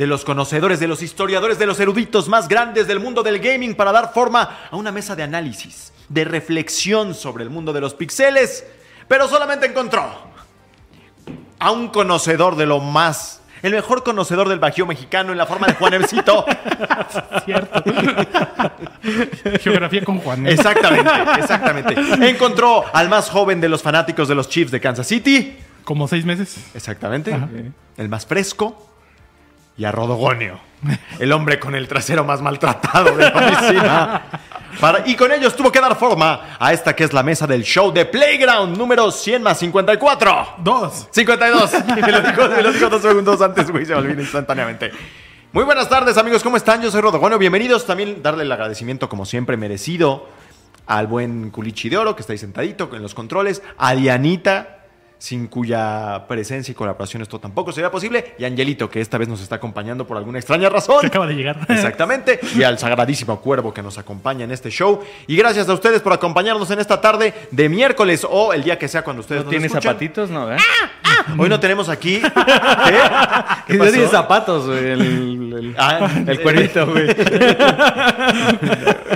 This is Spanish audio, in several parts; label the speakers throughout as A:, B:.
A: de los conocedores, de los historiadores, de los eruditos más grandes del mundo del gaming para dar forma a una mesa de análisis, de reflexión sobre el mundo de los pixeles, pero solamente encontró a un conocedor de lo más, el mejor conocedor del bajío mexicano en la forma de Juan Ercito.
B: Cierto. Geografía con Juan.
A: Exactamente, exactamente. Encontró al más joven de los fanáticos de los Chiefs de Kansas City.
B: Como seis meses.
A: Exactamente.
B: Ajá.
A: El más fresco. Y a Rodogonio. El hombre con el trasero más maltratado de la oficina. Para- y con ellos tuvo que dar forma a esta que es la mesa del show de Playground número 100 más 54.
B: Dos.
A: 52. Me lo dijo, me lo dijo dos segundos antes, güey. Se me olvidó instantáneamente. Muy buenas tardes, amigos. ¿Cómo están? Yo soy Rodogonio. Bienvenidos. También darle el agradecimiento, como siempre, merecido al buen Culichi de Oro, que está ahí sentadito en los controles. A Dianita, sin cuya presencia y colaboración esto tampoco sería posible. Y Angelito, que esta vez nos está acompañando por alguna extraña razón.
B: Que acaba de llegar.
A: Exactamente. Y al sagradísimo cuervo que nos acompaña en este show. Y gracias a ustedes por acompañarnos en esta tarde de miércoles o el día que sea cuando ustedes
C: ¿No tiene zapatitos? No, ¿eh?
A: Hoy no tenemos aquí. ¿Qué? ¿Qué
C: No tiene
A: pasó?
C: zapatos, güey. El, el,
A: Ah,
C: el cuervito, güey.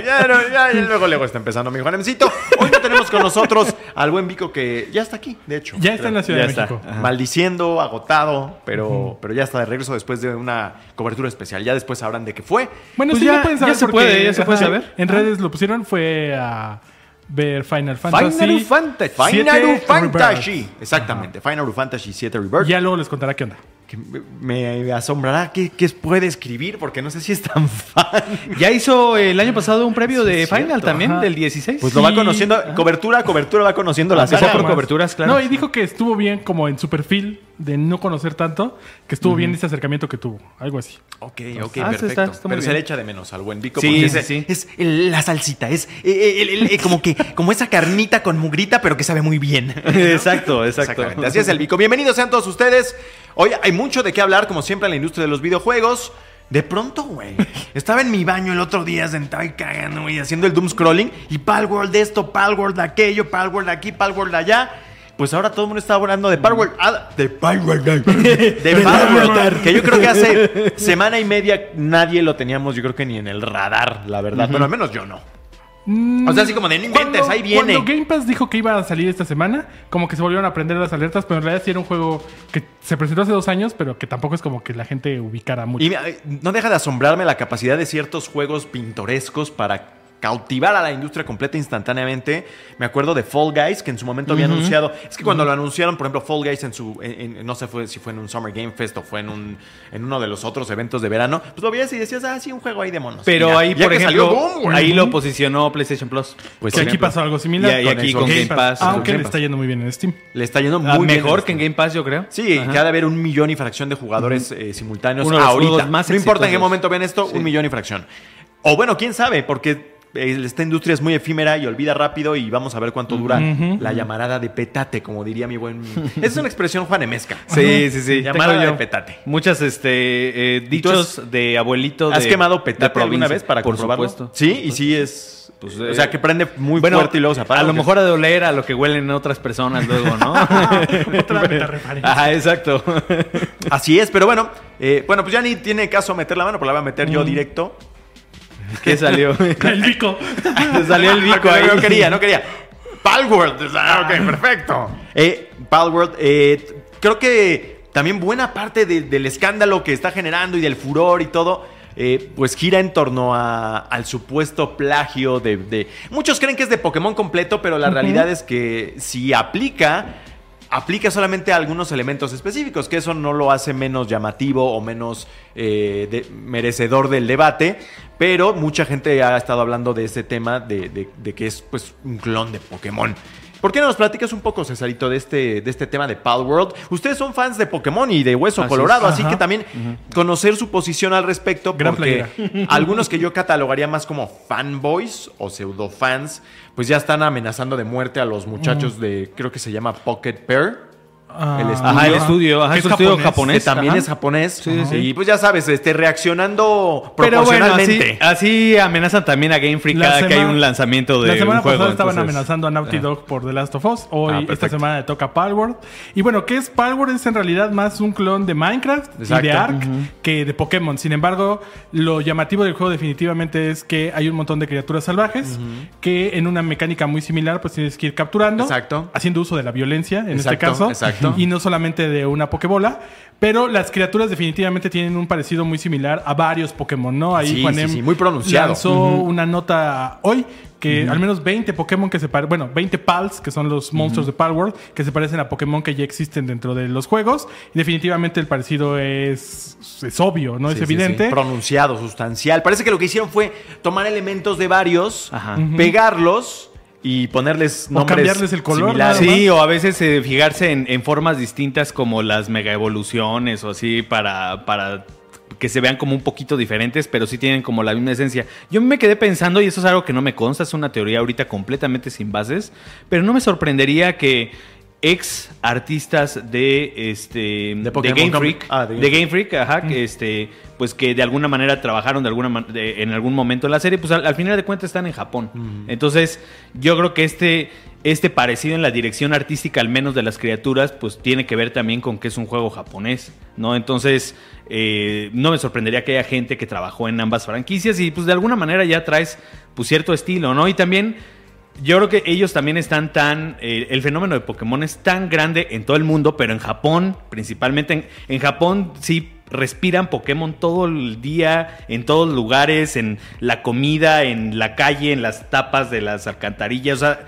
A: Ya, no, ya, ya luego, luego está empezando mi Juanemcito. Hoy no tenemos con nosotros al buen Vico que ya está aquí, de hecho.
B: Ya está en la Ciudad
C: Ya
B: de
C: está.
B: México.
C: Ajá.
A: Maldiciendo, agotado, pero, pero ya está de regreso después de una cobertura especial. Ya después sabrán de qué fue.
B: Bueno,
C: Pues
B: sí,
C: ya-
B: ya pueden
C: ya
B: saber
C: se
B: porque-
C: puede, ya se puede saber.
B: En redes lo pusieron, fue a ver Final Fantasy.
C: Final Fantasy.
B: Siete
A: Final Fantasy. Exactamente, Final Fantasy 7 Rebirth.
B: Ya luego les contará qué onda.
A: Que me, me asombrará qué, qué puede escribir, porque no sé si es tan fan.
C: Ya hizo el año pasado un previo de Final
A: cierto,
C: también,
B: ajá.
C: del 16.
A: Pues lo va conociendo, cobertura a cobertura va conociendo la
C: Ah,
A: saga.
C: fue por coberturas, claro.
B: No, y dijo que estuvo bien como en su perfil de no conocer tanto, que estuvo bien ese acercamiento que tuvo. Algo así.
A: Ok, ok,
C: Ah, sí,
A: perfecto.
C: está- está muy
A: Pero se le echa de menos al buen Vico.
C: Sí,
A: porque
C: sí,
A: es,
C: sí.
A: es el- la salsita, es eh, eh, el- el- eh, como que como esa carnita con mugrita, pero que sabe muy bien.
C: exacto, exacto.
A: Exactamente, así es el Vico. Bienvenidos sean todos ustedes. Hoy hay mucho de qué hablar, como siempre, en la industria de los videojuegos. De pronto, güey, estaba en mi baño el otro día sentado y cagando, güey, haciendo el doom scrolling y Palworld de esto, Palworld de aquello, Palworld de aquí, Palworld de allá. Pues ahora todo el mundo está hablando de Palworld. ah, de Palworld. De Palworld. Que yo creo que hace semana y media nadie lo teníamos, yo creo que ni en el radar, la verdad. Bueno, al menos yo no. O sea, así como de no inventes,
B: Cuando-
A: ahí viene.
B: Cuando Game Pass dijo que iba a salir esta semana, como que se volvieron a prender las alertas, pero en realidad sí era un juego que se presentó hace dos años, pero que tampoco es como que la gente ubicara mucho.
A: Y eh, no deja de asombrarme la capacidad de ciertos juegos pintorescos para cautivar a la industria completa instantáneamente. Me acuerdo de Fall Guys, que en su momento había anunciado. Es que cuando lo anunciaron, por ejemplo, Fall Guys en su. en- en- no sé fue, si fue en un Summer Game Fest o fue en, un, en uno de los otros eventos de verano, pues lo veías y decías, ah, sí, un juego ahí de monos.
C: Pero
A: ya-
C: ahí,
A: ya
C: por
A: salió,
C: ejemplo, ahí lo posicionó PlayStation Plus.
A: Pues
B: que
A: sí,
B: aquí pasó algo similar.
C: Y- y aquí con Game Pass.
B: Aunque
A: Game
B: le está yendo muy bien en Steam.
A: Le está yendo
C: Ah,
A: muy bien
C: mejor
A: en
C: que en. Game Pass, yo creo.
A: Sí,
C: Ajá.
A: que ha de haber un millón y fracción de jugadores eh, simultáneos
C: Uno de los
A: ahorita.
C: más
A: no importa en qué momento ven esto,
C: Sí.
A: un millón y fracción. O bueno, quién sabe, porque esta industria es muy efímera y olvida rápido y vamos a ver cuánto dura la llamarada de petate, como diría mi buen... Es una expresión juanemesca.
C: Sí, sí, sí.
A: Llamada de petate.
C: Muchas este, eh, dichos de abuelito de
A: ¿Has quemado
C: de
A: petate alguna vez para
C: Por
A: comprobarlo?
C: supuesto.
A: Sí, y sí es...
C: Pues,
A: o
C: eh,
A: sea, que prende muy
C: Bueno,
A: fuerte y luego se apaga.
C: a lo mejor ha de oler a lo que huelen otras personas luego, ¿no?
B: Otra metareferencia.
C: Ajá, exacto.
A: Así es, pero bueno, eh, bueno, pues ya ni tiene caso meter la mano, pero la voy a meter yo directo.
C: ¿Qué salió?
B: El bico.
C: salió el bico ahí.
A: No quería, no quería. Palworld. Ah, Ok, perfecto. Eh, Palworld, eh, creo que también buena parte de- del escándalo que está generando y del furor y todo, eh, pues gira en torno a- al supuesto plagio de, de- Muchos creen que es de Pokémon completo, pero la realidad es que si aplica... Aplica solamente a algunos elementos específicos, que eso no lo hace menos llamativo o menos eh, de- merecedor del debate, pero mucha gente ha estado hablando de este tema de, de- de que es pues un clon de Pokémon. ¿Por qué no nos platicas un poco, Cesarito, de este, de este tema de Pal World? Ustedes son fans de Pokémon y de Hueso
C: Así
A: Colorado,
B: es.
A: así
B: Ajá.
A: que también conocer su posición al respecto,
B: Gran
A: porque algunos que yo catalogaría más como fanboys o pseudo fans, pues ya están amenazando de muerte a los muchachos de, creo que se llama Pocket Pair.
B: Ah,
A: El estudio.
C: Ajá, el estudio. Ajá,
B: Que
C: es un estudio
B: japonés.
C: japonés.
A: que también
C: ajá.
A: es japonés.
C: Sí, sí.
A: Y pues ya sabes, este, reaccionando
C: Pero bueno, así,
A: proporcionalmente.
C: así amenazan también a Game Freak
B: La
C: cada que hay un lanzamiento de
B: La semana
C: un juego.
B: pasada estaban
C: entonces-
B: amenazando a Naughty Dog por The Last of Us. Hoy,
A: Ah,
B: esta semana le toca Palworld. Y bueno, ¿qué es Palworld? Es en realidad más un clon de Minecraft y de Ark que de Pokémon. Sin embargo, lo llamativo del juego definitivamente es que hay un montón de criaturas salvajes que en una mecánica muy similar pues tienes que ir capturando.
A: Exacto.
B: Haciendo uso de la violencia en este caso.
A: exacto.
B: Y no solamente de una Pokébola. Pero las criaturas definitivamente tienen un parecido muy similar a varios Pokémon, ¿no? Ahí
A: Sí,
B: Juanem
A: sí, sí, muy pronunciado.
B: lanzó una nota hoy que al menos 20 Pokémon que se parecen, bueno, 20 Pals, que son los monstruos de Palworld, que se parecen a Pokémon que ya existen dentro de los juegos. Y definitivamente el parecido es, es obvio, ¿no?
A: Sí,
B: es
A: sí,
B: evidente.
A: sí. Pronunciado, sustancial. Parece que lo que hicieron fue tomar elementos de varios,
C: Ajá.
A: pegarlos y ponerles
B: O
A: nombres
B: cambiarles el color,
A: similares.
C: Sí, o a veces eh, fijarse en, en formas distintas como las mega evoluciones o así para, para que se vean como un poquito diferentes, pero sí tienen como la misma esencia. Yo me quedé pensando, y eso es algo que no me consta, es una teoría ahorita completamente sin bases, pero no me sorprendería que ex artistas de este de, Game Freak,
A: ah, de
C: de,
A: Game
C: Freak, ajá, que este pues que de alguna manera trabajaron de alguna de- en algún momento en la serie, pues al, al final de cuentas están en Japón. Entonces, yo creo que este este parecido en la dirección artística, al menos de las criaturas, pues tiene que ver también con que es un juego japonés, ¿no? Entonces, eh, no me sorprendería que haya gente que trabajó en ambas franquicias y pues de alguna manera ya traes pues cierto estilo, ¿no? Y también yo creo que ellos también están tan. eh, el fenómeno de Pokémon es tan grande en todo el mundo, pero en Japón, principalmente en, en Japón, sí respiran Pokémon todo el día, en todos lugares, en la comida, en la calle, en las tapas de las alcantarillas. O sea,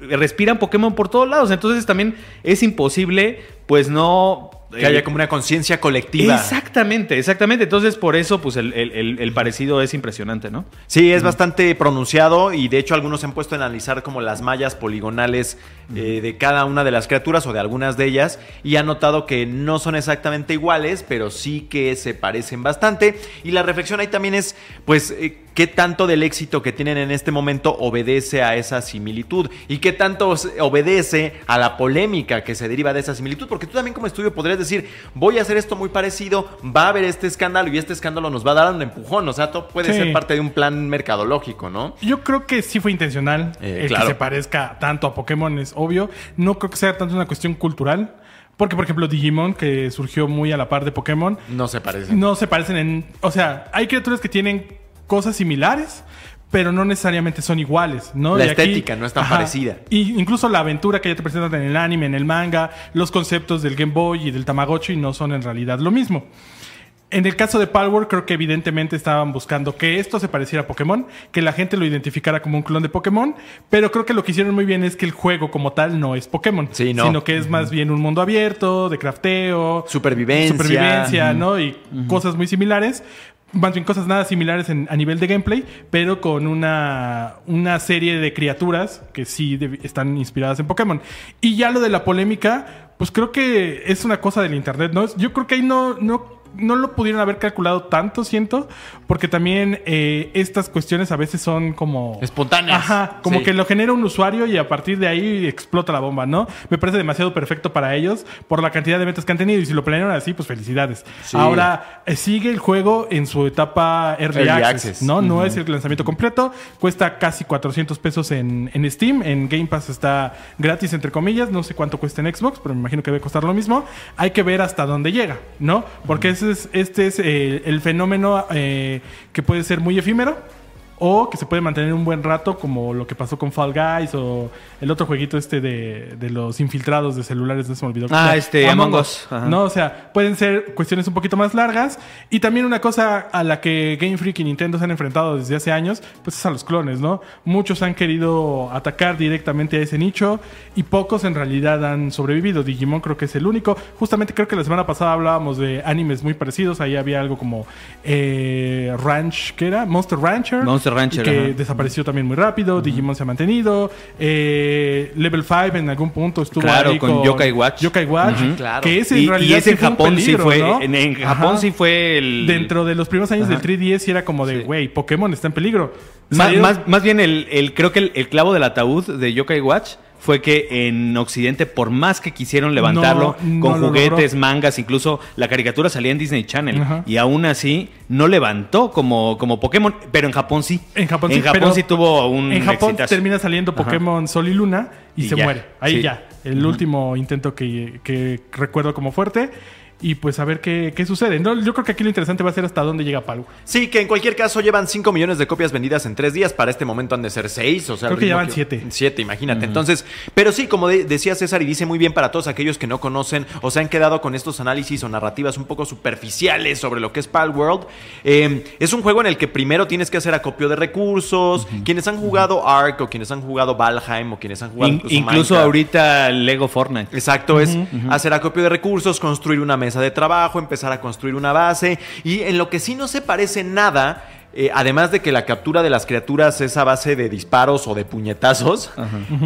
C: respiran Pokémon por todos lados. Entonces también es imposible, pues no.
A: Que haya como una conciencia colectiva.
C: Exactamente, exactamente. Entonces, por eso, pues el, el- parecido es impresionante, ¿no?
A: Sí, es bastante pronunciado y de hecho algunos se han puesto a analizar como las mallas poligonales eh, de cada una de las criaturas o de algunas de ellas y han notado que no son exactamente iguales, pero sí que se parecen bastante. Y la reflexión ahí también es, pues, eh, qué tanto del éxito que tienen en este momento obedece a esa similitud y qué tanto se- obedece a la polémica que se deriva de esa similitud, porque tú también como estudio podrías decir, voy a hacer esto muy parecido, va a haber este escándalo y este escándalo nos va a dar un empujón, o sea, todo puede
B: Sí.
A: ser parte de un plan mercadológico, ¿no?
B: Yo creo que sí fue intencional
A: Eh,
B: el
A: claro.
B: que se parezca tanto a Pokémon, obvio. No creo que sea tanto una cuestión cultural. Porque, por ejemplo, Digimon, que surgió muy a la par de Pokémon,
A: No se parece.
B: no se parecen en. O sea, hay criaturas que tienen cosas similares, pero no necesariamente son iguales, ¿no?
A: La
B: Y aquí-
A: estética no es tan parecida.
B: Y incluso la aventura que ya te presentan en el anime, en el manga, los conceptos del Game Boy y del Tamagotchi no son en realidad lo mismo. En el caso de Palworld, creo que evidentemente estaban buscando que esto se pareciera a Pokémon, que la gente lo identificara como un clon de Pokémon, pero creo que lo que hicieron muy bien es que el juego como tal no es Pokémon,
A: Sí, no.
B: sino que es más bien un mundo abierto, de crafteo,
A: Supervivencia.
B: supervivencia, ¿no? Y cosas muy similares. Más bien cosas nada similares en- a nivel de gameplay, pero con una, una serie de criaturas que sí de- están inspiradas en Pokémon. Y ya lo de la polémica, pues creo que es una cosa del internet, ¿no? Yo creo que ahí no, no, no lo pudieron haber calculado tanto, siento, porque también eh, estas cuestiones a veces son como...
A: Espontáneas.
B: Ajá, como
A: Sí.
B: que lo genera un usuario y a partir de ahí explota la bomba, ¿no? Me parece demasiado perfecto para ellos por la cantidad de ventas que han tenido y si lo planearon así, pues felicidades.
A: Sí.
B: Ahora, eh, sigue el juego en su etapa Early,
A: Early
B: access,
A: access.
B: ¿no? No es el lanzamiento completo, cuesta casi 400 pesos en, en Steam, en Game Pass está gratis, entre comillas, no sé cuánto cuesta en Xbox, pero me imagino que debe costar lo mismo. Hay que ver hasta dónde llega, ¿no? Porque es, este es eh, el fenómeno eh, que puede ser muy efímero o que se puede mantener un buen rato, como lo que pasó con Fall Guys o el otro jueguito este de, de los infiltrados de celulares, no se me olvidó.
C: Ah, este, Among Us.
B: No, o sea, pueden ser cuestiones un poquito más largas. Y también una cosa a la que Game Freak y Nintendo se han enfrentado desde hace años, pues es a los clones, ¿no? Muchos han querido atacar directamente a ese nicho y pocos en realidad han sobrevivido. Digimon creo que es el único. Justamente creo que la semana pasada hablábamos de animes muy parecidos. Ahí había algo como eh, Ranch, ¿qué era? Monster Rancher.
C: Monster Rancher,
B: que
C: ajá.
B: desapareció también muy rápido. Digimon se ha mantenido. Eh, Level 5 en algún punto estuvo
C: Claro,
B: ahí
C: con Yokai Watch.
B: Yokai Watch.
A: Claro.
B: Que ese
C: Y,
B: en realidad
C: y ese
B: sí
C: en
B: fue un
C: Japón sí fue.
B: ¿no?
C: En, en
B: Ajá.
C: Japón sí fue el.
B: Dentro de los primeros años
C: Ajá.
B: del 3DS sí era como de,
C: Sí.
B: güey, Pokémon está en peligro.
C: Más, más, más bien, el, el- creo que el, el clavo del ataúd de Yokai Watch fue que en Occidente, por más que quisieron levantarlo
B: No,
C: con
B: no
C: juguetes, mangas, incluso la caricatura salía en Disney Channel.
B: Ajá.
C: Y aún así no levantó como, como Pokémon, pero en Japón sí.
B: En Japón sí,
C: Japón sí tuvo un
B: En Japón
C: exitazo.
B: termina saliendo
C: Ajá.
B: Pokémon Sol y Luna y,
C: Y
B: se
C: ya.
B: muere. Ahí
C: Sí.
B: ya. El último intento que, que recuerdo como fuerte. Y pues a ver qué, qué sucede. No, yo creo que aquí lo interesante va a ser hasta dónde llega Palworld.
A: Sí, que en cualquier caso llevan 5 millones de copias vendidas en 3 días. Para este momento han de ser 6. O sea,
B: Creo que ya
A: ritmo
B: van siete.
A: 7, imagínate. Entonces, pero sí, como de- decía César y dice muy bien para todos aquellos que no conocen o se han quedado con estos análisis o narrativas un poco superficiales sobre lo que es Palworld. eh, es un juego en el que primero tienes que hacer acopio de recursos. Quienes han jugado Ark o quienes han jugado Valheim o quienes han jugado
C: In-
A: incluso,
C: incluso
A: Minecraft.
C: ahorita Lego Fortnite.
A: Exacto, es hacer acopio de recursos, construir una mesa de trabajo, empezar a construir una base. Y en lo que sí no se parece nada, eh, además de que la captura de las criaturas es a base de disparos o de puñetazos,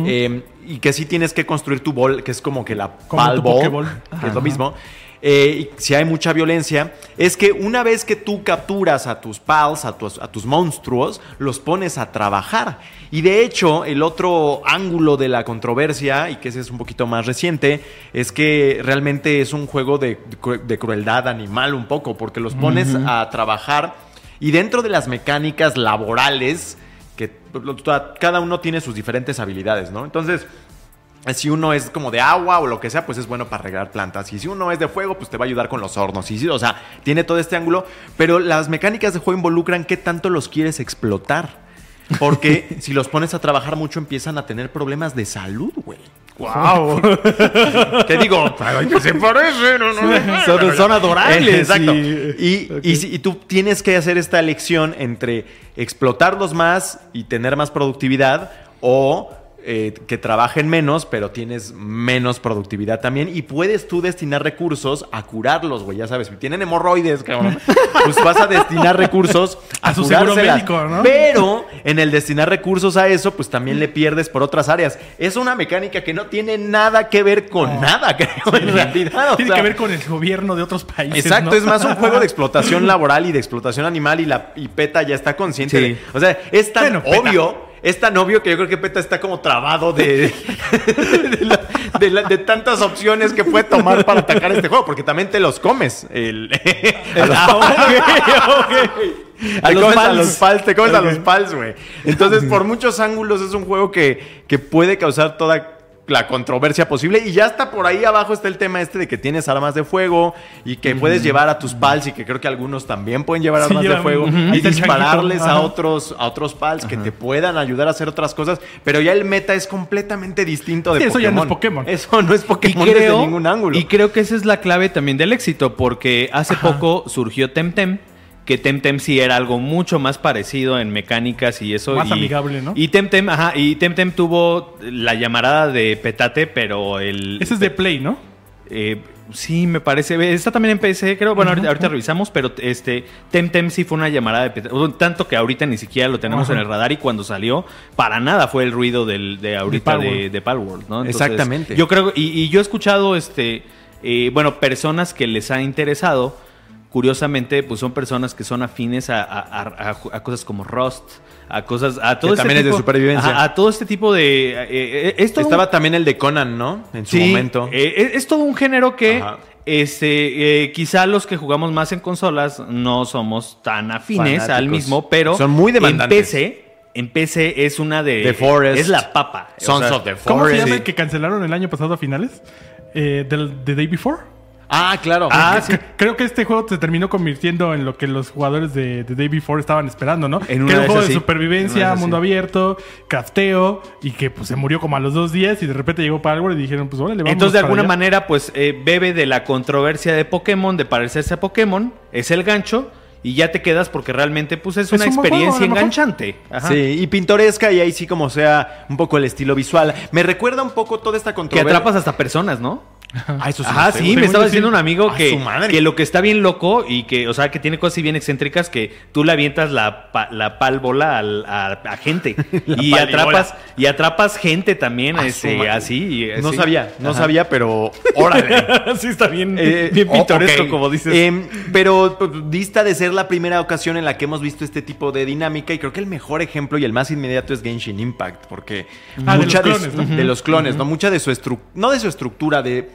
A: eh, y que sí tienes que construir tu bol, que es como que la
B: Como
A: ball, que es lo mismo. Eh, si hay mucha violencia, es que una vez que tú capturas a tus pals, a tus, a tus monstruos, los pones a trabajar. Y de hecho, el otro ángulo de la controversia, y que ese es un poquito más reciente, es que realmente es un juego de, cru- de crueldad animal un poco, porque los pones a trabajar y dentro de las mecánicas laborales, que toda- cada uno tiene sus diferentes habilidades, ¿no? Entonces, si uno es como de agua o lo que sea, pues es bueno para regar plantas. Y si uno es de fuego, pues te va a ayudar con los hornos. Y sí, o sea, tiene todo este ángulo. Pero las mecánicas de juego involucran qué tanto los quieres explotar. Porque si los pones a trabajar mucho, empiezan a tener problemas de salud, güey.
B: ¡Wow!
A: Te digo, que se parecen, no, no,
C: Son- son adorables,
A: Eh, Exacto.
C: y-
A: Y, y tú tienes que hacer esta elección entre explotarlos más y tener más productividad o eh, que trabajen menos, pero tienes menos productividad también. Y puedes tú destinar recursos a curarlos, güey. Ya sabes, si tienen hemorroides, cabrón, pues vas a destinar recursos a,
B: A su seguro médico, ¿no?
A: Pero en el destinar recursos a eso, pues también le pierdes por otras áreas. Es una mecánica que no tiene nada que ver con nada, creo, en realidad. o
B: Tiene
A: sea,
B: que ver con el gobierno de otros países.
A: Exacto,
B: ¿no?
A: es más un juego de explotación laboral y de explotación animal y la y PETA ya está consciente
C: Sí.
A: de- O sea, es tan
B: Bueno, PETA.
A: Es tan obvio que yo creo que PETA está como trabado de, de, la- de la- de tantas opciones que puede tomar para atacar este juego, porque también te los comes. El, A te
C: los
A: comes a
C: pals.
A: los pals, te comes a
B: Ok.
A: los pals, güey. Entonces, por muchos ángulos es un juego que, que puede causar toda la controversia posible. Y ya está por ahí abajo está el tema este de que tienes armas de fuego y que puedes llevar a tus pals y que creo que algunos también pueden llevar
B: Sí,
A: armas de fuego y dispararles a otros, a otros pals que te puedan ayudar a hacer otras cosas. Pero ya el meta es completamente distinto de
B: Sí, eso ya no
A: Pokémon.
B: es Pokémon.
A: Eso no es
C: Y
A: Pokémon
C: creo,
A: desde ningún ángulo.
C: y creo que esa es la clave también del éxito, porque hace poco surgió Temtem, que Temtem sí era algo mucho más parecido en mecánicas y eso.
B: Más
C: y,
B: amigable, ¿no?
C: Y Temtem, ajá, y Temtem tuvo la llamarada de Petate, pero el...
B: Ese es de Play, ¿no?
C: Eh, sí, me parece. Está también en PC, creo. Bueno, ahorita, ahorita revisamos, pero este Temtem sí fue una llamada de petate. Tanto que ahorita ni siquiera lo tenemos en el radar y cuando salió, para nada fue el ruido del, de ahorita de,
B: Palworld.
C: de Palworld, ¿no?
A: Exactamente.
C: Yo creo, y, y yo he escuchado, este, eh, bueno, personas que les ha interesado. Curiosamente, pues son personas que son afines a, a- a- a- a cosas como Rust, a cosas, a todo
A: Que
C: este
A: también es de
C: tipo-
A: supervivencia.
C: a todo este tipo de. eh, eh, es todo un-
A: Estaba también el de Conan, ¿no? En su
C: Sí,
A: momento.
C: eh, es, es todo un género que
A: Ajá.
C: este, eh, quizá los que jugamos más en consolas no somos tan afines
A: Fanáticos.
C: al mismo, pero
A: Son muy demandantes.
C: En PC, en PC es una de...
A: The Forest.
C: Es la papa.
A: Sons
C: O sea,
A: of the
B: ¿Cómo se
A: Forest.
B: llama el que cancelaron el año pasado a finales? Eh, del The Day Before.
A: Ah, claro.
C: Ah,
B: Que-
C: sí.
B: que- Creo que este juego se terminó convirtiendo en lo que los jugadores de The Day Before estaban esperando, ¿no?
C: En
B: que era
C: de
B: un juego de
C: sí.
B: Supervivencia,
C: de
B: mundo
C: sí.
B: abierto, crafteo, y que pues se murió como a los dos días y de repente llegó Palworld y dijeron, pues órale, vamos
C: Entonces, de alguna
B: allá.
C: manera, pues eh, bebe de la controversia de Pokémon, de parecerse a Pokémon, es el gancho, y ya te quedas porque realmente pues es,
B: Es
C: una
B: un
C: experiencia
B: juego,
C: enganchante. Ajá.
A: Sí, y pintoresca y ahí sí como sea un poco el estilo visual. Me recuerda un poco toda esta
C: Que
A: controversia.
C: atrapas hasta personas, ¿no?
A: Ah, eso sí.
C: Me estaba diciendo un amigo que, que lo que está bien loco y que, o sea, que tiene cosas así bien excéntricas que tú le avientas la, pa- la al- a, a gente y
A: palibola.
C: atrapas y atrapas gente también, este, así.
A: No sabía, no
C: Ajá.
A: sabía, pero órale.
C: sí, está bien,
A: Eh,
C: bien pintoresco, como dices.
A: Em, pero dista de ser la primera ocasión en la que hemos visto este tipo de dinámica y creo que el mejor ejemplo y el más inmediato es Genshin Impact, porque
B: Ah, de los clones, ¿no?
A: de los clones, ¿no? Mucha de su estructura, no de su estructura, de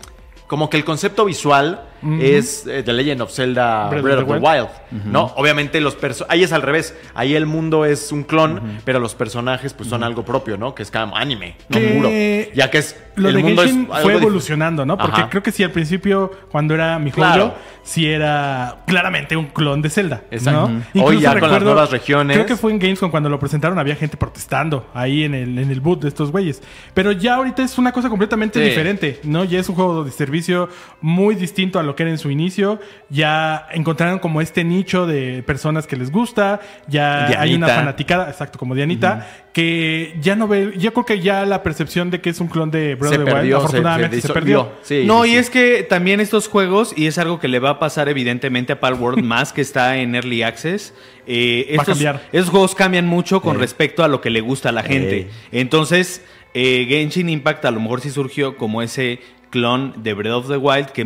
A: como que el concepto visual es eh, The Legend of Zelda Breath, of the Wild, ¿no? Obviamente los perso- ahí es al revés, ahí el mundo es un clon, pero los personajes pues son algo propio, ¿no? Que es cada anime, no puro. Ya que es
B: Lo
A: el
B: de
A: mundo es
B: fue evolucionando, ¿no? Porque
A: Ajá.
B: creo que sí, al principio, cuando era mi
A: Claro.
B: juego, sí era claramente un clon de Zelda.
A: Exacto.
B: ¿no?
A: Hoy ya con las nuevas regiones.
B: Creo que fue en Gamescom cuando lo presentaron, había gente protestando ahí en el, en el boot de estos güeyes. Pero ya ahorita es una cosa completamente
A: Sí.
B: diferente, ¿no? Ya es un juego de servicio muy distinto a lo que era en su inicio. Ya encontraron como este nicho de personas que les gusta. Ya hay una fanaticada, exacto, como Dianita, que ya no ve. Yo creo que ya la percepción de que es un clon de Breath
A: Se
B: of the Wild,
A: perdió, se-
B: afortunadamente
A: se
B: perdió.
A: Sí,
C: no,
A: sí,
C: y
A: sí.
C: es que también estos juegos, y es algo que le va a pasar evidentemente a Palworld más que está en Early Access, eh,
B: Va a
C: estos,
B: cambiar.
C: estos juegos cambian mucho con
A: Eh.
C: respecto a lo que le gusta a la gente.
A: Eh.
C: Entonces, eh, Genshin Impact a lo mejor sí surgió como ese clon de Breath of the Wild, que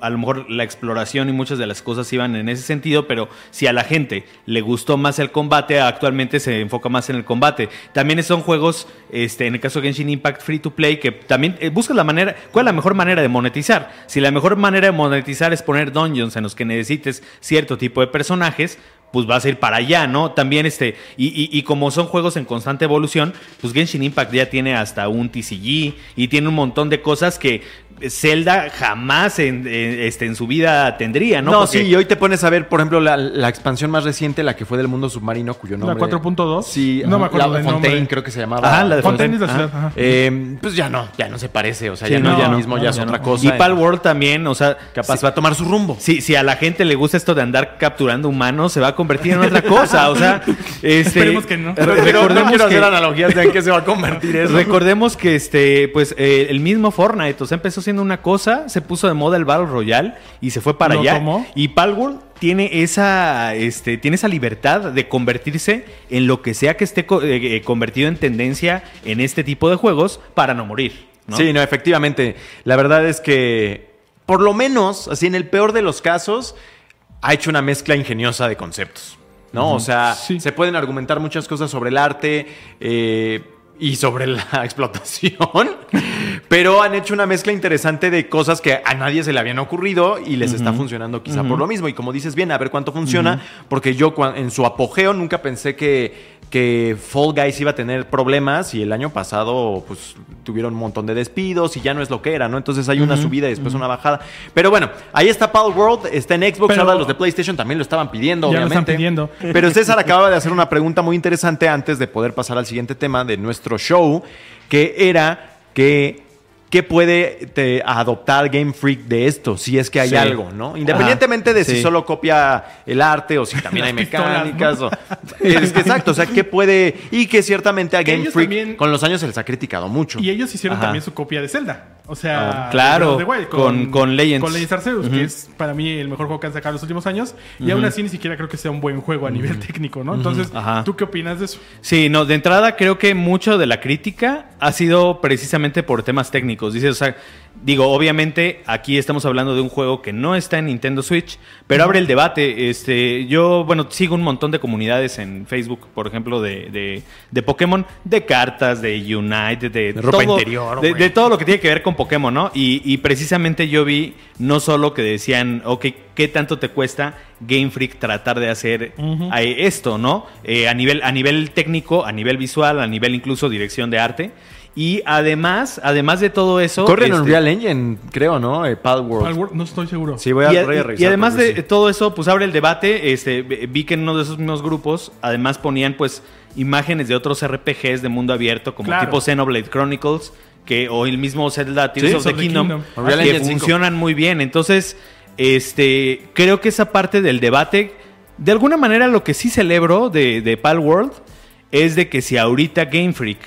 C: a lo mejor la exploración y muchas de las cosas iban en ese sentido, pero si a la gente le gustó más el combate, actualmente se enfoca más en el combate. También son juegos, este, en el caso de Genshin Impact Free to Play, que también eh, buscas la manera, ¿cuál es la mejor manera de monetizar? Si la mejor manera de monetizar es poner dungeons en los que necesites cierto tipo de personajes, pues vas a ir para allá, ¿no? También este, y- y como son juegos en constante evolución, pues Genshin Impact ya tiene hasta un TCG y tiene un montón de cosas que Zelda jamás en, en- este, en su vida tendría, ¿no?
A: No,
C: Porque-
A: sí, y hoy te pones a ver, por ejemplo, la, la expansión más reciente, la que fue del mundo submarino, cuyo
B: La
A: nombre...
B: 4.2.
A: Sí,
B: No me acuerdo
A: la de Fontaine,
B: nombre.
A: creo que se llamaba.
C: Ajá, la de
B: Fontaine es la ciudad. ajá.
A: Eh, pues ya no, ya no se parece, o sea,
C: Sí,
A: ya
C: no,
A: no,
C: ya no,
A: mismo,
B: no,
A: ya es otra
B: no.
A: cosa.
C: Y Palworld también, o sea,
A: Capaz
C: si-
A: va a tomar su rumbo.
C: Si, si a la gente le gusta esto de andar capturando humanos, se va a convertir en otra cosa. O sea, este,
B: Esperemos que no.
C: recordemos
A: quiero
C: que-
A: hacer analogías de en qué se va a convertir eso.
C: Recordemos que este, pues, eh, el mismo Fortnite, o sea, empezó siendo una cosa, se puso de moda el Battle Royale y se fue para allá.
B: tomó.
C: Y Palworld tiene esa, este, tiene esa libertad de convertirse en lo que sea que esté co- eh, eh, convertido en tendencia en este tipo de juegos para no morir. ¿no?
A: Sí, no, efectivamente. La verdad es que, por lo menos, así en el peor de los casos, ha hecho una mezcla ingeniosa de conceptos. ¿No? O sea,
B: Sí.
A: se pueden argumentar muchas cosas sobre el arte eh, y sobre la explotación, pero han hecho una mezcla interesante de cosas que a nadie se le habían ocurrido y les está funcionando quizá por lo mismo. Y como dices bien, a ver cuánto funciona, porque yo en su apogeo nunca pensé que, que Fall Guys iba a tener problemas y el año pasado pues tuvieron un montón de despidos y ya no es lo que era, ¿no? Entonces hay una subida y después una bajada. Pero bueno, ahí está Pal World, está en Xbox,
B: Pero-
A: ahora los de PlayStation también lo estaban pidiendo,
B: Ya lo están
A: obviamente.
B: pidiendo.
A: Pero César acababa de hacer una pregunta muy interesante antes de poder pasar al siguiente tema de nuestro show, que era que ¿qué puede te- adoptar Game Freak de esto? Si es que hay
C: Sí.
A: algo, ¿no? Independientemente de si
C: sí.
A: solo copia el arte o si también hay
B: pistolas,
A: mecánicas. o- es que exacto, o sea, ¿qué puede...? Y que ciertamente a
B: Que
A: Game Freak
B: también-
A: con los años se les ha criticado mucho.
B: Y ellos hicieron
C: Ajá.
B: también su copia de Zelda. O sea,
C: Ah, claro,
B: de of the
C: con- con Legends.
B: Con Legends Arceus, que es para mí el mejor juego que han sacado en los últimos años. Y aún así ni siquiera creo que sea un buen juego a nivel técnico, ¿no? Entonces. ¿tú qué opinas de eso?
C: Sí, no, de entrada creo que mucho de la crítica ha sido precisamente por temas técnicos. Dice, o sea, digo, obviamente aquí estamos hablando de un juego que no está en Nintendo Switch, pero abre el debate. Este, yo, bueno, sigo un montón de comunidades en Facebook, por ejemplo, de, de, de Pokémon, de cartas, de Unite, de,
A: De ropa
C: todo,
A: interior,
C: de todo lo que tiene que ver con Pokémon, ¿no? Y, y precisamente yo vi no solo que decían, ok, ¿qué tanto te cuesta Game Freak tratar de hacer eh, esto, ¿no? Eh, a, nivel, a nivel técnico, a nivel visual, a nivel incluso dirección de arte. Y además, además de todo eso...
A: Corre en
C: este,
A: Unreal Engine, creo, ¿no? Eh, Pal World.
B: Palworld, no estoy seguro.
A: Sí, voy a,
C: y, a-
A: voy a
C: y
A: revisar,
C: además de
A: sí.
C: todo eso, pues abre el debate. Este, vi que en uno de esos mismos grupos, además ponían pues imágenes de otros RPGs de mundo abierto, como
B: Claro.
C: tipo Xenoblade Chronicles, que, o el mismo Zelda Tears
A: Sí,
C: of the
B: of the
C: Kingdom,
B: Kingdom.
C: Que
A: Engine 5.
C: funcionan muy bien. Entonces, este, creo que esa parte del debate, de alguna manera lo que sí celebro de, de Pal World es de que si ahorita Game Freak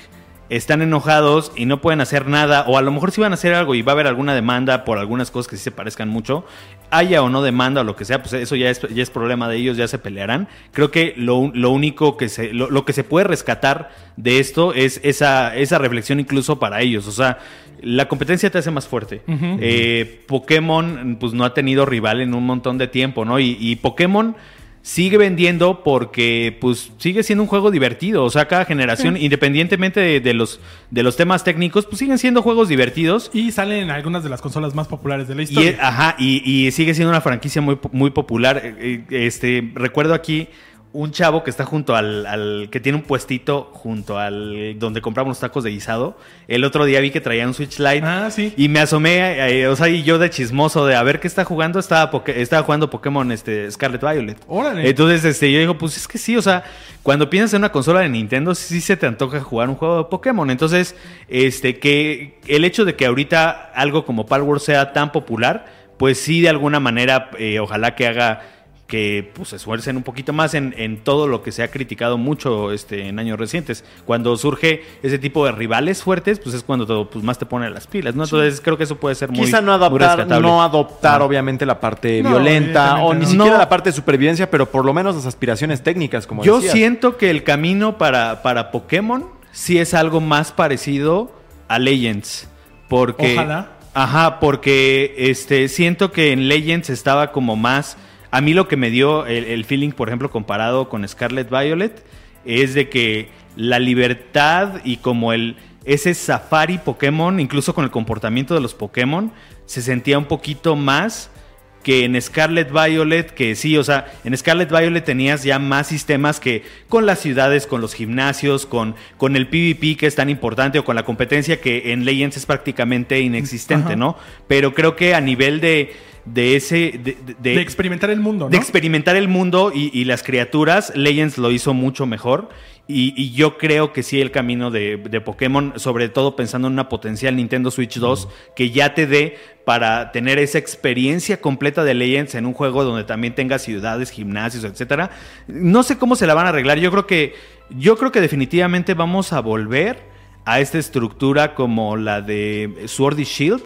C: están enojados y no pueden hacer nada, o a lo mejor sí van a hacer algo y va a haber alguna demanda por algunas cosas que sí se parezcan mucho, haya o no demanda o lo que sea, pues eso ya es, ya es problema de ellos, ya se pelearán. Creo que lo, lo único que se, lo, lo que se puede rescatar de esto es esa, esa reflexión incluso para ellos. O sea, la competencia te hace más fuerte. Eh, Pokémon, pues no ha tenido rival en un montón de tiempo, ¿no? Y, y Pokémon sigue vendiendo porque pues sigue siendo un juego divertido. O sea, cada generación, independientemente de, de los, de los temas técnicos, pues siguen siendo juegos divertidos.
B: Y salen en algunas de las consolas más populares de la historia.
C: ajá, y, y sigue siendo una franquicia muy, muy popular. Eh, eh, Este, recuerdo aquí un chavo que está junto al, al- que tiene un puestito junto al donde compramos los tacos de guisado. El otro día vi que traía un Switch Lite.
B: Ah, sí.
C: Y me asomé, eh, o sea, y yo de chismoso de a ver qué está jugando, estaba, estaba jugando Pokémon este, Scarlet Violet.
B: Órale.
C: Entonces, este, yo digo, pues es que sí, o sea, cuando piensas en una consola de Nintendo, sí se te antoja jugar un juego de Pokémon. Entonces, este, que el hecho de que ahorita algo como Palworld sea tan popular, pues sí, de alguna manera, eh, ojalá que haga que pues, se esfuercen un poquito más en, en todo lo que se ha criticado mucho este, en años recientes. Cuando surge ese tipo de rivales fuertes, pues es cuando todo, pues, más te pone las pilas, ¿no? Entonces creo que eso puede ser muy
A: Quizá no
C: rescatable.
A: no adoptar
C: Ah.
A: obviamente la parte
B: No,
A: violenta o ni
B: no.
A: siquiera la parte de supervivencia, pero por lo menos las aspiraciones técnicas, como
C: Yo
A: decías.
C: siento que el camino para, para Pokémon sí es algo más parecido a Legends. Porque.
B: Ojalá.
C: Ajá, porque este, siento que en Legends estaba como más. A mí lo que me dio el, el feeling, por ejemplo, comparado con Scarlet Violet, es de que la libertad y como el. Ese safari Pokémon, incluso con el comportamiento de los Pokémon, se sentía un poquito más que en Scarlet Violet, que sí, o sea, en Scarlet Violet tenías ya más sistemas que con las ciudades, con los gimnasios, con, con el PvP que es tan importante, o con la competencia que en Legends es prácticamente inexistente,
B: Ajá.
C: ¿no? Pero creo que a nivel de, de ese... De, de-
B: de experimentar el mundo, ¿no?
C: de experimentar el mundo y, y las criaturas, Legends lo hizo mucho mejor. Y, y yo creo que sí el camino de, de Pokémon, sobre todo pensando en una potencial Nintendo Switch 2, que ya te dé para tener esa experiencia completa de Legends en un juego donde también tenga ciudades, gimnasios, etcétera. No sé cómo se la van a arreglar. Yo creo que, yo creo que definitivamente vamos a volver a esta estructura como la de Sword y Shield,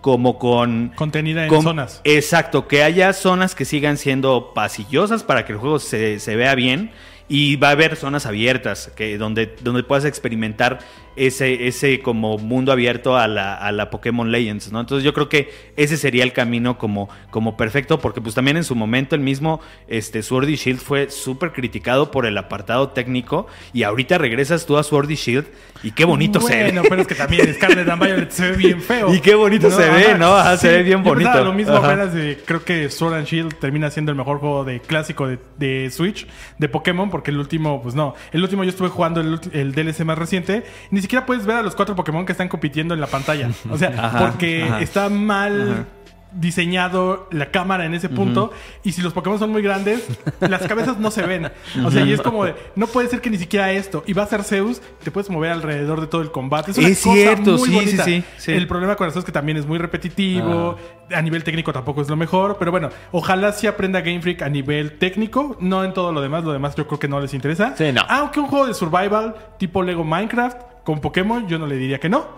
C: como con
B: Contenida en
C: con-
B: zonas.
C: Exacto, que haya zonas que sigan siendo pasillosas para que el juego se, se vea bien. Y va a haber zonas abiertas que donde, donde puedas experimentar ese, ese como mundo abierto a la, a la Pokémon Legends, ¿no? Entonces yo creo que ese sería el camino como, como perfecto, porque pues también en su momento el mismo este, Sword y Shield fue súper criticado por el apartado técnico y ahorita regresas tú a Sword y Shield y qué bonito se ve.
B: Bueno, pero es que también Scarlet and Violet se ve bien feo.
C: Y qué bonito se ve, ¿no? Ajá, se ve bien
B: yo
C: bonito.
B: Lo mismo
C: Ajá.
B: apenas de, creo que Sword and Shield termina siendo el mejor juego de clásico de, de Switch, de Pokémon, porque el último, pues no. El último yo estuve jugando el, el DLC más reciente. Ni siquiera puedes ver a los cuatro Pokémon que están compitiendo en la pantalla. O sea,
C: Ajá,
B: porque
C: ajá.
B: está mal.
C: Ajá.
B: diseñado la cámara en ese punto y si los Pokémon son muy grandes las cabezas no se ven o sea y es como de no puede ser que ni siquiera esto y va a ser Zeus te puedes mover alrededor de todo el combate es una
C: Es
B: cosa
C: cierto,
B: muy
C: sí,
B: bonita.
C: sí, sí, sí.
B: el problema con eso es que también es muy repetitivo
C: Ah.
B: a nivel técnico tampoco es lo mejor pero bueno ojalá sí aprenda Game Freak a nivel técnico no en todo lo demás lo demás yo creo que no les interesa
A: Sí, no.
B: aunque un juego de survival tipo Lego Minecraft con Pokémon yo no le diría que no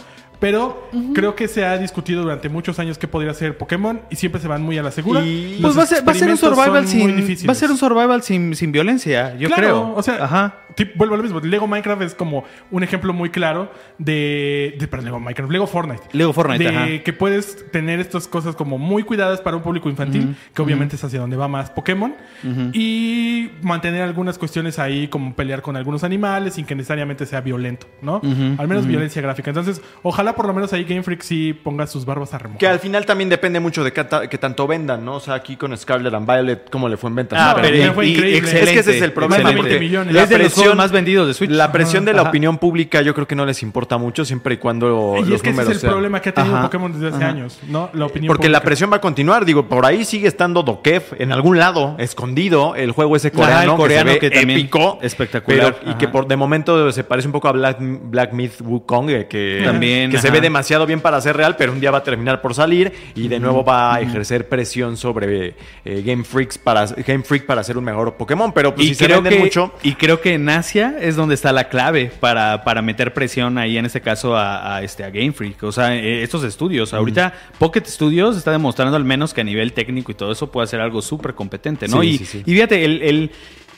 B: pero creo que se ha discutido durante muchos años qué podría ser Pokémon y siempre se van muy a la segura.
A: Y-
B: Los
C: Pues va a ser, va a ser un
B: experimentos
C: survival
B: son muy
C: sin.
B: difíciles.
C: Va a ser un survival sin, sin violencia, yo
B: Claro,
C: creo.
B: O sea,
C: Ajá.
B: Tip- vuelvo a lo mismo. Lego Minecraft es como un ejemplo muy claro de. de perdón, Lego Minecraft, Lego Fortnite.
C: Lego Fortnite,
B: De
C: ajá.
B: que puedes tener estas cosas como muy cuidadas para un público infantil, que obviamente es hacia donde va más Pokémon. Y mantener algunas cuestiones ahí, como pelear con algunos animales sin que necesariamente sea violento, ¿no? Al menos violencia gráfica. Entonces, ojalá por lo menos ahí Game Freak sí ponga sus barbas a remojar.
A: Que al final también depende mucho de qué, ta- qué tanto vendan, ¿no? O sea, aquí con Scarlet and Violet, ¿cómo le fue en ventas?
C: Ah,
B: No,
C: pero
B: pero fue
C: y-
B: increíble.
C: excelente,
A: Es que ese es el problema.
B: Más de
A: porque
B: 20 millones.
A: La
C: es de los
A: presión,
C: más vendidos de Switch.
A: la presión de la
C: Ajá.
A: opinión pública yo creo que no les importa mucho siempre y cuando
B: y
A: los
B: es que ese es el
A: sean-
B: problema que ha tenido
C: Ajá.
B: Pokémon desde hace años, ¿no? La opinión
A: Porque la presión va a continuar. Digo, por ahí sigue estando Dokef en algún lado, escondido, el juego ese coreano,
C: el coreano
A: que, se ve
C: que también
A: épico.
C: espectacular.
A: pero- y que por de momento se parece un poco a Black, Black Myth Wukong, eh, que,
C: También,
A: que se ve demasiado bien para ser real, pero un día va a terminar por salir y de nuevo va a ejercer presión sobre eh, Game Freaks para Game Freak para hacer un mejor Pokémon. Pero pues si se venden
C: que,
A: mucho.
C: y creo que en Asia es donde está la clave para, para meter presión ahí, en este caso, a, a, este, a Game Freak. O sea, eh, estos estudios. Ahorita Pocket Studios está demostrando al menos que a nivel técnico y todo eso puede ser algo súper competente, ¿no?
A: Sí,
C: y,
A: sí, sí.
C: y fíjate, el, el-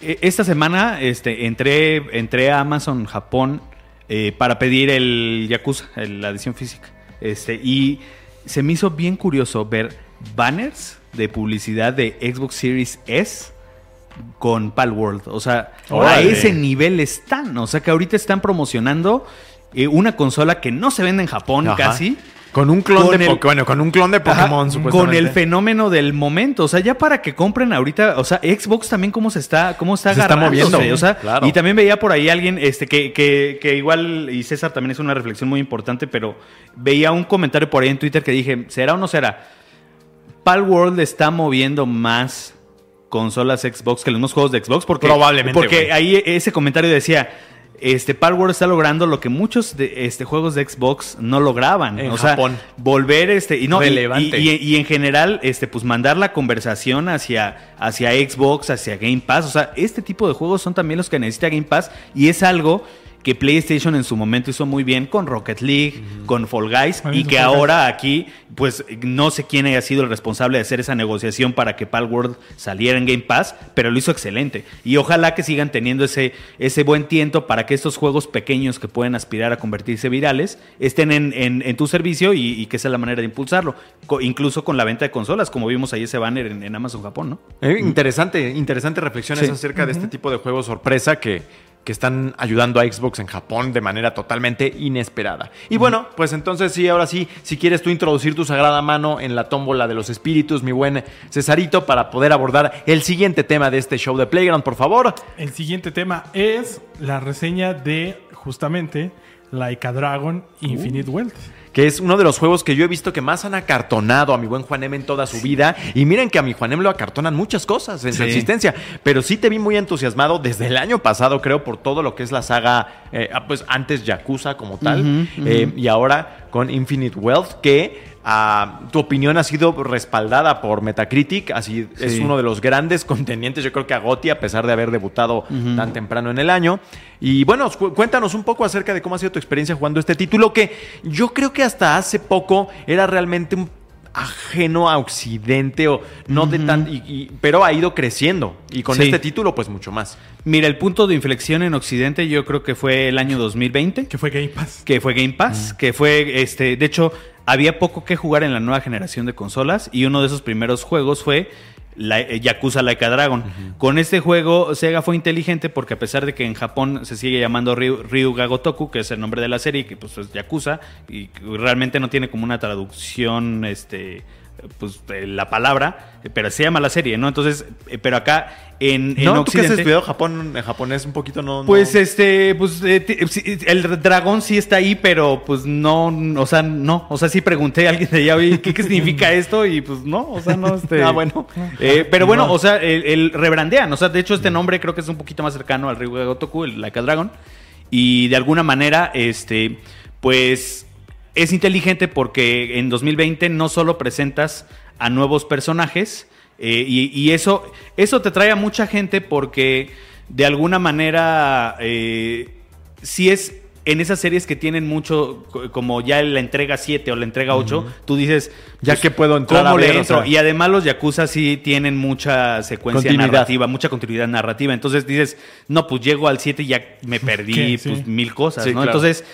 C: eh, esta semana este, entré, entré a Amazon Japón eh, para pedir el Yakuza, el- la edición física. Este, y se me hizo bien curioso ver banners de publicidad de Xbox Series S con Palworld. O sea, a ese nivel están. O sea, que ahorita están promocionando eh, una consola que no se vende en Japón
A: Ajá.
C: casi.
A: Con un clon
C: Con
A: de
C: el-
A: bueno, con un clon de
C: Ajá,
A: Pokémon,
C: con el fenómeno del momento, o sea, ya para que compren ahorita, o sea, Xbox también cómo se está, cómo está
A: Se está moviendo,
C: o sea,
A: claro.
C: y también veía por ahí alguien, este, que, que, que igual, y César también es una reflexión muy importante, pero veía un comentario por ahí en Twitter que dije, ¿será o no será? Palworld está moviendo más consolas Xbox que los mismos juegos de Xbox, porque,
A: Probablemente,
C: porque ahí ese comentario decía, este Palworld está logrando lo que muchos de este juegos de Xbox no lograban,
A: En
C: o sea,
A: Japón.
C: volver este y no y-
A: Relevante.
C: y, y- y en general este pues mandar la conversación hacia hacia Xbox hacia Game Pass o sea este tipo de juegos son también los que necesita Game Pass y es algo que PlayStation en su momento hizo muy bien con Rocket League, con Fall Guys, y que
B: Fall Guys.
C: ahora aquí, pues no sé quién haya sido el responsable de hacer esa negociación para que Palworld saliera en Game Pass, pero lo hizo excelente. Y ojalá que sigan teniendo ese, ese buen tiento para que estos juegos pequeños que pueden aspirar a convertirse virales estén en, en- en tu servicio y, y que esa es la manera de impulsarlo. Co- incluso con la venta de consolas, como vimos ahí ese banner en, en Amazon Japón, ¿no?
A: Eh, interesante, interesante reflexiones
C: Sí.
A: acerca de este tipo de juegos sorpresa que, que están ayudando a Xbox en Japón de manera totalmente inesperada. Y bueno, pues entonces sí, ahora sí, si quieres tú introducir tu sagrada mano en la tómbola de los espíritus, mi buen Cesarito, para poder abordar el siguiente tema de este show de Playground, por favor.
B: El siguiente tema es la reseña de justamente Laika Dragon Infinite Wealth.
A: Que es uno de los juegos que yo he visto que más han acartonado a mi buen Juanem en toda su vida. Y miren que a mi Juanem lo acartonan muchas cosas en su existencia. Pero sí te vi muy entusiasmado desde el año pasado, creo, por todo lo que es la saga, eh, ah, pues antes Yakuza como tal, eh, y ahora con Infinite Wealth, que ah, tu opinión ha sido respaldada por Metacritic, así es uno de los grandes contendientes, yo creo que a Gotti, a pesar de haber debutado tan temprano en el año. Y bueno, cu- cuéntanos un poco acerca de cómo ha sido tu experiencia jugando este título, que yo creo que hasta hace poco era realmente un ajeno a Occidente o no de tan y- y- pero ha ido creciendo y con
C: Sí.
A: este título pues mucho más.
C: Mira, el punto de inflexión en Occidente yo creo que fue el año 2020.
B: Que fue Game Pass.
C: que fue Game Pass, que fue este, de hecho, había poco que jugar en la nueva generación de consolas y uno de esos primeros juegos fue la, eh, Yakuza Laika Dragon. Con este juego Sega fue inteligente porque a pesar de que en Japón se sigue llamando Ryu, Ryuga Gotoku, que es el nombre de la serie, que pues es Yakuza y realmente no tiene como una traducción este pues de la palabra, eh, pero se llama la serie, ¿no? Entonces, eh, pero acá en, en
A: no, tú que has
C: Occidente
A: estudiado Japón, en japonés un poquito no, no-
C: pues este, pues eh, el dragón sí está ahí, pero pues no, o sea, no, o sea, sí pregunté a alguien de allá, oye, ¿qué, qué significa esto? Y pues no, o sea, no, este.
A: Ah, bueno.
C: Eh, pero bueno,
A: No.
C: o sea, el, el rebrandean, o sea, de hecho este nombre creo que es un poquito más cercano al Ryuga Gotoku, el Laika Dragon, y de alguna manera, este, pues es inteligente porque en 2020 no solo presentas a nuevos personajes, eh, y, y eso, eso te trae a mucha gente porque de alguna manera eh, si es en esas series que tienen mucho, co- como ya la entrega 7 o la entrega 8, tú dices,
A: Ya
C: pues,
A: que puedo entrar
C: ¿cómo
A: a
C: le?
A: O
C: entro?
A: sea-
C: y además los Yakuza sí tienen mucha secuencia narrativa, mucha continuidad narrativa. Entonces dices, no, pues llego al 7 y ya me perdí pues, mil cosas,
A: Sí,
C: ¿no?
A: claro.
C: Entonces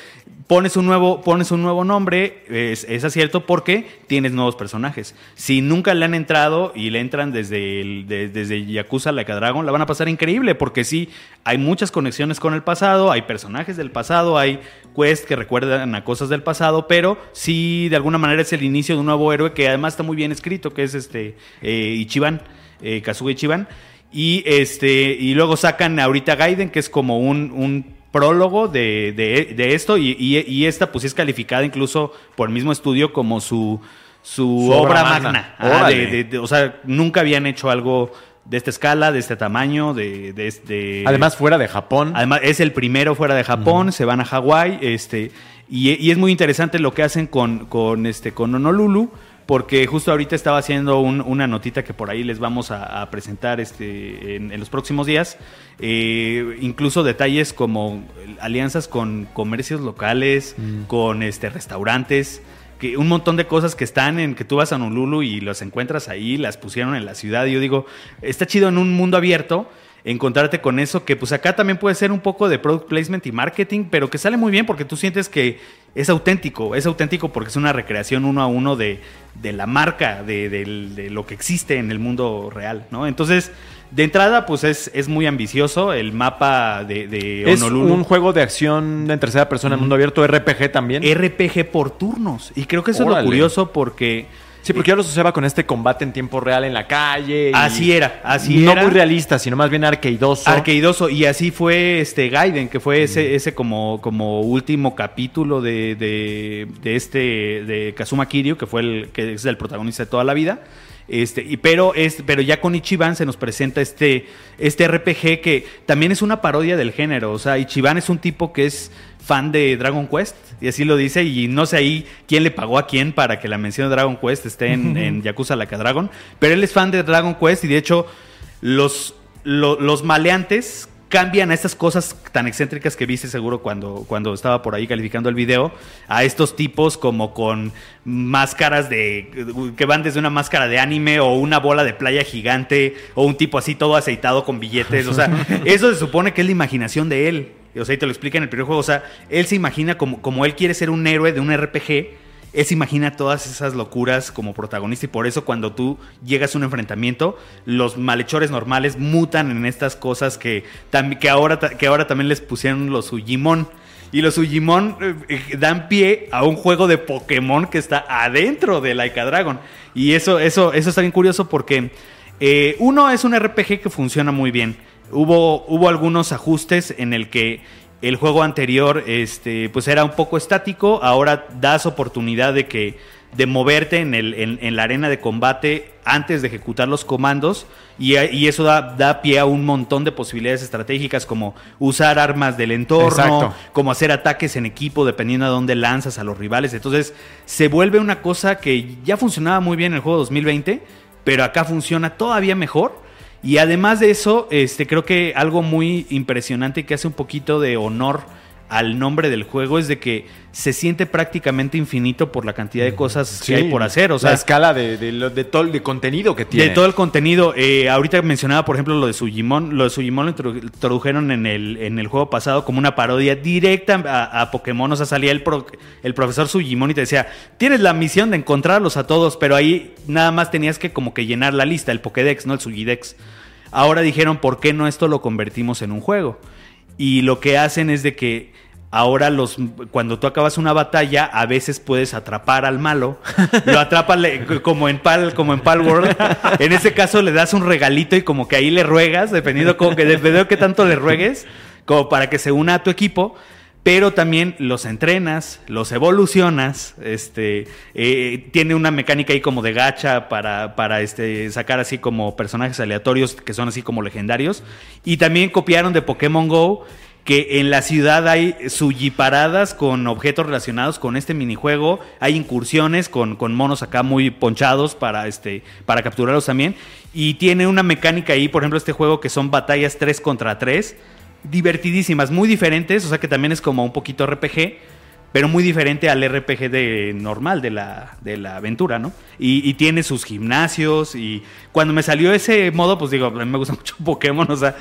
C: pones un nuevo, pones un nuevo nombre, es, es acierto porque tienes nuevos personajes. Si nunca le han entrado y le entran desde, desde Yakuza Like a Dragon, la van a pasar increíble porque sí, hay muchas conexiones con el pasado, hay personajes del pasado, hay quests que recuerdan a cosas del pasado, pero sí, de alguna manera es el inicio de un nuevo héroe que además está muy bien escrito, que es este eh, Ichiban, eh, Ichiban. Y este, y luego sacan ahorita Gaiden, que es como un prólogo de, de- de esto, y, y- y esta pues es calificada incluso por el mismo estudio como su, su,
A: Su obra
C: obra
A: magna.
C: Ah, de- o sea, nunca habían hecho algo de esta escala, de este tamaño, de, de este...
A: Además, fuera de Japón.
C: Además, es el primero fuera de Japón, se van a Hawái, este, y, y es muy interesante lo que hacen con, con, este, con Honolulu, porque justo ahorita estaba haciendo un- una notita que por ahí les vamos a, a presentar este, en, en los próximos días. Eh, incluso detalles como alianzas con comercios locales, con este, restaurantes. Que un montón de cosas que están en que tú vas a Honolulu y las encuentras ahí, las pusieron en la ciudad. Y yo digo, está chido en un mundo abierto encontrarte con eso, que pues acá también puede ser un poco de product placement y marketing, pero que sale muy bien porque tú sientes que es auténtico, es auténtico porque es una recreación uno a uno de, de la marca, de, de lo que existe en el mundo real, ¿no? Entonces, de entrada, pues es, es muy ambicioso el mapa de, de
A: Es
C: Honolulu.
A: un juego de acción en tercera persona en mundo abierto, RPG también.
C: RPG por turnos. Y creo que eso es lo curioso porque...
A: sí, porque ya lo asociaba con este combate en tiempo real en la calle. y
C: Así era, así
A: no
C: era.
A: muy realista, sino más bien arcaidoso.
C: Arqueidoso, y así fue este Gaiden, que fue ese, ese como, como último capítulo de, de, de este de Kazuma Kiryu, que fue el que es el protagonista de toda la vida. Este, y pero es, pero ya con Ichiban se nos presenta este, este RPG que también es una parodia del género. O sea, Ichiban es un tipo que es fan de Dragon Quest, y así lo dice, y no sé ahí quién le pagó a quién para que la mención de Dragon Quest esté en, en Yakuza Like a Dragon, pero él es fan de Dragon Quest y de hecho los, lo- los maleantes cambian a estas cosas tan excéntricas que viste seguro cuando, cuando estaba por ahí calificando el video, a estos tipos como con máscaras de que van desde una máscara de anime o una bola de playa gigante o un tipo así todo aceitado con billetes, o sea, eso se supone que es la imaginación de él. O sea, te lo explica en el primer juego, o sea, él se imagina como, como él quiere ser un héroe de un RPG, él se imagina todas esas locuras como protagonista y por eso cuando tú llegas a un enfrentamiento, los malhechores normales mutan en estas cosas que, que, ahora, que ahora también les pusieron los Ujimon. Y los Ujimon eh, eh, dan pie a un juego de Pokémon que está adentro de Laika Dragon. Y eso, eso, eso está bien curioso porque eh, uno es un RPG que funciona muy bien. Hubo, hubo algunos ajustes en el que el juego anterior este, pues era un poco estático, ahora das oportunidad de que de moverte en, el, en, en la arena de combate antes de ejecutar los comandos y, y eso da, da pie a un montón de posibilidades estratégicas como usar armas del entorno,
A: Exacto.
C: como hacer ataques en equipo dependiendo de dónde lanzas a los rivales. Entonces se vuelve una cosa que ya funcionaba muy bien en el juego 2020, pero acá funciona todavía mejor. Y además de eso, este, creo que algo muy impresionante que hace un poquito de honor al nombre del juego es de que se siente prácticamente infinito por la cantidad de cosas que hay por hacer. O sea,
A: la escala de, de, de todo el de contenido que tiene.
C: de todo el contenido. Eh, ahorita mencionaba, por ejemplo, lo de Sugimon. Lo de Sugimon lo introdu- introdujeron en el, en el juego pasado como una parodia directa a, a Pokémon. O sea, salía el, pro- el profesor Sugimon y te decía, tienes la misión de encontrarlos a todos, pero ahí nada más tenías que como que llenar la lista, el Pokédex, no el Sugidex. Ahora dijeron, ¿por qué no esto lo convertimos en un juego? Y lo que hacen es de que ahora los cuando tú acabas una batalla, a veces puedes atrapar al malo. Lo atrapas como en Pal, como en Pal World. En ese caso le das un regalito y como que ahí le ruegas, dependiendo como que dependiendo de qué tanto le ruegues, como para que se una a tu equipo. Pero también los entrenas, los evolucionas, este, eh, tiene una mecánica ahí como de gacha para, para este, sacar así como personajes aleatorios que son así como legendarios. Y también copiaron de Pokémon Go que en la ciudad hay paradas con objetos relacionados con este minijuego, hay incursiones con, con monos acá muy ponchados para, este, para capturarlos también, y tiene una mecánica ahí, por ejemplo, este juego que son batallas 3 contra 3, divertidísimas, muy diferentes, o sea que también es como un poquito RPG, pero muy diferente al RPG de normal de la, de la aventura, ¿no? Y, y tiene sus gimnasios y cuando me salió ese modo, pues digo, a mí me gusta mucho Pokémon, o sea,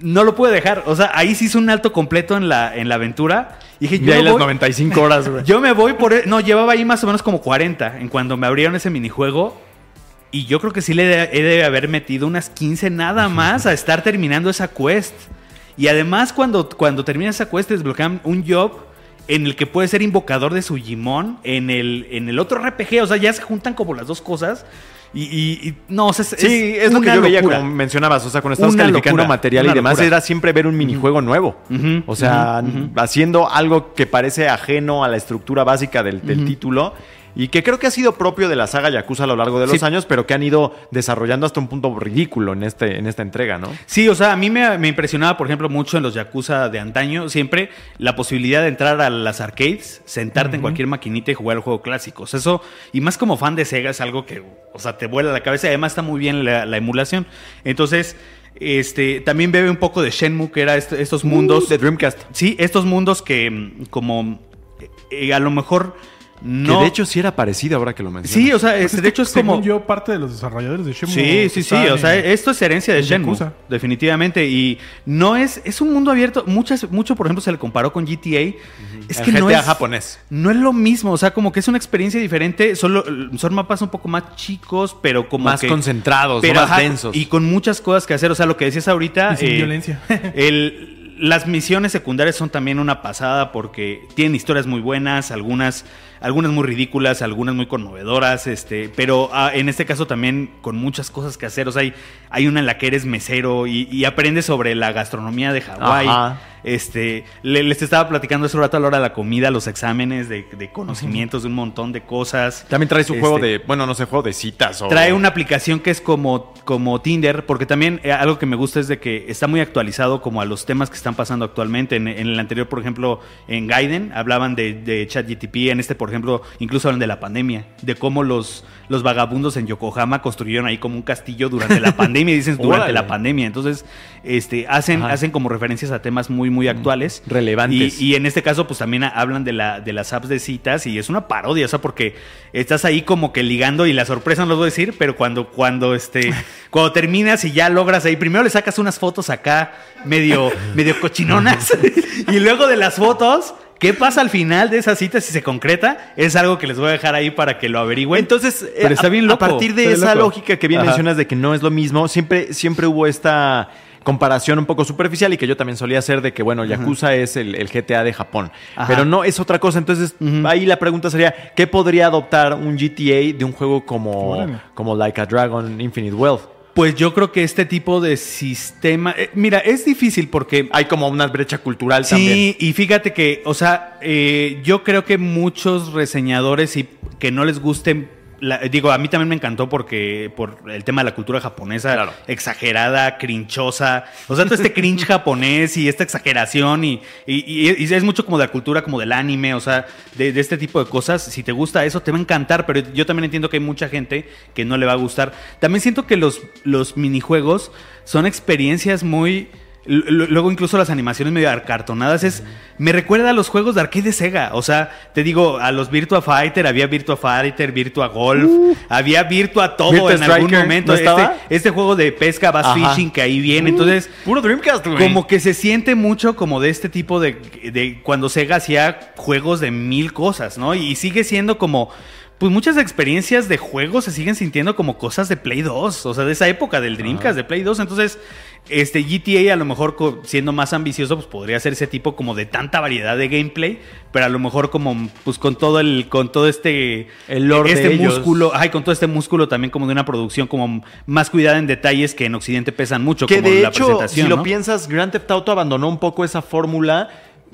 C: no lo pude dejar, o sea, ahí sí hizo un alto completo en la, en la aventura. Y dije,
A: Y ahí
C: yo,
A: las
C: voy-
A: 95 horas, güey.
C: yo me voy por... e- No, llevaba ahí más o menos como 40 en cuando me abrieron ese minijuego. Y yo creo que sí le he de haber metido unas 15 nada más a estar terminando esa quest. Y además cuando, cuando termina esa quest desbloquean un job en el que puede ser invocador de Sugimon en el, en el otro RPG. O sea, ya se juntan como las dos cosas. Y, y- y- no, o sea, es,
A: Sí, es, lo que yo veía como mencionabas, o sea, cuando estabas
C: Una
A: calificando
C: locura,
A: material y demás,
C: locura.
A: era siempre ver un minijuego nuevo.
C: Ujú,
A: o sea, haciendo algo que parece ajeno a la estructura básica del, del título, y que creo que ha sido propio de la saga Yakuza a lo largo de los
C: Sí.
A: años, pero que han ido desarrollando hasta un punto ridículo en, este, en esta entrega, ¿no?
C: Sí, o sea, a mí me, me impresionaba, por ejemplo, mucho en los Yakuza de antaño, siempre la posibilidad de entrar a las arcades, sentarte en cualquier maquinita y jugar el juego clásico. O sea, eso, y más como fan de Sega, es algo que, o sea, te vuela la cabeza. y Además, está muy bien la, la emulación. Entonces, este, también bebe un poco de Shenmue, que era est- estos mundos.
A: de Dreamcast.
C: Sí, estos mundos que, mm, como, eh, a lo mejor no.
A: Que de hecho sí era parecido ahora que lo mencionas.
C: sí, o sea,
B: Pues es
C: de hecho es
B: según
C: como.
B: yo, parte de los desarrolladores de Shenmue.
C: Sí, sí, sí. O sea, esto es herencia de
B: en
C: Shenmue.
B: Yakuza.
C: Definitivamente. Y no es. Es un mundo abierto. Muchas, mucho, por ejemplo, se le comparó con GTA. Es
A: El
C: que no
A: GTA
C: es.
A: japonés.
C: No es lo mismo. O sea, como que es una experiencia diferente. Solo, son mapas un poco más chicos, pero como.
A: Más
C: que-
A: concentrados,
C: pero,
A: ¿no? más
C: ajá,
A: densos.
C: Y con muchas cosas que hacer. O sea, lo que decías ahorita.
B: Y sin
C: eh,
B: violencia.
C: el- las misiones secundarias son también una pasada porque tienen historias muy buenas, algunas, algunas muy ridículas, algunas muy conmovedoras, este, pero ah, en este caso también con muchas cosas que hacer. O sea, hay, hay una en la que eres mesero y, y aprendes sobre la gastronomía de Hawái. Este, le- les estaba platicando hace un rato a la hora de la comida, los exámenes de, de conocimientos de un montón de cosas.
A: También trae su juego
C: Este,
A: de, bueno, no sé, juego de citas o...
C: Trae una aplicación que es como, como Tinder, porque también eh, algo que me gusta es de que está muy actualizado como a los temas que están pasando actualmente. En, en el anterior, por ejemplo, en Gaiden hablaban de, de ChatGTP, en este, por ejemplo, incluso hablan de la pandemia, de cómo los, los vagabundos en Yokohama construyeron ahí como un castillo durante la pandemia, y dicen durante
A: Órale.
C: la pandemia. Entonces, este, hacen,
A: Ajá.
C: hacen como referencias a temas muy, muy actuales.
A: Relevantes.
C: Y, y en este caso, pues también hablan de, la, de las apps de citas y es una parodia, o sea, porque estás ahí como que ligando y la sorpresa no lo voy a decir, pero cuando, cuando, este, cuando terminas y ya logras ahí, primero le sacas unas fotos acá medio, medio cochinonas y luego de las fotos... ¿Qué pasa al final de esa cita si se concreta? Es algo que les voy a dejar ahí para que lo averigüen.
A: Entonces,
C: Pero está
A: a-
C: bien loco.
A: A partir de esa
C: loco.
A: lógica que bien
C: Ajá.
A: mencionas de que no es lo mismo, siempre, siempre hubo esta comparación un poco superficial y que yo también solía hacer de que, bueno, Yakuza es el, el GTA de Japón.
C: Ajá.
A: Pero no es otra cosa. Entonces, ahí la pregunta sería, ¿qué podría adoptar un GTA de un juego como, como Like a Dragon Infinite Wealth?
C: Pues yo creo que este tipo de sistema... eh, mira, es difícil porque...
A: Hay como una brecha cultural
C: Sí,
A: también.
C: y fíjate que, o sea, eh, yo creo que muchos reseñadores y que no les gusten, la- digo, a mí también me encantó porque por el tema de la cultura japonesa,
A: Claro.
C: exagerada, crinchosa, o sea, todo este cringe japonés y esta exageración y, y- y- y es mucho como de la cultura, como del anime, o sea, de, de este tipo de cosas, si te gusta eso te va a encantar, pero yo también entiendo que hay mucha gente que no le va a gustar. También siento que los, los minijuegos son experiencias muy... Luego incluso las animaciones medio acartonadas es me recuerda a los juegos de arcade de Sega, o sea, te digo, a los Virtua Fighter, había Virtua Fighter, Virtua Golf, había Virtua todo
A: Virtua
C: en algún momento,
A: ¿no
C: este, este juego de pesca bass fishing que ahí viene, entonces
A: Puro Dreamcast, güey.
C: como que se siente mucho como de este tipo de, de cuando Sega hacía juegos de mil cosas, ¿no? Y sigue siendo como, pues muchas experiencias de juegos se siguen sintiendo como cosas de Play 2, o sea, de esa época del Dreamcast, de Play 2. Entonces, este GTA a lo mejor siendo más ambicioso, pues podría ser ese tipo como de tanta variedad de gameplay, pero a lo mejor como, pues con todo el, con todo este,
A: El lore
C: este
A: de ellos.
C: músculo, ay, con todo este músculo también como de una producción como más cuidada en detalles que en Occidente pesan mucho,
A: Que
C: como
A: de
C: la
A: hecho,
C: presentación.
A: si lo piensas, Grand Theft Auto abandonó un poco esa fórmula.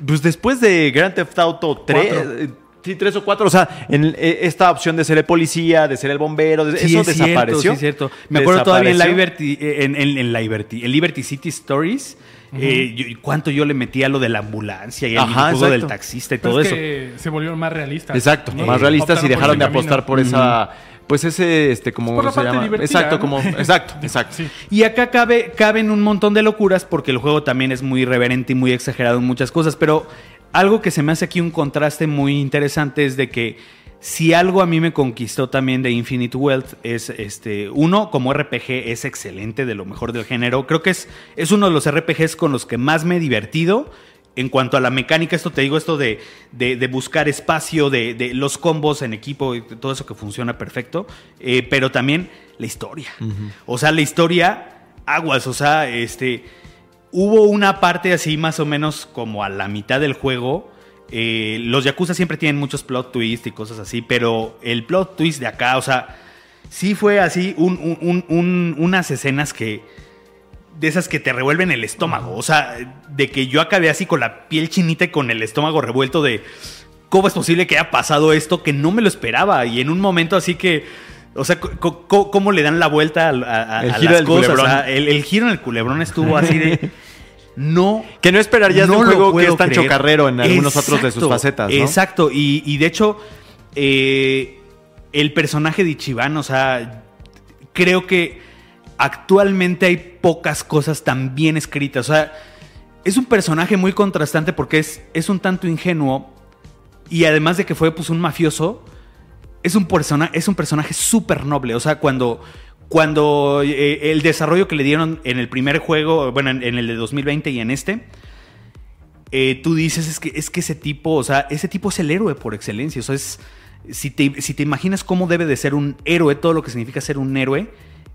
A: Pues después de Grand Theft Auto 3,
B: Cuatro.
A: eh, sí, 3 o 4, o sea, en eh, esta opción de ser el policía, de ser el bombero, de-
C: Sí,
A: eso
C: es
A: desapareció.
C: Cierto, sí, es cierto. Me acuerdo todavía en. Liberty, eh, en, en- en Liberty, en Liberty City Stories, eh, yo- cuánto yo le metía a lo de la ambulancia y el
A: Ajá,
C: juego del taxista y
B: Pero
C: todo
B: es
C: eso.
B: que se volvieron más realistas.
A: Exacto,
B: ¿no?
A: más realistas y dejaron de apostar por esa. Pues ese, este, como
B: Por la
A: se
B: parte
A: llama. exacto,
B: ¿no?
A: como. Exacto, exacto.
B: Sí.
C: Y acá cabe, caben un montón de locuras porque el juego también es muy irreverente y muy exagerado en muchas cosas. Pero algo que se me hace aquí un contraste muy interesante es de que si algo a mí me conquistó también de Infinite Wealth es este. Uno, como RPG es excelente, de lo mejor del género. Creo que es, es uno de los RPGs con los que más me he divertido. En cuanto a la mecánica, esto te digo, esto de, de- de buscar espacio, de, de los combos en equipo, y todo eso que funciona perfecto, eh, pero también la historia. O sea, la historia, aguas, o sea, este, hubo una parte así más o menos como a la mitad del juego. eh, los Yakuza siempre tienen muchos plot twists y cosas así, pero el plot twist de acá, o sea, sí fue así un- un- un- un- unas escenas que de esas que te revuelven el estómago. O sea, de que yo acabé así con la piel chinita y con el estómago revuelto de. ¿cómo es posible que haya pasado esto que no me lo esperaba? Y en un momento así que, o sea, ¿cómo le dan la vuelta a, a- a
A: El
C: las cosas?
A: culebrón.
C: Ah, el, el giro en el culebrón estuvo así de... No.
A: Que no esperarías de
C: no
A: un juego que es tan
C: creer.
A: chocarrero en algunos otros de sus facetas, ¿no?
C: Exacto. Y, y de hecho, eh, el personaje de Ichiban, o sea, creo que actualmente hay pocas cosas tan bien escritas. O sea, es un personaje muy contrastante porque es, es un tanto ingenuo. Y además de que fue pues un mafioso, es un, persona, es un personaje súper noble. O sea, cuando, cuando eh, el desarrollo que le dieron en el primer juego, bueno, en, el de 2020 y en este, eh, tú dices es que, es que ese tipo, o sea, ese tipo es el héroe por excelencia. O sea, es, si, te, si te imaginas cómo debe de ser un héroe, todo lo que significa ser un héroe,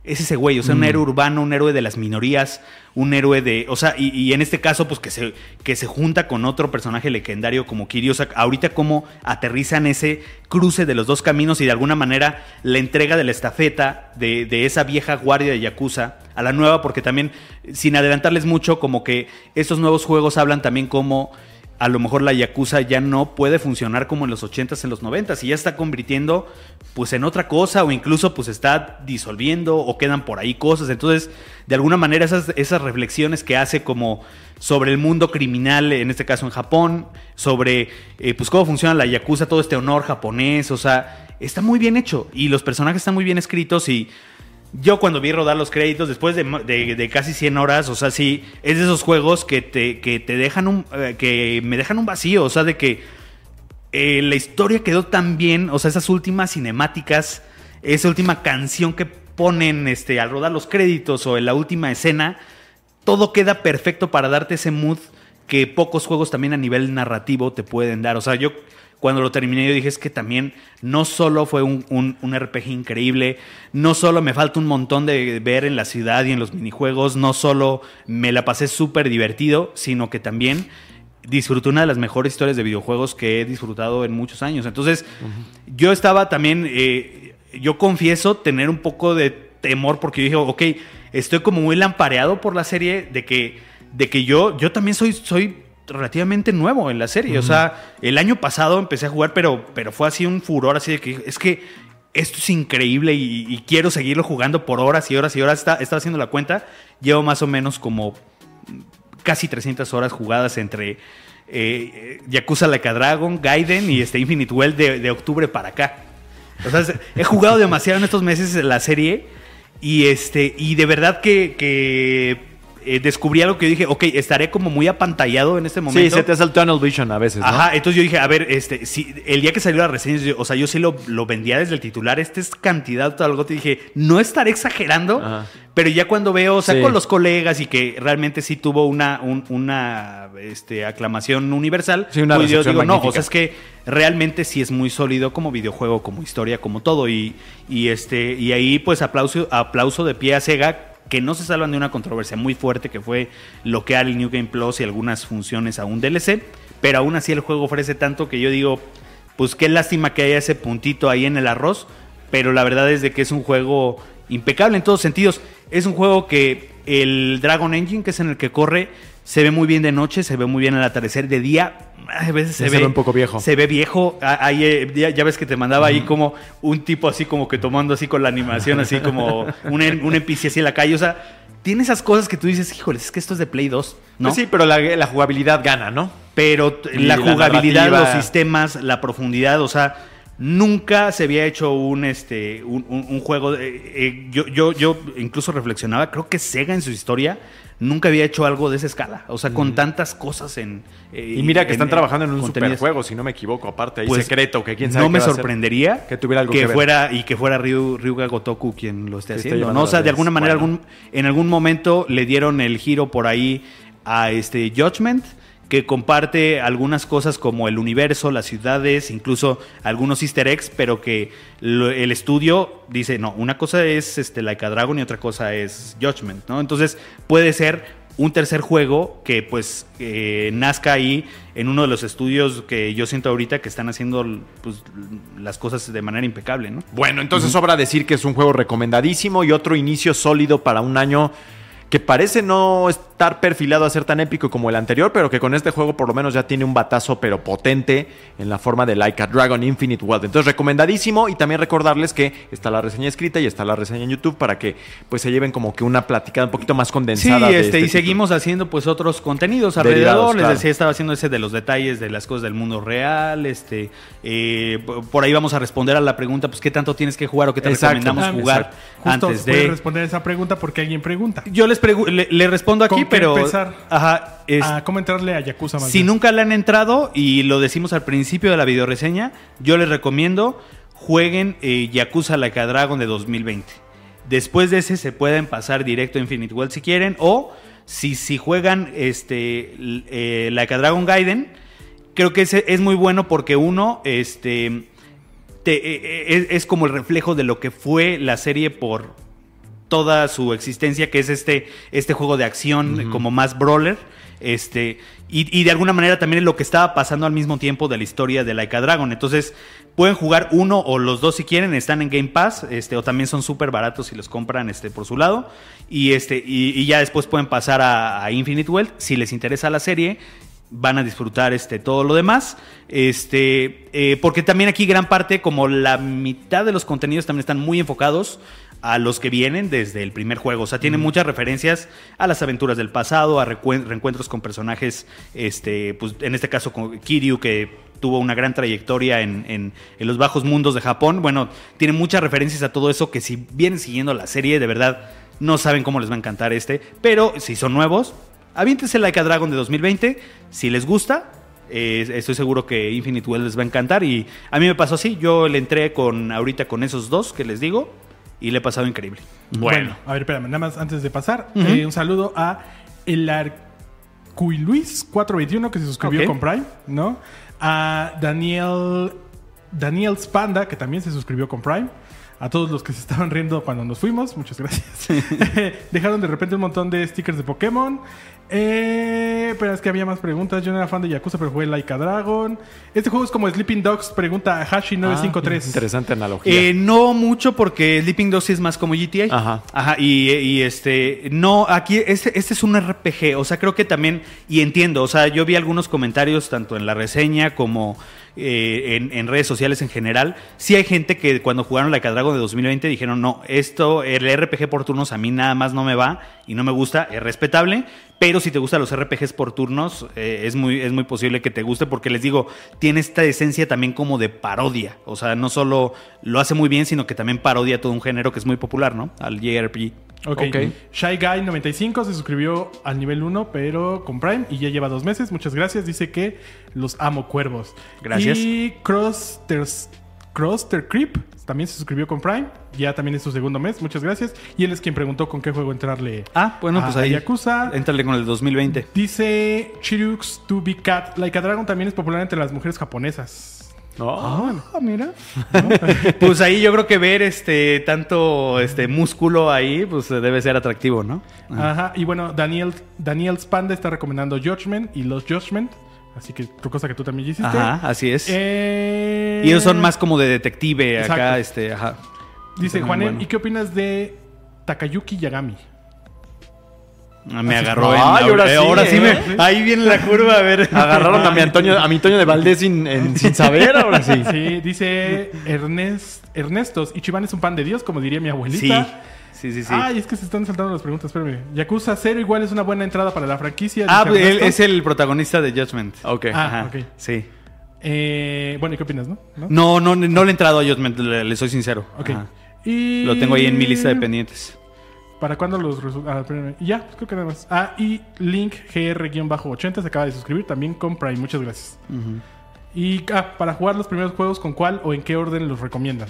C: es ese güey, o sea, un héroe urbano, un héroe de las minorías, un héroe de, o sea, y, y en este caso, pues que se, que se junta con otro personaje legendario como Kiryu, o sea, ahorita cómo aterrizan ese cruce de los dos caminos y de alguna manera la entrega de la estafeta de, de esa vieja guardia de Yakuza a la nueva, porque también, sin adelantarles mucho, como que estos nuevos juegos hablan también como a lo mejor la Yakuza ya no puede funcionar como en los 80s, en los 90s, y ya está convirtiendo pues en otra cosa o incluso pues está disolviendo o quedan por ahí cosas. Entonces, de alguna manera esas, esas reflexiones que hace como sobre el mundo criminal, en este caso en Japón, sobre eh, pues cómo funciona la Yakuza, todo este honor japonés, o sea, está muy bien hecho y los personajes están muy bien escritos y yo cuando vi rodar los créditos después de, de- casi 100 horas, o sea, sí, es de esos juegos que te, que te dejan un, eh, que me dejan un vacío, o sea, de que eh, la historia quedó tan bien, o sea, esas últimas cinemáticas, esa última canción que ponen este, al rodar los créditos o en la última escena, todo queda perfecto para darte ese mood que pocos juegos también a nivel narrativo te pueden dar. O sea, yo cuando lo terminé yo dije es que también no solo fue un, un- un RPG increíble, no solo me falta un montón de ver en la ciudad y en los minijuegos, no solo me la pasé súper divertido, sino que también disfruté una de las mejores historias de videojuegos que he disfrutado en muchos años. Entonces, yo estaba también, eh, yo confieso tener un poco de temor porque yo dije, ok, estoy como muy lampareado por la serie de que, de que yo, yo también soy, soy relativamente nuevo en la serie. O sea, el año pasado empecé a jugar, pero, pero fue así un furor, así de que es que esto es increíble y, y quiero seguirlo jugando por horas y horas y horas. Está, estaba haciendo la cuenta, llevo más o menos como casi 300 horas jugadas entre eh, Yakuza Like a Dragon, Gaiden y este Infinite Well de, de octubre para acá. O sea, he jugado demasiado en estos meses la serie y este y de verdad que, que, eh, descubrí algo que dije, ok, estaré como muy apantallado en este momento.
A: Sí, se te hace el tunnel vision a veces, ¿no?
C: Ajá, entonces yo dije, a ver, este, si, el día que salió la reseña, yo- o sea, yo sí lo, lo vendía desde el titular, esta es cantidad, todo algo, te dije, no estaré exagerando,
A: Ajá.
C: pero ya cuando veo, o sea,
A: Sí.
C: con los colegas y que realmente sí tuvo una, un- una este, aclamación universal,
A: Sí, una
C: pues yo digo, no, o sea, es que realmente sí es muy sólido como videojuego, como historia, como todo, y, y, este, y ahí pues aplauso, aplauso de pie a Sega, que no se salvan de una controversia muy fuerte que fue lo que era el New Game Plus y algunas funciones a un DLC, pero aún así el juego ofrece tanto que yo digo, pues qué lástima que haya ese puntito ahí en el arroz, pero la verdad es de que es un juego impecable en todos sentidos. Es un juego que el Dragon Engine, que es en el que corre, se ve muy bien de noche, se ve muy bien al atardecer, de día a veces se,
A: Se
C: ve,
A: ve un poco viejo.
C: Se ve viejo. Ah, ahí, eh, ya, ya ves que te mandaba ahí como un tipo así como que tomando así con la animación, así como un, un NPC así en la calle. O sea, tiene esas cosas que tú dices, híjoles, es que esto es de Play 2, ¿no?
A: Pues sí, pero la, la jugabilidad gana, ¿no?
C: pero
A: Y
C: la jugabilidad, los sistemas, la profundidad, o sea, nunca se había hecho un este un, un- un juego. de- eh, yo, yo, yo incluso reflexionaba, creo que Sega en su historia nunca había hecho algo de esa escala. O sea, con tantas cosas en. eh,
A: Y mira que están trabajando en un
C: contenidos.
A: superjuego, si no me equivoco, aparte, ahí
C: Pues,
A: secreto, que quién sabe
C: No me sorprendería
A: Que tuviera algo que ver.
C: fuera y que fuera Ryu, Ryuga Gotoku quien lo esté
A: Que
C: haciendo. ¿no? O sea, de alguna manera,
A: Bueno.
C: algún, en algún momento le dieron el giro por ahí a este Judgment, que comparte algunas cosas como el universo, las ciudades, incluso algunos easter eggs, pero que lo- el estudio dice, no, una cosa es este, Like a Dragon y otra cosa es Judgment, ¿no? Entonces puede ser un tercer juego que pues eh, nazca ahí en uno de los estudios que yo siento ahorita que están haciendo pues, las cosas de manera impecable, ¿no?
A: Bueno, entonces sobra decir que es un juego recomendadísimo y otro inicio sólido para un año que parece no es- estar perfilado a ser tan épico como el anterior, pero que con este juego por lo menos ya tiene un batazo pero potente en la forma de Like a Dragon Infinite World. Entonces recomendadísimo y también recordarles que está la reseña escrita y está la reseña en YouTube para que pues se lleven como que una platicada un poquito más
C: Sí,
A: condensada. de
C: este,
A: este
C: y
A: título.
C: seguimos haciendo pues otros contenidos
A: Derivados,
C: alrededor.
A: claro.
C: Les decía, estaba haciendo ese de los detalles de las cosas del mundo real. Este, eh, por ahí vamos a responder a la pregunta, pues qué tanto tienes que jugar o qué te
A: Exacto.
C: recomendamos
B: Ah,
C: jugar
A: exacto.
B: Justo
C: antes de.
B: responder esa pregunta porque alguien pregunta.
C: Yo les le, le respondo aquí,
B: ¿Con qué
C: pero.
B: empezar?
C: Ajá. es-
B: a cómo entrarle a Yakuza más
C: si
B: bien.
C: nunca le han entrado, y lo decimos al principio de la videoreseña, yo les recomiendo jueguen eh, Yakuza Like a Dragon de 2020. Después de ese se pueden pasar directo a Infinite World si quieren, o si, si juegan este, eh, Like a Dragon Gaiden, creo que ese es muy bueno porque uno, este, te- eh, es, es como el reflejo de lo que fue la serie por toda su existencia, que es este, este juego de acción como más brawler. Este, y, y de alguna manera también es lo que estaba pasando al mismo tiempo de la historia de Like a Dragon. Entonces, pueden jugar uno o los dos si quieren, están en Game Pass, este, o también son súper baratos si los compran este, por su lado. Y, este, y, y ya después pueden pasar a, a Infinite Wealth. Si les interesa la serie, van a disfrutar este, todo lo demás. Este, eh, porque también aquí gran parte, como la mitad de los contenidos también están muy enfocados a los que vienen desde el primer juego. O sea, tiene muchas referencias a las aventuras del pasado, a reencuentros con personajes, este, pues en este caso con Kiryu, que tuvo una gran trayectoria en, en- en los bajos mundos de Japón. Bueno, tiene muchas referencias a todo eso que si vienen siguiendo la serie, de verdad, no saben cómo les va a encantar este. Pero si son nuevos, aviéntense Like a Dragon de 2020. Si les gusta, eh, estoy seguro que Infinite World les va a encantar. Y a mí me pasó así. Yo le entré con ahorita con esos dos que les digo. Y le he pasado increíble.
B: Bueno, a ver, espérame, nada más antes de pasar, eh, un saludo a el Arcuiluis 421 que se suscribió con Prime, ¿no? A Daniel Daniel Spanda que también se suscribió con Prime. A todos los que se estaban riendo cuando nos fuimos, muchas gracias. Dejaron de repente un montón de stickers de Pokémon. Eh, pero es que había más preguntas. Yo no era fan de Yakuza, pero jugué Like a Dragon. Este juego es como Sleeping Dogs, pregunta Hashi953.
A: Interesante analogía.
C: Eh, no mucho porque Sleeping Dogs es más como GTA.
A: Ajá.
C: Ajá. Y, y, este. No, aquí este, este es un RPG. O sea, creo que también. Y entiendo. O sea, yo vi algunos comentarios tanto en la reseña como. Eh, en, redes sociales en general, sí hay gente que cuando jugaron la Dragon de 2020 dijeron, no, esto, el RPG por turnos a mí nada más no me va y no me gusta, es respetable, pero si te gustan los RPGs por turnos, eh, es, muy, es muy posible que te guste porque les digo, tiene esta esencia también como de parodia, o sea, no solo lo hace muy bien, sino que también parodia todo un género que es muy popular, ¿no? Al JRPG.
B: Ok.
A: Ok.
B: Shy Guy 95 se suscribió al nivel 1, pero con Prime y ya lleva dos meses. Muchas gracias. Dice que los amo cuervos.
C: Gracias.
B: Y Crosster Creep también se suscribió con Prime. Ya también es su segundo mes. Muchas gracias. Y él es quien preguntó con qué juego entrarle.
C: Ah, bueno,
B: a-
C: pues ahí.
B: Yakuza.
C: Entrale con el 2020.
B: Dice Chirux to be cat. Like a Dragon también es popular entre las mujeres japonesas.
A: No.
B: Ah, mira.
C: Pues ahí yo creo que ver este tanto este músculo ahí, pues eh, debe ser atractivo, ¿no?
B: Ajá. Y bueno, Daniel, Daniel Spanda está recomendando Judgment y los Judgment. Así que cosa que tú también hiciste.
C: Ajá, así es.
B: Eh,
C: y ellos son más como de detective acá, este, ajá.
B: Dice Juanel,
C: bueno.
B: ¿y qué opinas de Takayuki Yagami?
C: Ah, Me
B: Así-
C: agarró en la-
A: ahora
C: eh,
A: sí,
C: ahora sí
A: ¿eh?
C: me, ahí viene la curva, a ver.
A: Agarraron a mi Antonio, a mi Antonio de Valdés sin, en- sin saber, ahora sí.
B: Sí, dice Ernest, Ernestos, Ichiban es un pan de Dios, como diría mi
C: Sí,
B: abuelita.
C: sí, sí, sí.
B: Ay, es que se están saltando las preguntas, espérame. Yakuza 0 igual es una buena entrada para la franquicia.
C: ah, él es el protagonista de Judgment.
A: Ok.
B: Ah,
C: Ajá,
B: ok.
C: Sí.
B: Eh, bueno, ¿y qué opinas, no? ¿No?
C: No, no, no le he entrado a Judgment, le, le soy sincero.
B: Ok.
C: Ajá.
B: Y...
C: Lo tengo ahí en mi lista de pendientes.
B: ¿Para cuándo los resultados? Ah. Y ya, creo que nada más. Ah, y Link GR-80 se acaba de suscribir también con Prime. Muchas gracias. Y ah, para jugar los primeros juegos, ¿con cuál o en qué orden los recomiendan?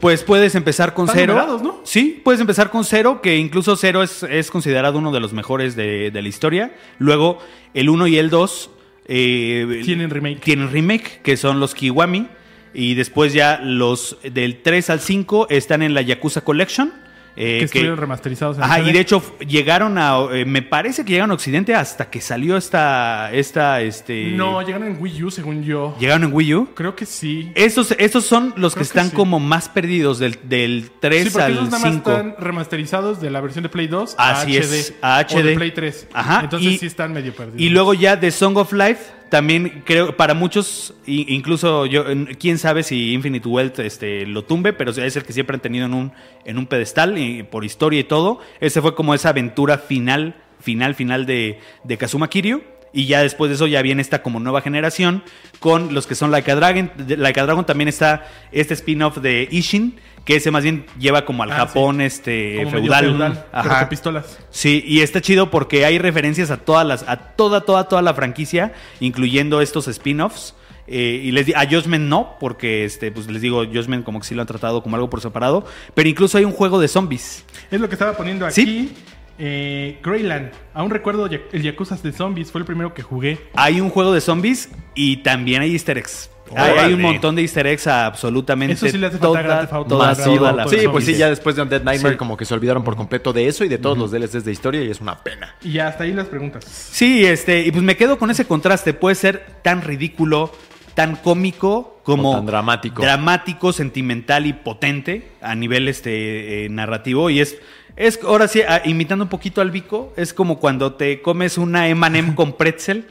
C: Pues puedes empezar con
B: Están
C: cero.
B: ¿no?
C: Sí, puedes empezar con cero, que incluso cero es, es considerado uno de los mejores de, de la historia. Luego, el 1 y el 2 eh,
B: Tienen remake.
C: Tienen remake, que son los Kiwami. Y después ya los del 3 al 5 están en la Yakuza Collection. Eh,
B: que estuvieron remasterizados en
C: Ajá,
B: HD.
C: y de hecho llegaron a. eh, me parece que llegaron a Occidente hasta que salió esta. esta este,
B: No, llegaron en Wii U, según yo.
C: Llegaron en Wii U.
B: Creo que sí.
C: Estos, estos son los que
B: Creo que
C: están
B: sí.
C: como más perdidos del, del 3
B: Sí,
C: al
B: esos nada más
C: 5.
B: están remasterizados de la versión de Play 2
C: Así
B: a
C: es,
B: HD.
C: a
B: O de
C: HD.
B: Play 3.
C: Ajá,
B: Entonces
C: y-
B: sí están medio perdidos.
C: Y luego ya de Song of Life, también creo, para muchos, incluso yo, quién sabe si Infinite Wealth este, lo tumbe, pero es el que siempre han tenido en un, en un pedestal, y por historia y todo. Ese fue como esa aventura final, final, final de, de Kazuma Kiryu. Y ya después de eso ya viene esta como nueva generación con los que son Like a Dragon. Like a Dragon también está este spin-off de Ishin, que ese más bien lleva como al
B: Ah,
C: Japón este,
B: Como
C: feudal.
B: pero
C: Ajá.
B: con pistolas.
C: Sí, y está chido porque hay referencias a todas las, a toda, toda, toda la franquicia, incluyendo estos spin-offs. Eh, y les di- a Josmen no, porque este, pues les digo, Josmen como que sí lo han tratado como algo por separado. Pero incluso hay un juego de zombies.
B: Es lo que estaba poniendo aquí.
C: Sí.
B: Eh, Greyland. Aún recuerdo el Yakuza de Zombies. Fue el primero que jugué.
C: Hay un juego de zombies y también hay easter eggs. Hay, un montón de easter eggs a absolutamente
B: Eso sí le hace falta
C: toda, toda la
B: todo
A: Sí, pues sí, ya después de Undead Nightmare
C: Sí.
A: como que se olvidaron por completo de eso y de todos los DLCs de historia y es una pena.
B: Y hasta ahí las preguntas.
C: Sí, este, y pues me quedo con ese contraste. Puede ser tan ridículo, tan cómico como
A: O tan dramático.
C: dramático, sentimental y potente a nivel este eh, narrativo. Y es, es ahora sí, ah, imitando un poquito al Vico, es como cuando te comes una M&M con pretzel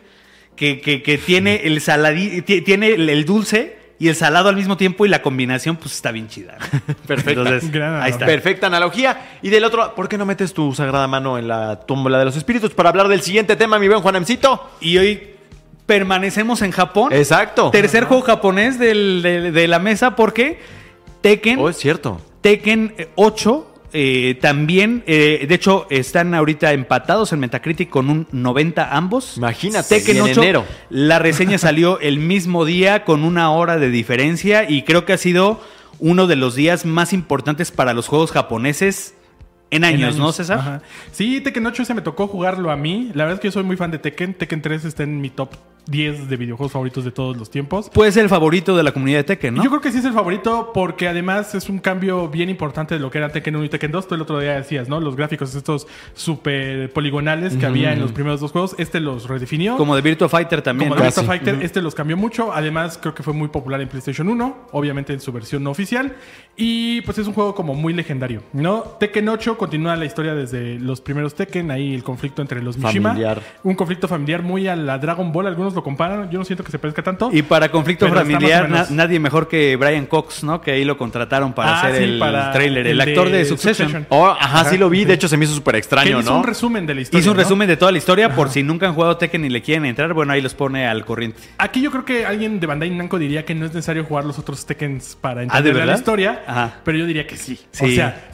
C: que, que- que tiene el saladi, ti- tiene el, el dulce. Y el salado al mismo tiempo y la combinación pues está bien chida.
A: Perfecta.
C: Entonces,
B: Gran
C: ahí está.
A: Perfecta analogía. Y del otro, ¿por qué no metes tu sagrada mano en la tómbola de los espíritus para hablar del siguiente tema, mi buen Juanemcito?
C: Y hoy permanecemos en Japón.
A: Exacto.
C: Tercer juego japonés del- de, de la mesa porque Tekken,
A: Oh, es cierto.
C: Tekken eh, 8 eh, también, eh, de hecho, están ahorita empatados en Metacritic con un 90 ambos.
A: Imagínate,
C: Tekken
A: en
C: 8,
A: enero.
C: la reseña salió el mismo día con una hora de diferencia y creo que ha sido uno de los días más importantes para los juegos japoneses en años,
B: En
C: ¿no, César?
B: Ajá. Sí, Tekken 8 se me tocó jugarlo a mí. La verdad es que yo soy muy fan de Tekken. Tekken 3 está en mi top 10 de videojuegos favoritos de todos los tiempos.
C: Puede ser el favorito de la comunidad de Tekken, ¿no?
B: Yo creo que sí es el favorito porque además es un cambio bien importante de lo que era Tekken 1 y Tekken 2. Tú el otro día decías, ¿no? Los gráficos estos súper poligonales que había en los primeros dos juegos. Este los redefinió.
C: Como de Virtua Fighter también.
B: Como de Virtua Fighter, este los cambió mucho. Además, creo que fue muy popular en PlayStation 1, obviamente en su versión no oficial. Y pues es un juego como muy legendario, ¿no? Tekken 8 continúa la historia desde los primeros Tekken, ahí el conflicto entre los Mishima.
A: Familiar.
B: Un conflicto familiar muy a la Dragon Ball, algunos lo comparan. Yo no siento que se parezca tanto.
C: Y para conflicto familiar,
B: o
C: na- nadie mejor que Brian Cox, ¿no? Que ahí lo contrataron para
B: Ah,
C: hacer
B: sí,
C: el
B: para
C: trailer. El,
B: el
C: actor de,
B: de
C: Succession.
B: Succession.
A: Oh, ajá, sí lo vi.
B: sí.
A: De hecho, se me hizo súper extraño,
B: hizo
A: ¿no?
B: un resumen de la historia.
C: Hizo un
B: ¿no?
C: resumen de toda la historia por si nunca han jugado Tekken y le quieren entrar. Bueno, ahí los pone al corriente.
B: Aquí yo creo que alguien de Bandai Namco diría que no es necesario jugar los otros Tekkens para
C: ¿Ah, de
B: entender la
C: verdad?
B: historia,
C: Ajá.
B: pero yo diría que sí. O
C: Sí.
B: sea,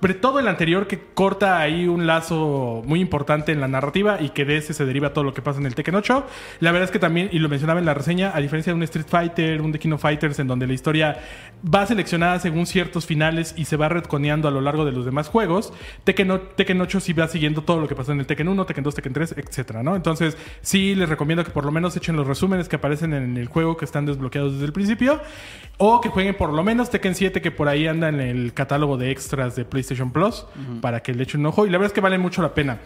B: sobre todo el anterior que corta ahí un lazo muy importante en la narrativa y que de ese se deriva todo lo que pasa en el Tekken 8. La verdad es que también, y lo mencionaba en la reseña, a diferencia de un Street Fighter, un The King Fighters, en donde la historia va seleccionada según ciertos finales y se va retconeando a lo largo de los demás juegos, Tekken, Tekken 8 sí va siguiendo todo lo que pasó en el Tekken 1, Tekken 2, Tekken 3, etcétera, ¿no? Entonces, sí les recomiendo que por lo menos echen los resúmenes que aparecen en el juego que están desbloqueados desde el principio o que jueguen por lo menos Tekken 7 que por ahí anda en el catálogo de extras de PlayStation Plus para que le echen un ojo y la verdad es que vale mucho la pena.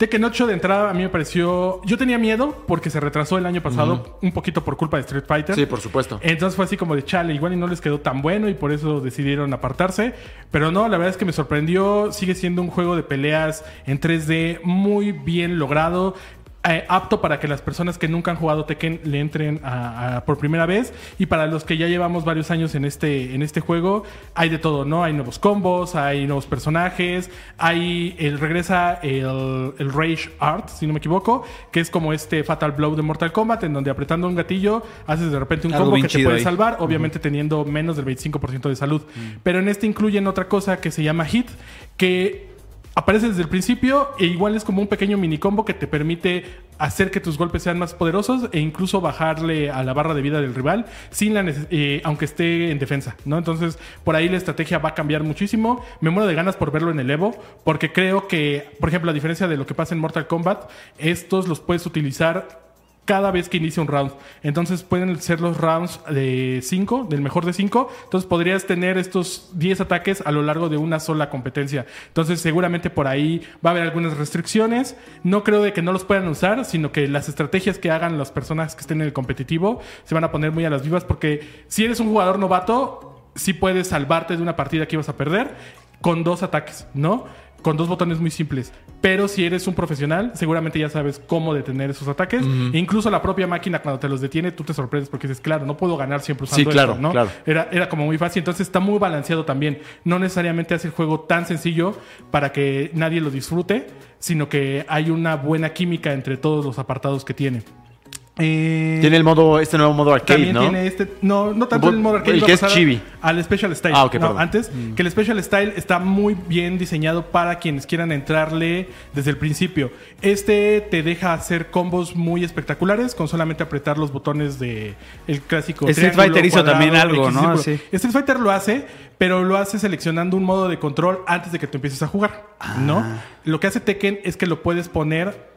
B: Tekken 8 de entrada a mí me pareció... Yo tenía miedo porque se retrasó el año pasado un poquito por culpa de Street Fighter.
A: Sí, por supuesto.
B: Entonces fue así como de chale, igual y no les quedó tan bueno y por eso decidieron apartarse. Pero no, la verdad es que me sorprendió. Sigue siendo un juego de peleas en 3D muy bien logrado. Eh, apto para que las personas que nunca han jugado Tekken le entren a- a- por primera vez y para los que ya llevamos varios años en este, en este juego hay de todo, ¿no? Hay nuevos combos, hay nuevos personajes, hay el, regresa el, el Rage Art, si no me equivoco, que es como este Fatal Blow de Mortal Kombat en donde apretando un gatillo haces de repente un
C: Algo
B: combo que te puede
C: ahí.
B: salvar, obviamente teniendo menos del 25% de salud. Pero en este incluyen otra cosa que se llama Hit, que aparece desde el principio e igual es como un pequeño mini combo que te permite hacer que tus golpes sean más poderosos e incluso bajarle a la barra de vida del rival sin la eh, aunque esté en defensa, ¿no? Entonces, por ahí la estrategia va a cambiar muchísimo. Me muero de ganas por verlo en el Evo, porque creo que, por ejemplo, a diferencia de lo que pasa en Mortal Kombat, estos los puedes utilizar cada vez que inicia un round. Entonces pueden ser los rounds de 5, del mejor de 5. Entonces podrías tener estos 10 ataques a lo largo de una sola competencia. Entonces seguramente por ahí va a haber algunas restricciones. No creo de que no los puedan usar, sino que las estrategias que hagan las personas que estén en el competitivo se van a poner muy a las vivas porque si eres un jugador novato, sí puedes salvarte de una partida que ibas a perder con dos ataques, ¿no? Con dos botones muy simples. Pero si eres un profesional, seguramente ya sabes cómo detener esos ataques. E incluso la propia máquina, cuando te los detiene, tú te sorprendes porque dices, claro, no puedo ganar siempre usando
A: Sí, claro,
B: esto, ¿no?
A: claro.
B: Era, era como muy fácil. Entonces está muy balanceado también. No necesariamente hace el juego tan sencillo para que nadie lo disfrute, sino que hay una buena química entre todos los apartados que tiene. Eh,
A: Tiene el modo, este nuevo modo arcade,
B: también
A: ¿no?
B: tiene este. No, no tanto el modo arcade.
A: el que es chibi.
B: Al Special Style.
A: Ah, ok,
B: No,
A: perdón.
B: antes, que el Special Style está muy bien diseñado para quienes quieran entrarle desde el principio. Este te deja hacer combos muy espectaculares con solamente apretar los botones de el clásico.
C: Street Fighter hizo
B: cuadrado,
C: también algo, ¿no? Sí.
B: Street Fighter lo hace, pero lo hace seleccionando un modo de control antes de que tú empieces a jugar, ¿no?
C: Ah.
B: Lo que hace Tekken es que lo puedes poner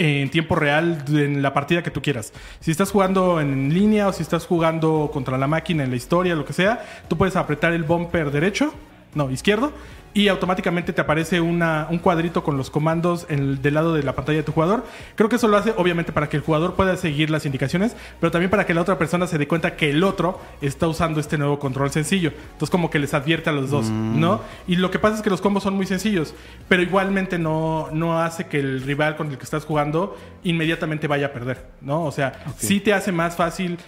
B: en tiempo real en la partida que tú quieras. Si estás jugando en línea o si estás jugando contra la máquina en la historia, lo que sea, tú puedes apretar el bumper derecho, no, izquierdo, y automáticamente te aparece una- un cuadrito con los comandos en el- del lado de la pantalla de tu jugador. Creo que eso lo hace obviamente para que el jugador pueda seguir las indicaciones, pero también para que la otra persona se dé cuenta que el otro está usando este nuevo control sencillo. Entonces como que les advierte a los dos, ¿no? Y lo que pasa es que los combos son muy sencillos, pero igualmente no, no hace que el rival con el que estás jugando inmediatamente vaya a perder, ¿no? O sea, sí te hace más fácil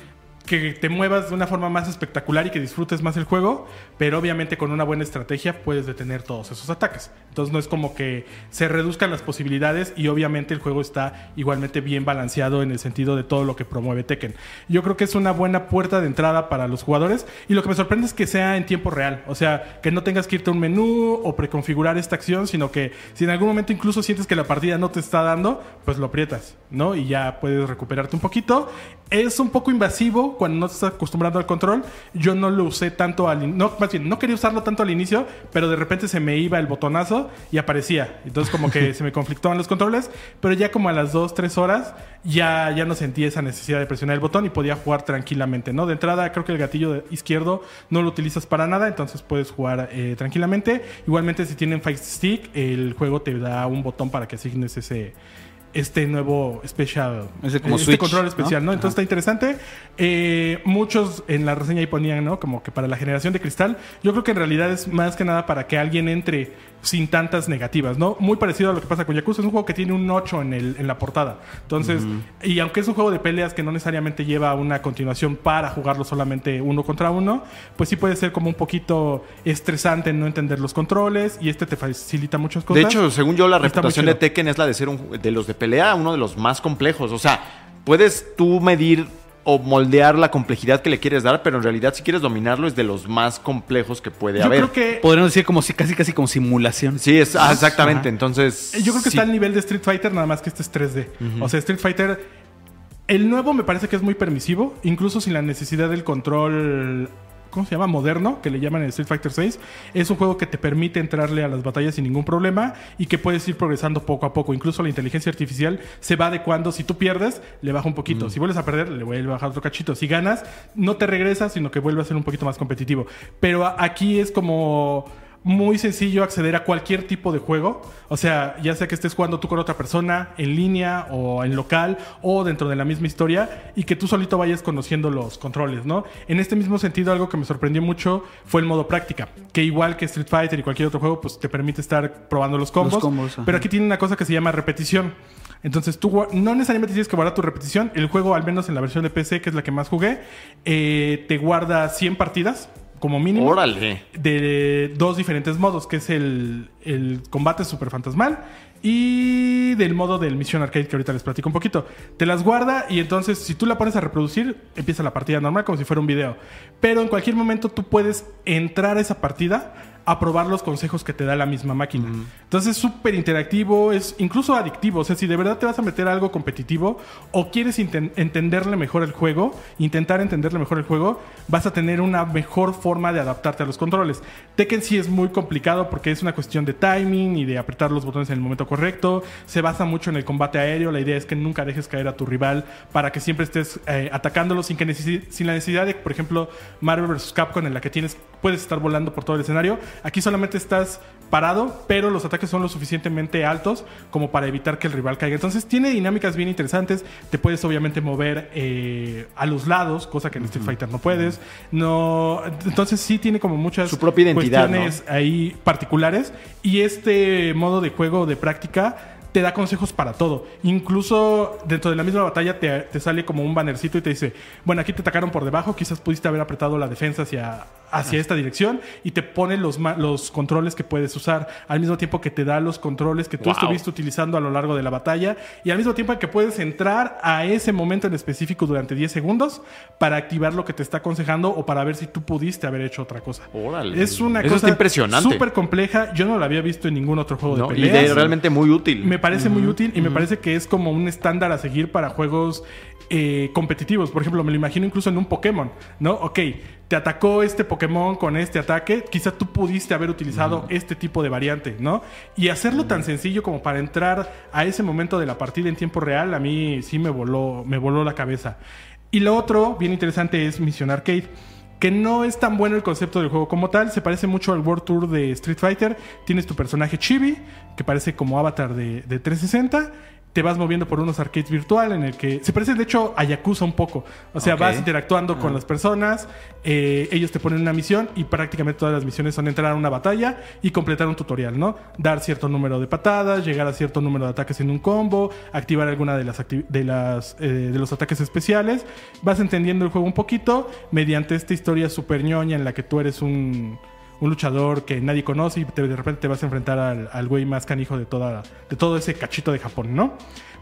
B: que te muevas de una forma más espectacular y que disfrutes más el juego, pero obviamente con una buena estrategia puedes detener todos esos ataques. Entonces no es como que se reduzcan las posibilidades y obviamente el juego está igualmente bien balanceado en el sentido de todo lo que promueve Tekken. Yo creo que es una buena puerta de entrada para los jugadores y lo que me sorprende es que sea en tiempo real, o sea, que no tengas que irte a un menú o preconfigurar esta acción, sino que si en algún momento incluso sientes que la partida no te está dando, pues lo aprietas, ¿no? Y ya puedes recuperarte un poquito. Es un poco invasivo cuando no estás acostumbrando al control. Yo no lo usé tanto al no, más bien, no quería usarlo tanto al inicio, pero de repente se me iba el botonazo y aparecía. Entonces como que se me conflictaban los controles, pero ya como a las 2, 3 horas ya, ya no sentí esa necesidad de presionar el botón y podía jugar tranquilamente, ¿no? De entrada creo que el gatillo izquierdo no lo utilizas para nada, entonces puedes jugar eh, tranquilamente. Igualmente si tienen Fight Stick, el juego te da un botón para que asignes ese este nuevo especial
C: como
B: este
C: switch,
B: control especial, ¿no? Entonces está interesante. Eh, muchos en la reseña ahí ponían, ¿no? Como que para la generación de cristal. Yo creo que en realidad es más que nada para que alguien entre sin tantas negativas, ¿no? Muy parecido a lo que pasa con Yakuza. Es un juego que tiene un 8 en, el, en la portada. Entonces, y aunque es un juego de peleas que no necesariamente lleva una continuación para jugarlo solamente uno contra uno, pues sí puede ser como un poquito estresante no entender los controles y este te facilita muchas cosas.
A: De hecho, según yo, la reputación de. Tekken es la de ser un, de los de pelea uno de los más complejos. O sea, puedes tú medir o moldear la complejidad que le quieres dar, pero en realidad si quieres dominarlo es de los más complejos que puede
B: Yo
A: haber.
B: creo que
C: Podríamos decir como si casi casi como simulación.
A: Sí, es, ah, exactamente.
B: Ajá.
A: Entonces.
B: Eh, Yo creo que
A: sí.
B: está al nivel de Street Fighter, nada más que este es 3D. O sea, Street Fighter. El nuevo me parece que es muy permisivo, incluso sin la necesidad del control. ¿Cómo se llama? Moderno, que le llaman en Street Fighter 6. Es un juego que te permite entrarle a las batallas sin ningún problema y que puedes ir progresando poco a poco. Incluso la inteligencia artificial se va adecuando. Si tú pierdes, le baja un poquito. Si vuelves a perder, le vuelve a bajar otro cachito. Si ganas, no te regresas, sino que vuelve a ser un poquito más competitivo. Pero aquí es como muy sencillo acceder a cualquier tipo de juego. O sea, ya sea que estés jugando tú con otra persona en línea o en local o dentro de la misma historia y que tú solito vayas conociendo los controles, ¿no? En este mismo sentido, algo que me sorprendió mucho fue el modo práctica, que igual que Street Fighter y cualquier otro juego, pues te permite estar probando los combos. pero aquí tiene una cosa que se llama repetición. Entonces tú no necesariamente tienes que guardar tu repetición. El juego, al menos en la versión de PC, que es la que más jugué, eh, te guarda 100 partidas como mínimo
A: Órale.
B: de dos diferentes modos, que es el, el combate super fantasmal y del modo del Mission Arcade que ahorita les platico un poquito. Te las guarda y entonces si tú la pones a reproducir, empieza la partida normal como si fuera un video. Pero en cualquier momento tú puedes entrar a esa partida a probar los consejos que te da la misma máquina. Entonces es súper interactivo, es incluso adictivo. O sea, si de verdad te vas a meter a algo competitivo o quieres entenderle mejor el juego, intentar entenderle mejor el juego, vas a tener una mejor forma de adaptarte a los controles. Tekken sí es muy complicado porque es una cuestión de timing y de apretar los botones en el momento correcto. Se basa mucho en el combate aéreo. La idea es que nunca dejes caer a tu rival para que siempre estés eh, atacándolo sin, que sin la necesidad de, por ejemplo, Marvel vs. Capcom en la que tienes puedes estar volando por todo el escenario. Aquí solamente estás parado, pero los ataques son lo suficientemente altos como para evitar que el rival caiga. Entonces tiene dinámicas bien interesantes. Te puedes obviamente mover eh, a los lados, cosa que en Street Fighter no puedes. No, entonces sí tiene como muchas
A: Su propia identidad,
B: cuestiones ahí particulares. Y este modo de juego de práctica te da consejos para todo. Incluso dentro de la misma batalla te, te sale como un bannercito y te dice, bueno, aquí te atacaron por debajo, quizás pudiste haber apretado la defensa hacia, hacia esta dirección y te pone los, los controles que puedes usar, al mismo tiempo que te da los controles que tú
A: Wow.
B: estuviste utilizando a lo largo de la batalla y al mismo tiempo que puedes entrar a ese momento en específico durante 10 segundos para activar lo que te está aconsejando o para ver si tú pudiste haber hecho otra cosa.
A: Órale.
B: Es una
A: Eso
B: cosa
A: está impresionante.
B: súper compleja. Yo no la había visto en ningún otro juego
A: ¿no?
B: de
A: Y
B: peleas.
A: de realmente muy útil.
B: Me parece muy útil y me parece que es como un estándar a seguir para juegos eh, competitivos. Por ejemplo, me lo imagino incluso en un Pokémon, ¿no? Ok, te atacó este Pokémon con este ataque, quizá tú pudiste haber utilizado este tipo de variante, ¿no? Y hacerlo tan sencillo como para entrar a ese momento de la partida en tiempo real, a mí sí me voló, me voló la cabeza. Y lo otro, bien interesante, es Mission Arcade que no es tan bueno el concepto del juego como tal. Se parece mucho al World Tour de Street Fighter. Tienes tu personaje Chibi, que parece como avatar de, de 360. Te vas moviendo por unos arcades virtual en el que se parece de hecho a Yakuza un poco. O sea, vas interactuando con las personas, eh, ellos te ponen una misión y prácticamente todas las misiones son entrar a una batalla y completar un tutorial, ¿no? Dar cierto número de patadas, llegar a cierto número de ataques en un combo, activar alguna de las de las eh, de los ataques especiales. Vas entendiendo el juego un poquito mediante esta historia super ñoña en la que tú eres un un luchador que nadie conoce y de repente te vas a enfrentar al, al güey más canijo de, toda, de todo ese cachito de Japón, ¿no?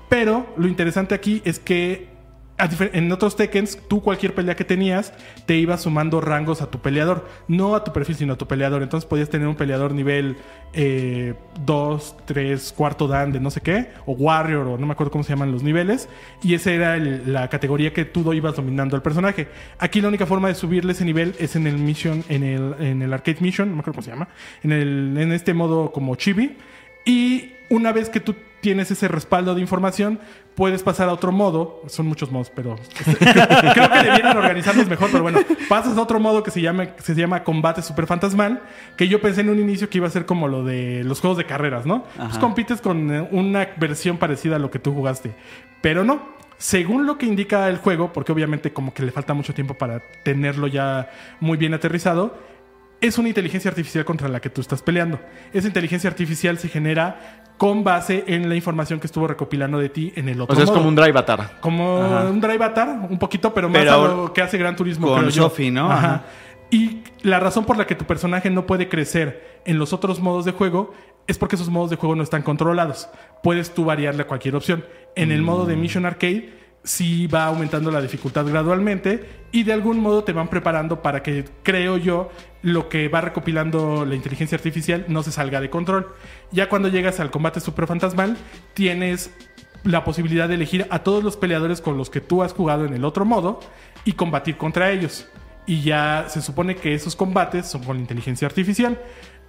B: Pero lo interesante aquí es que en otros Tekkens, tú cualquier pelea que tenías, te ibas sumando rangos a tu peleador. No a tu perfil, sino a tu peleador. Entonces podías tener un peleador nivel 2, 3, cuarto dan de no sé qué, o Warrior, o no me acuerdo cómo se llaman los niveles. Y esa era la categoría que tú ibas dominando al personaje. Aquí la única forma de subirle ese nivel es en el Mission, en el, Arcade Mission, no me acuerdo cómo se llama, en este modo como chibi. Y una vez que tú tienes ese respaldo de información, puedes pasar a otro modo. Son muchos modos, pero creo, creo que debieran organizarlos mejor. Pero bueno, pasas a otro modo que se llama, se llama Combate Super Fantasmal, que yo pensé en un inicio que iba a ser como lo de los juegos de carreras, ¿no? Pues compites con eh, una versión parecida a lo que tú jugaste. Pero no. Según lo que indica el juego, porque obviamente como que le falta mucho tiempo para tenerlo ya muy bien aterrizado, es una inteligencia artificial contra la que tú estás peleando. Esa inteligencia artificial se genera con base en la información que estuvo recopilando de ti en el otro
A: O sea, es como un drive.
B: Como un drive un poquito, pero más
C: Pero
B: a lo que hace Gran Turismo,
C: con. Sophie, ¿no?
B: Ajá.
C: Ajá.
B: Y la razón por la que tu personaje no puede crecer en los otros modos de juego es porque esos modos de juego no están controlados. Puedes tú variarle a cualquier opción. En el modo de
C: Mm.
B: Mission Arcade sí va aumentando la dificultad gradualmente y de algún modo te van preparando para que, creo yo, lo que va recopilando la inteligencia artificial no se salga de control. Ya cuando llegas al combate super fantasmal, tienes la posibilidad de elegir a todos los peleadores con los que tú has jugado en el otro modo y combatir contra ellos. Y ya se supone que esos combates son con inteligencia artificial.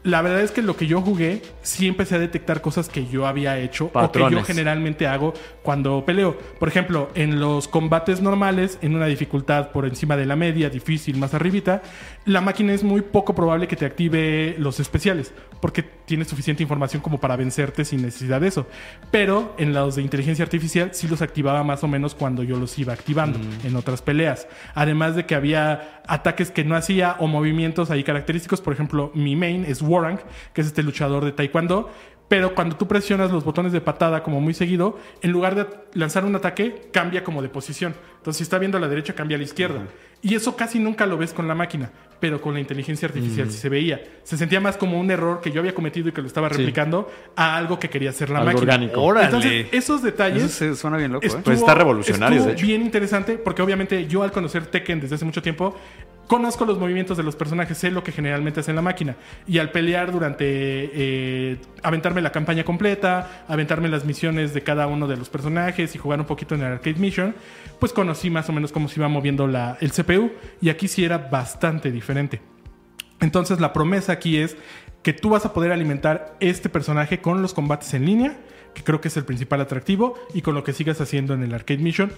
B: La verdad es que lo que yo jugué sí empecé a detectar cosas que yo había hecho o que yo generalmente hago cuando peleo. Por ejemplo, en los combates normales, en una dificultad por encima de la media, difícil, más arribita, la máquina es muy poco probable que te active los especiales, porque tiene suficiente información como para vencerte sin necesidad de eso. Pero en los de inteligencia artificial sí los activaba más o menos cuando yo los iba activando en otras peleas. Además de que había ataques que no hacía o movimientos ahí característicos. Por ejemplo, mi main es Warang, que es este luchador de Taekwondo. Pero cuando tú presionas los botones de patada como muy seguido, en lugar de lanzar un ataque, cambia como de posición. Entonces, si está viendo a la derecha, cambia a la izquierda. Y eso casi nunca lo ves con la máquina. pero con la inteligencia artificial sí se veía. Se sentía más como un error que yo había cometido y que lo estaba replicando a algo que quería hacer la
A: Algo
B: máquina.
A: orgánico.
C: Órale.
B: Entonces, esos detalles
D: Eso se- suena bien loco, ¿eh?
B: estuvo-
A: Pues está revolucionario,
B: estuvo
A: de hecho.
B: bien interesante porque obviamente yo al conocer Tekken desde hace mucho tiempo conozco los movimientos de los personajes, sé lo que generalmente hace en la máquina y al pelear durante eh, aventarme la campaña completa, aventarme las misiones de cada uno de los personajes y jugar un poquito en el arcade mission, pues conocí más o menos cómo se iba moviendo la, el CPU y aquí sí era bastante diferente. Entonces la promesa aquí es que tú vas a poder alimentar este personaje con los combates en línea, que creo que es el principal atractivo, y con lo que sigas haciendo en el arcade mission.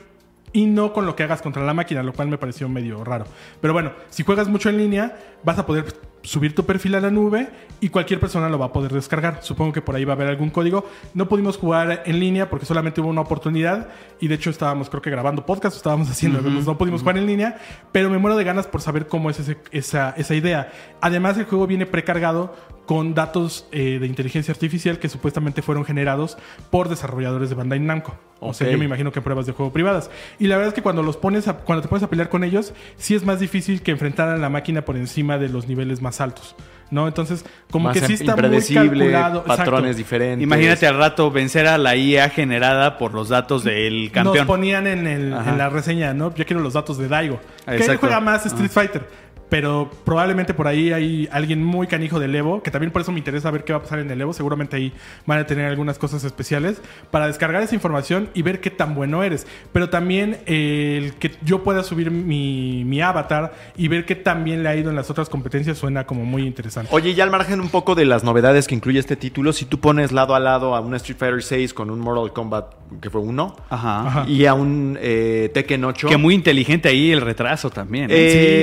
B: Y no con lo que hagas contra la máquina, lo cual me pareció medio raro. Pero bueno, si juegas mucho en línea, vas a poder subir tu perfil a la nube y cualquier persona lo va a poder descargar. Supongo que por ahí va a haber algún código. No pudimos jugar en línea porque solamente hubo una oportunidad y de hecho estábamos creo que grabando podcast, estábamos haciendo, no pudimos jugar en línea, pero me muero de ganas por saber cómo es ese- esa, esa idea. Además el juego viene precargado con datos eh, de inteligencia artificial que supuestamente fueron generados por desarrolladores de Bandai Namco. O sea, yo me imagino que pruebas de juego privadas. Y la verdad es que cuando los pones a- cuando te pones a pelear con ellos, sí es más difícil que enfrentar a la máquina por encima de los niveles más altos. ¿No? Entonces, como
A: Más
B: que sí está muy calculado.
A: patrones
B: Exacto.
A: diferentes.
C: Imagínate al rato vencer a la IA generada por los datos del campeón.
B: Nos ponían en, el- en la reseña, ¿no? Yo quiero los datos de Daigo. Que él
C: Exacto.
B: juega más Street Fighter. Pero probablemente por ahí hay alguien muy canijo del Evo, que también por eso me interesa ver qué va a pasar en el Evo. Seguramente ahí van a tener algunas cosas especiales para descargar esa información y ver qué tan bueno eres. Pero también eh, el que yo pueda subir mi, mi avatar y ver qué tan bien le ha ido en las otras competencias suena como muy interesante.
A: Oye, ya al margen un poco de las novedades que incluye este título, si tú pones lado a lado a un Street Fighter 6 con un Mortal Kombat que fue uno
D: Ajá.
B: Ajá.
A: y a un eh, Tekken 8,
C: Que muy inteligente ahí el retraso también. ¿eh?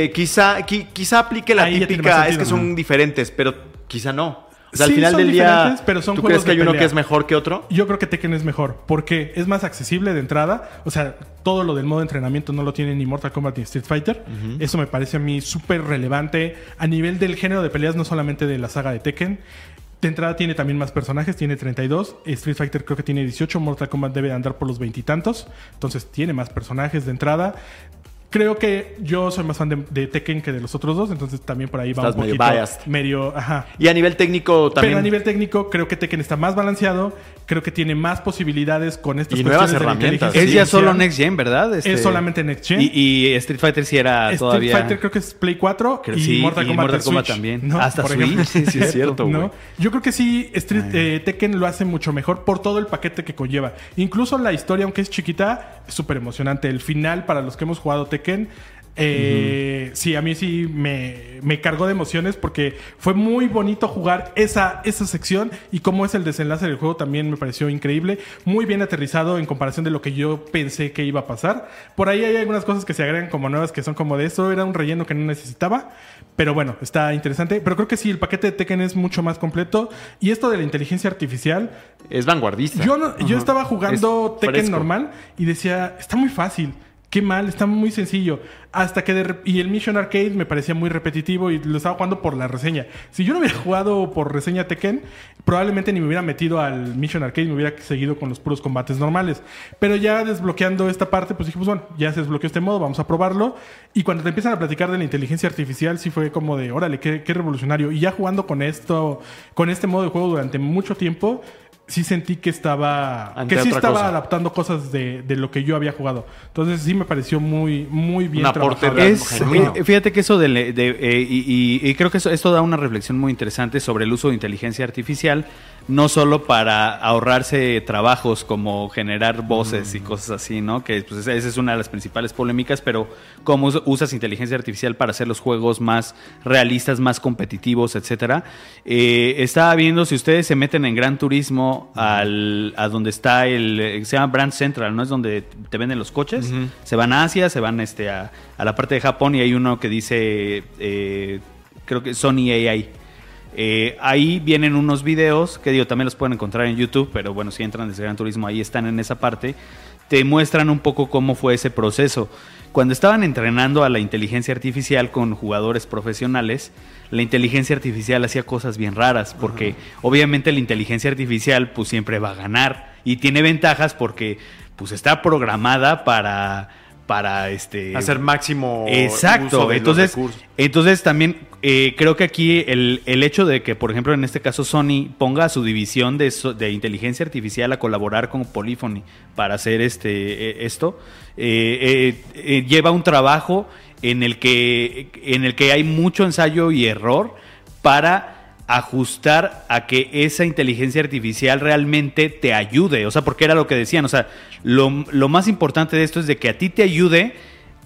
A: eh, quizá, qui- quizá aplique la
B: Ahí
A: típica, es que son diferentes, pero quizá no. O sea, al final
B: son
A: del día,
B: pero son
A: ¿tú crees que hay uno que es mejor que otro?
B: Yo creo que Tekken es mejor porque es más accesible de entrada. O sea, todo lo del modo de entrenamiento no lo tiene ni Mortal Kombat ni Street Fighter. Eso me parece a mí súper relevante a nivel del género de peleas, no solamente de la saga de Tekken. De entrada tiene también más personajes, tiene 32. Street Fighter creo que tiene 18. Mortal Kombat debe andar por los veintitantos. Entonces tiene más personajes de entrada. Creo que yo soy más fan de, de Tekken que de los otros dos, entonces también por ahí va
A: Estás
B: un
A: medio
B: poquito
A: biased.
B: medio, ajá.
A: Y a nivel técnico también.
B: Pero a nivel técnico, creo que Tekken está más balanceado. Creo que tiene más posibilidades con estas
A: Y nuevas
B: cuestiones de la
A: herramientas.
B: inteligencia
C: es ya solo. Next Gen, ¿verdad? Este-
B: Es solamente Next Gen.
C: Y, y Street Fighter sí era
B: Street
C: todavía.
B: Fighter creo que es Play 4
C: Creo-
B: y
C: sí,
B: Mortal
C: y
B: Kombat,
C: Mortal
B: de
C: Kombat
B: Switch,
C: también.
B: ¿no?
C: Hasta
B: Por
C: Switch,
B: ejemplo.
C: sí, sí, es cierto,
B: ¿No?
C: güey.
B: Yo creo que sí, Street, eh, Tekken lo hace mucho mejor por todo el paquete que conlleva. Incluso la historia, aunque es chiquita, es súper emocionante. El final, para los que hemos jugado Tekken, eh, sí, a mí sí me, me cargó de emociones porque fue muy bonito jugar esa, esa sección y cómo es el desenlace del juego también me pareció increíble. Muy bien aterrizado en comparación de lo que yo pensé que iba a pasar. Por ahí hay algunas cosas que se agregan como nuevas que son como de eso, era un relleno que no necesitaba. Pero bueno, está interesante. Pero creo que sí, el paquete de Tekken es mucho más completo. Y esto de la inteligencia artificial,
A: Es vanguardista.
B: yo, no- yo estaba jugando
A: Es
B: Tekken
A: fresco.
B: normal y decía, está muy fácil. Qué mal, está muy sencillo. Hasta que de y el Mission Arcade me parecía muy repetitivo y lo estaba jugando por la reseña. Si yo no hubiera jugado por reseña Tekken, probablemente ni me hubiera metido al Mission Arcade, me hubiera seguido con los puros combates normales. Pero ya desbloqueando esta parte, pues dije, pues bueno, ya se desbloqueó este modo, vamos a probarlo. Y cuando te empiezan a platicar de la inteligencia artificial, sí fue como de, órale, qué, qué revolucionario. Y ya jugando con esto, con este modo de juego durante mucho tiempo, sí sentí que estaba
A: Ante
B: que sí estaba
A: cosa.
B: adaptando cosas de, de lo que yo había jugado. Entonces sí me pareció muy muy bien
A: Un aporte.
C: Es, eh, fíjate que eso de, le- de- eh, y, y- y creo que eso, esto da una reflexión muy interesante sobre el uso de inteligencia artificial, no solo para ahorrarse trabajos como generar voces y cosas así, ¿no? Que pues, esa es una de las principales polémicas, pero cómo us- usas inteligencia artificial para hacer los juegos más realistas, más competitivos, etcétera. Eh, estaba viendo si ustedes se meten en Gran Turismo al, a donde está el eh, se llama Brand Central, ¿no? Es donde te venden los coches. Se van a Asia, se van este a, a la parte de Japón y hay uno que dice eh, creo que Sony AI. Eh, ahí vienen unos videos que digo también los pueden encontrar en YouTube, pero bueno, si entran desde Gran Turismo ahí están en esa parte. Te muestran un poco cómo fue ese proceso. Cuando estaban entrenando a la inteligencia artificial con jugadores profesionales, la inteligencia artificial hacía cosas bien raras, porque obviamente la inteligencia artificial pues siempre va a ganar y tiene ventajas porque pues está programada para para este
A: Hacer máximo
C: Exacto.
A: uso de los
C: entonces,
A: recursos.
C: entonces también eh, creo que aquí el, el hecho de que, por ejemplo, en este caso Sony ponga a su división de, de inteligencia artificial a colaborar con Polyphony para hacer este eh, esto, eh, eh, eh, lleva un trabajo en el que en el que hay mucho ensayo y error para ajustar a que esa inteligencia artificial realmente te ayude. O sea, porque era lo que decían. O sea, lo, lo más importante de esto es de que a ti te ayude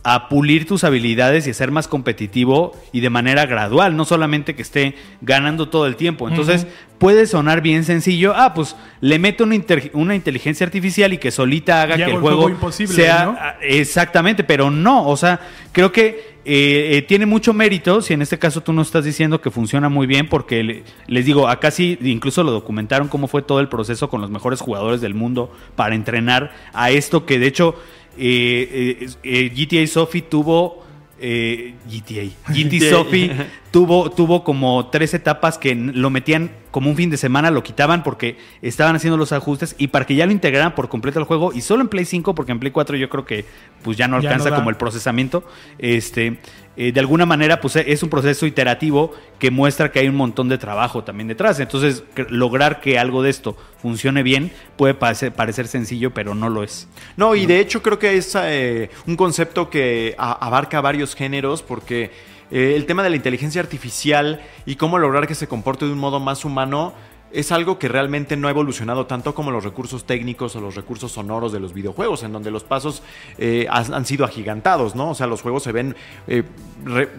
C: a pulir tus habilidades y a ser más competitivo y de manera gradual, no solamente que esté ganando todo el tiempo. Entonces, puede sonar bien sencillo. Ah, pues le meto una, una inteligencia artificial y que solita haga que el juego,
B: juego imposible,
C: sea
B: ¿no?
C: Exactamente, pero no, o sea, creo que eh, eh, tiene mucho mérito si en este caso tú nos estás diciendo que funciona muy bien, porque le- les digo, acá sí, incluso lo documentaron cómo fue todo el proceso con los mejores jugadores del mundo para entrenar a esto que de hecho eh, eh, eh, GTA Sophie tuvo... eh, GTA. GT Sophie tuvo, tuvo como tres etapas que lo metían como un fin de semana, lo quitaban porque estaban haciendo los ajustes y para que ya lo integraran por completo al juego y solo en Play 5, porque en Play 4 yo creo que pues ya no
B: Ya
C: alcanza
B: no
C: como el procesamiento. Este, eh, de alguna manera, pues es un proceso iterativo que muestra que hay un montón de trabajo también detrás. Entonces, que- lograr que algo de esto funcione bien puede parecer, parecer sencillo, pero no lo es.
A: No, y de hecho creo que es eh, un concepto que a- abarca varios géneros porque eh, el tema de la inteligencia artificial y cómo lograr que se comporte de un modo más humano es algo que realmente no ha evolucionado tanto como los recursos técnicos o los recursos sonoros de los videojuegos, en donde los pasos eh, han, sido agigantados, ¿no? O sea, los juegos se ven eh, re-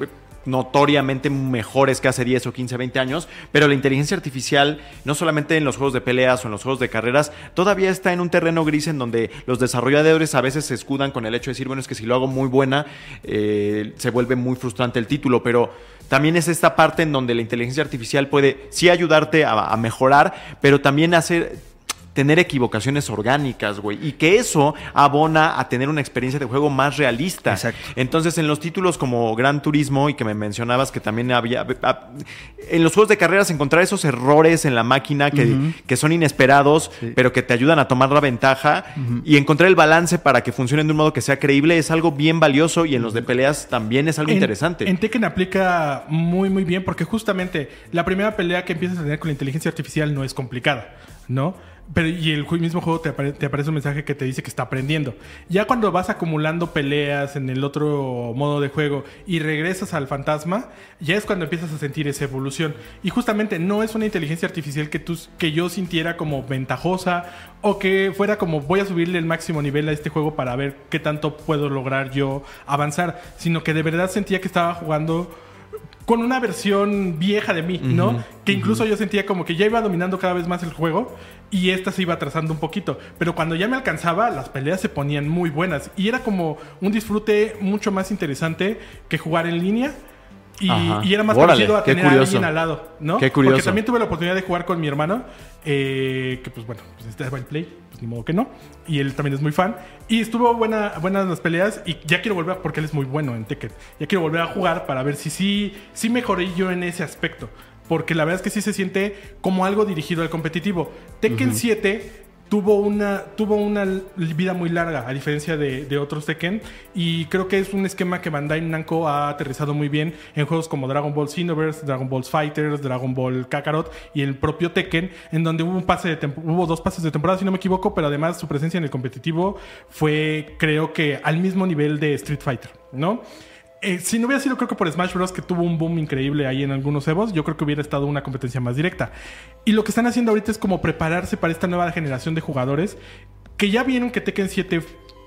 A: notoriamente mejores que hace 10 o 15, 20 años, pero la inteligencia artificial, no solamente en los juegos de peleas o en los juegos de carreras, todavía está en un terreno gris en donde los desarrolladores a veces se escudan con el hecho de decir, bueno, es que si lo hago muy buena, eh, se vuelve muy frustrante el título, pero también es esta parte en donde la inteligencia artificial puede sí ayudarte a, a mejorar, pero también hacer tener equivocaciones orgánicas, güey. Y que eso abona a tener una experiencia de juego más realista.
C: Exacto.
A: Entonces, en los títulos como Gran Turismo y que me mencionabas que también había. En los juegos de carreras, encontrar esos errores en la máquina que, que son inesperados, pero que te ayudan a tomar la ventaja y encontrar el balance para que funcionen de un modo que sea creíble es algo bien valioso y en los de peleas también es algo
B: En-
A: interesante.
B: En Tekken aplica muy, muy bien porque justamente la primera pelea que empiezas a tener con la inteligencia artificial no es complicada, ¿no? Pero, y el mismo juego te aparece un mensaje que te dice que está aprendiendo. Ya cuando vas acumulando peleas en el otro modo de juego y regresas al fantasma, ya es cuando empiezas a sentir esa evolución. Y justamente no es una inteligencia artificial que, tú, que yo sintiera como ventajosa o que fuera como voy a subirle el máximo nivel a este juego para ver qué tanto puedo lograr yo avanzar, sino que de verdad sentía que estaba jugando con una versión vieja de mí, ¿no? Que incluso yo sentía como que ya iba dominando cada vez más el juego y esta se iba atrasando un poquito. Pero cuando ya me alcanzaba, las peleas se ponían muy buenas y era como un disfrute mucho más interesante que jugar en línea. Y, era más
A: Órale,
B: parecido a tener a alguien al lado, ¿no?
A: Qué curioso.
B: Porque también tuve la oportunidad de jugar con mi hermano, eh, que pues bueno, pues estaba en Play, pues ni modo que no. Y él también es muy fan. Y estuvo buena, buenas las peleas y ya quiero volver, porque él es muy bueno en Tekken. Ya quiero volver a jugar para ver si sí, sí mejoré yo en ese aspecto. Porque la verdad es que sí se siente como algo dirigido al competitivo. Tekken 7 tuvo una, tuvo una vida muy larga, a diferencia de, otros Tekken. Y creo que es un esquema que Bandai Namco ha aterrizado muy bien en juegos como Dragon Ball Xenoverse, Dragon Ball Fighters, Dragon Ball Kakarot y el propio Tekken, en donde hubo, un pase de hubo dos pases de temporada, si no me equivoco, pero además su presencia en el competitivo fue, creo que, al mismo nivel de Street Fighter, ¿no? Eh, si no hubiera sido, creo que por Smash Bros. que tuvo un boom increíble ahí en algunos Evos, yo creo que hubiera estado una competencia más directa. Y lo que están haciendo ahorita es como prepararse para esta nueva generación de jugadores que ya vieron que Tekken 7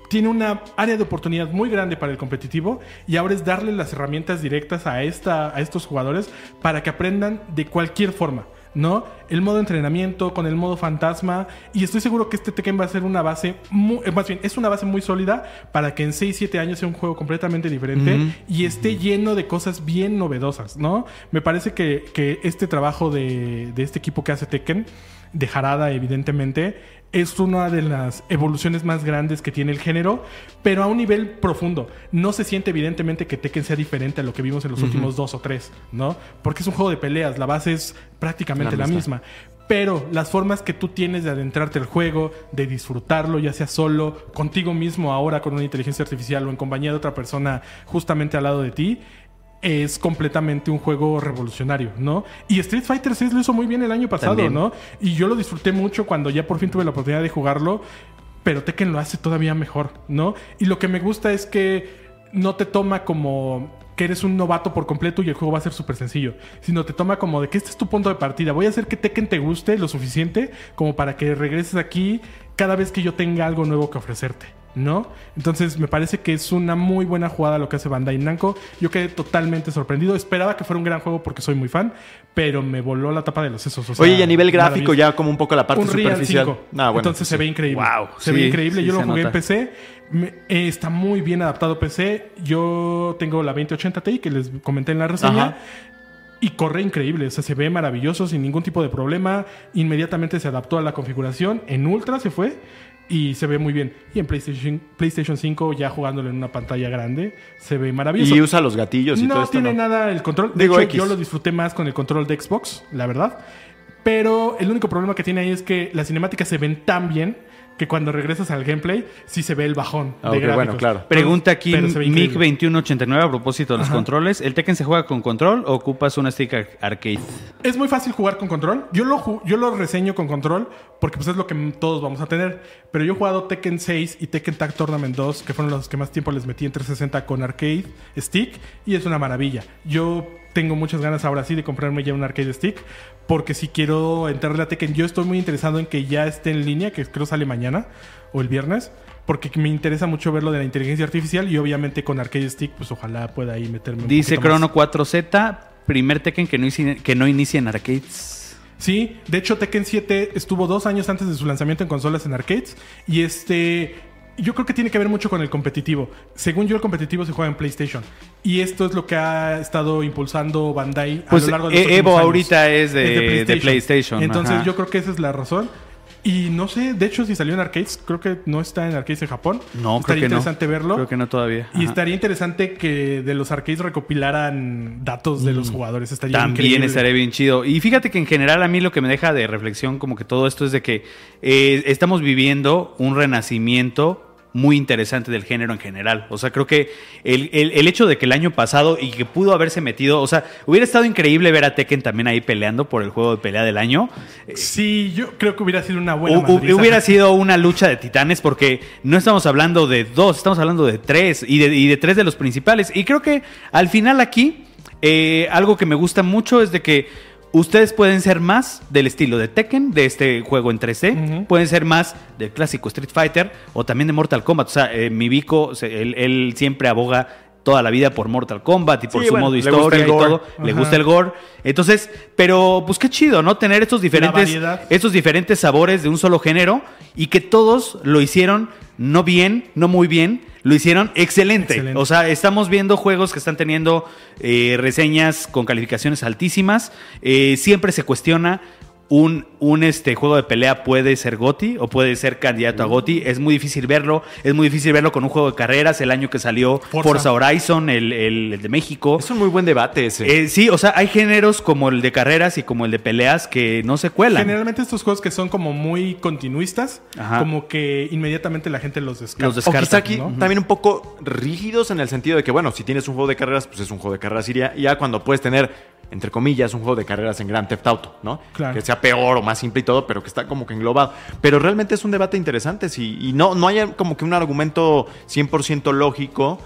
B: tiene una área de oportunidad muy grande para el competitivo y ahora es darle las herramientas directas a, esta, a estos jugadores para que aprendan de cualquier forma. ¿No? El modo entrenamiento con el modo fantasma. Y estoy seguro que este Tekken va a ser una base, mu- eh, más bien, es una base muy sólida para que en 6, 7 años sea un juego completamente diferente y esté lleno de cosas bien novedosas, ¿no? Me parece que, que este trabajo de, de este equipo que hace Tekken, de Harada, evidentemente, es una de las evoluciones más grandes que tiene el género, pero a un nivel profundo. No se siente evidentemente que Tekken sea diferente a lo que vimos en los últimos dos o tres, ¿no? Porque es un juego de peleas, la base es prácticamente la
A: está.
B: misma. Pero las formas que tú tienes de adentrarte al juego, de disfrutarlo, ya sea solo, contigo mismo ahora con una inteligencia artificial o en compañía de otra persona justamente al lado de ti, es completamente un juego revolucionario, ¿no? Y Street Fighter 6 lo hizo muy bien el año pasado,
C: También.
B: ¿no? Y yo lo disfruté mucho cuando ya por fin tuve la oportunidad de jugarlo, pero Tekken lo hace todavía mejor, ¿no? Y lo que me gusta es que no te toma como que eres un novato por completo y el juego va a ser súper sencillo, sino te toma como de que este es tu punto de partida. Voy a hacer que Tekken te guste lo suficiente como para que regreses aquí cada vez que yo tenga algo nuevo que ofrecerte. ¿No? Entonces me parece que es una muy buena jugada lo que hace Bandai Namco. Yo quedé totalmente sorprendido. Esperaba que fuera un gran juego porque soy muy fan, pero me voló la tapa de los sesos. o sea,
A: Oye, y a nivel gráfico, ya como un poco la parte superficial.
B: 5.
A: Ah, bueno,
B: Entonces se ve increíble.
C: Wow,
B: se
C: sí,
B: ve increíble.
C: sí
B: Yo lo jugué en. PC. Me- eh, está muy bien adaptado PC. Yo tengo la 2080 Ti que les comenté en la reseña.
A: Ajá.
B: Y corre increíble, o sea, se ve maravilloso sin ningún tipo de problema. Inmediatamente se adaptó a la configuración. En Ultra se fue y se ve muy bien. Y en PlayStation, PlayStation 5, ya jugándolo en una pantalla grande, se ve maravilloso.
A: Y usa los gatillos y todo
B: no
A: esto.
B: tiene
A: ¿no?
B: nada el control. De
A: Digo,
B: hecho,
A: X.
B: yo lo disfruté más con el control de Xbox, la verdad. Pero el único problema que tiene ahí es que las cinemáticas se ven tan bien que cuando regresas al gameplay sí se ve el bajón
A: Ah,
B: de
A: ok,
B: gráficos.
A: bueno, claro.
C: Pregunta aquí
B: Pero se ve increíble.
C: Mick2189 a propósito de los
B: Ajá.
C: controles. ¿El Tekken se juega con control o ocupas una stick ar- arcade?
B: Es muy fácil jugar con control. Yo lo, yo lo reseño con control porque pues es lo que todos vamos a tener. Pero yo he jugado Tekken 6 y Tekken Tag Tournament 2, que fueron los que más tiempo les metí en 360 con arcade stick y es una maravilla. Yo tengo muchas ganas ahora sí de comprarme ya un arcade stick porque si quiero entrarle a Tekken, yo estoy muy interesado en que ya esté en línea, que creo sale mañana o el viernes. Porque me interesa mucho ver lo de la inteligencia artificial y obviamente con Arcade Stick, pues ojalá pueda ahí meterme un
C: Dice
B: más.
C: Chrono 4Z, primer Tekken que no, inicia, que no inicia en arcades.
B: Sí, de hecho Tekken 7 estuvo dos años antes de su lanzamiento en consolas en arcades y este... Yo creo que tiene que ver mucho con el competitivo. Según yo, el competitivo se juega en PlayStation. Y esto es lo que ha estado impulsando Bandai a
C: Pues
B: lo largo de los
C: eh, Evo
B: años.
C: ahorita es de- de PlayStation,
B: Entonces
C: ajá.
B: yo creo que esa es la razón. Y no sé, de hecho, si salió en arcades, creo que no está en arcades en Japón.
C: No, creo
B: Estaría
C: que no.
B: interesante verlo.
C: Creo que no todavía.
B: Y estaría interesante que de los arcades recopilaran datos de los jugadores. Estaría
C: Mm. También
B: increíble.
C: estaría bien chido. Y fíjate que en general a mí lo que me deja de reflexión como que todo esto es de que eh, estamos viviendo un renacimiento muy interesante del género en general. O sea, creo que el, el- el hecho de que el año pasado y que pudo haberse metido, o sea, hubiera estado increíble ver a Tekken también ahí peleando por el juego de pelea del año.
B: Sí, yo creo que hubiera sido una buena madriza.
C: hubiera sido una lucha de titanes porque no estamos hablando de dos, estamos hablando de tres y de, y de tres de los principales. Y creo que al final aquí, eh, algo que me gusta mucho es de que ustedes pueden ser más del estilo de Tekken, de este juego en 3D,
B: Ujú.
C: pueden ser más del clásico Street Fighter o también de Mortal Kombat. O sea, eh, mi Vico, él, él siempre aboga toda la vida por Mortal Kombat y por
A: Sí,
C: su
A: bueno,
C: modo historia y todo. Le gusta el gore. Entonces, pero pues qué chido, ¿no? Tener estos diferentes estos diferentes sabores de un solo género y que todos lo hicieron no bien, no muy bien, lo hicieron excelente.
B: Excelente.
C: O sea, estamos viendo juegos que están teniendo eh, reseñas con calificaciones altísimas. Eh, siempre se cuestiona. Un, un este, juego de pelea puede ser GOTI o puede ser candidato a GOTI. Es muy difícil verlo. Es muy difícil verlo con un juego de carreras. El año que salió
B: Forza.
C: Forza, Horizon, el, el- el de México.
A: Es un muy buen debate ese.
C: Eh, sí, o sea, hay géneros como el de carreras y como el de peleas que no se cuelan.
B: Generalmente estos juegos que son como muy continuistas,
C: Ajá.
B: como que inmediatamente la gente los descarta.
C: Los
A: o
C: descarta,
A: quizá aquí
B: ¿no?
A: también un poco rígidos en el sentido de que, bueno, si tienes un juego de carreras, pues es un juego de carreras y ya, y ya cuando puedes tener, entre comillas, un juego de carreras en Grand Theft Auto, ¿no?
B: Claro.
A: Que sea peor o más simple y todo, pero que está como que englobado. Pero realmente es un debate interesante si, y no, no hay como que un argumento 100% lógico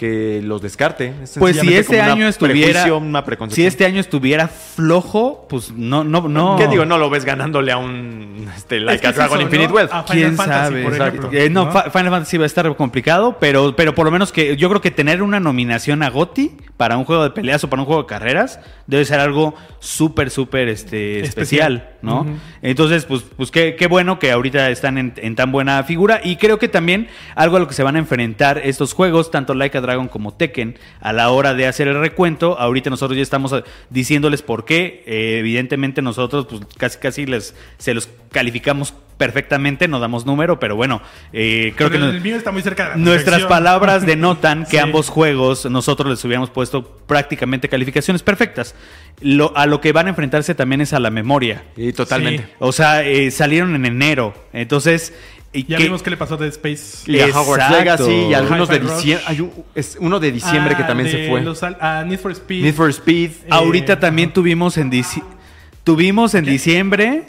A: que los descarte. Es
C: Pues si este
A: como una
C: año estuviera.
A: una
C: Si este año estuviera flojo, pues no, no, no.
A: ¿Qué digo? No lo ves ganándole a un este, Like
B: que
A: a
B: es
A: Dragon
B: eso,
A: Infinite
B: ¿no?
A: Wealth.
B: A Final
C: ¿Quién
B: Fantasy,
C: sabe?
B: por ejemplo,
C: Eh, no, Final Fantasy va a estar complicado, pero, pero por lo menos que yo creo que tener una nominación a GOTY para un juego de peleas o para un juego de carreras debe ser algo súper, súper este, especial,
B: Especial.
C: ¿no? Entonces, pues, pues qué, qué bueno que ahorita están en, en tan buena figura y creo que también algo a lo que se van a enfrentar estos juegos, tanto Like a Dragon como Tekken, a la hora de hacer el recuento, ahorita nosotros ya estamos eh, diciéndoles por qué, Eh, evidentemente nosotros pues casi casi les, se los calificamos perfectamente, no damos número, pero bueno, eh, creo
B: Pero
C: que
B: el mío está muy cerca de la
C: nuestras palabras denotan que
B: Sí.
C: ambos juegos nosotros les hubiéramos puesto prácticamente calificaciones perfectas. Lo, a lo que van a enfrentarse también es a la memoria.
A: Y totalmente.
B: Sí.
C: O sea, eh, salieron en enero, entonces... y
B: Ya
C: que-
B: vimos qué le pasó a Dead Space.
A: Y a Hogwarts
C: Exacto.
A: Legacy y algunos de diciembre. Hay un- es uno de diciembre que
B: Ah,
A: también se
B: de
A: fue.
B: los ah, Need for Speed.
A: Need for Speed.
B: Eh,
C: Ahorita también
B: ajá.
C: tuvimos en dici- tuvimos en diciembre.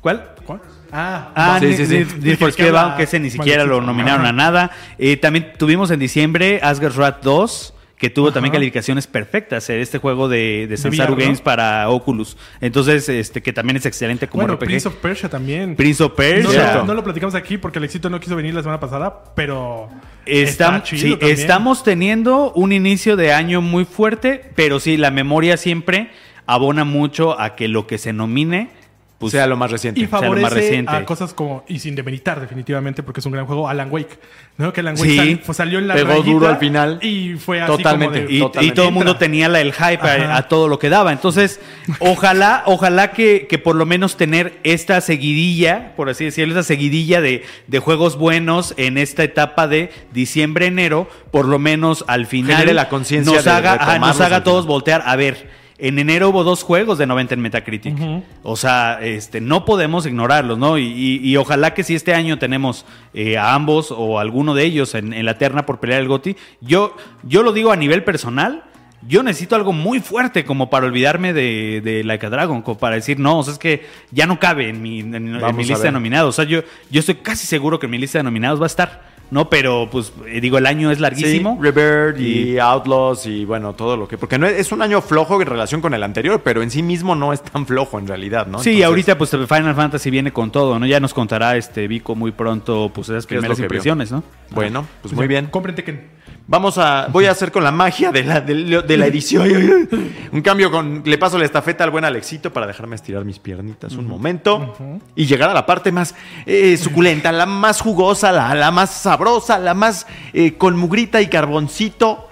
C: ¿Cuál?
B: ¿Cuál? Ah,
C: Ah,
A: Sí,
C: Need,
A: sí, sí.
C: Need- Need for
B: Que
C: Speed,
B: habla-
C: que ese ni siquiera lo nominaron a nada. Eh, también tuvimos en diciembre Asgard's Wrath 2, que tuvo también calificaciones perfectas. eh, Este juego de, de Sansaru
B: VR, ¿no?
C: Games para Oculus. Entonces, este que también es excelente como
B: bueno,
C: RPG.
B: Prince of Persia también.
C: Prince of Persia.
B: no lo platicamos aquí porque el éxito no quiso venir la semana pasada, pero está chido
C: sí, estamos teniendo un inicio de año muy fuerte, pero sí, la memoria siempre abona mucho a que lo que se nomine pues,
A: sea lo más reciente.
B: y
C: sea lo más reciente.
B: a cosas como y sin demeritar definitivamente porque es un gran juego Alan Wake, ¿no? Que Alan Wake
C: Sí.
B: sal- pues, salió en la
A: Pegó duro al final.
B: y fue así
A: Totalmente.
B: como de-
C: Y,
A: Totalmente.
C: y todo el mundo tenía la, el hype a, todo lo que daba. Entonces, ojalá, ojalá que, que por lo menos tener esta seguidilla, por así decirlo, esta seguidilla de, de juegos buenos en esta etapa de diciembre-enero, por lo menos al final
A: Genere la conciencia
C: nos
A: de
C: haga, ajá, nos haga todos voltear. A ver, en enero hubo dos juegos de 90 en Metacritic. O sea, este, no podemos ignorarlos, ¿no? Y, y- y ojalá que si este año tenemos eh, a ambos o alguno de ellos en, en la terna por pelear el GOTI, yo, yo lo digo a nivel personal. Yo necesito algo muy fuerte como para olvidarme de, de Like a Dragon, como para decir, no, o sea, es que ya no cabe en mi, en- en
A: Vamos
C: mi
A: a
C: lista de nominados. O sea, yo, yo estoy casi seguro que en mi lista de nominados va a estar, ¿no? Pero, pues, eh, digo, el año es larguísimo.
A: Sí, Rebirth y,
C: Y-
A: Outlaws y bueno, todo lo que. Porque no es, es un año flojo en relación con el anterior, pero en sí mismo no es tan flojo en realidad, ¿no?
C: Sí,
A: Entonces,
C: ahorita pues Final Fantasy viene con todo, ¿no? Ya nos contará este Vico muy pronto pues esas
A: ¿Qué es lo
C: primeras
A: que vio?
C: impresiones, ¿no?
A: Bueno, pues muy bien.
B: Compren Tekken.
A: Vamos a. Voy a hacer con la magia de la, de, de la edición. un cambio con. Le paso la estafeta al buen Alexito para dejarme estirar mis piernitas un momento. Y llegar a la parte más eh, suculenta, la más jugosa, la, la más sabrosa, la más eh, con mugrita y carboncito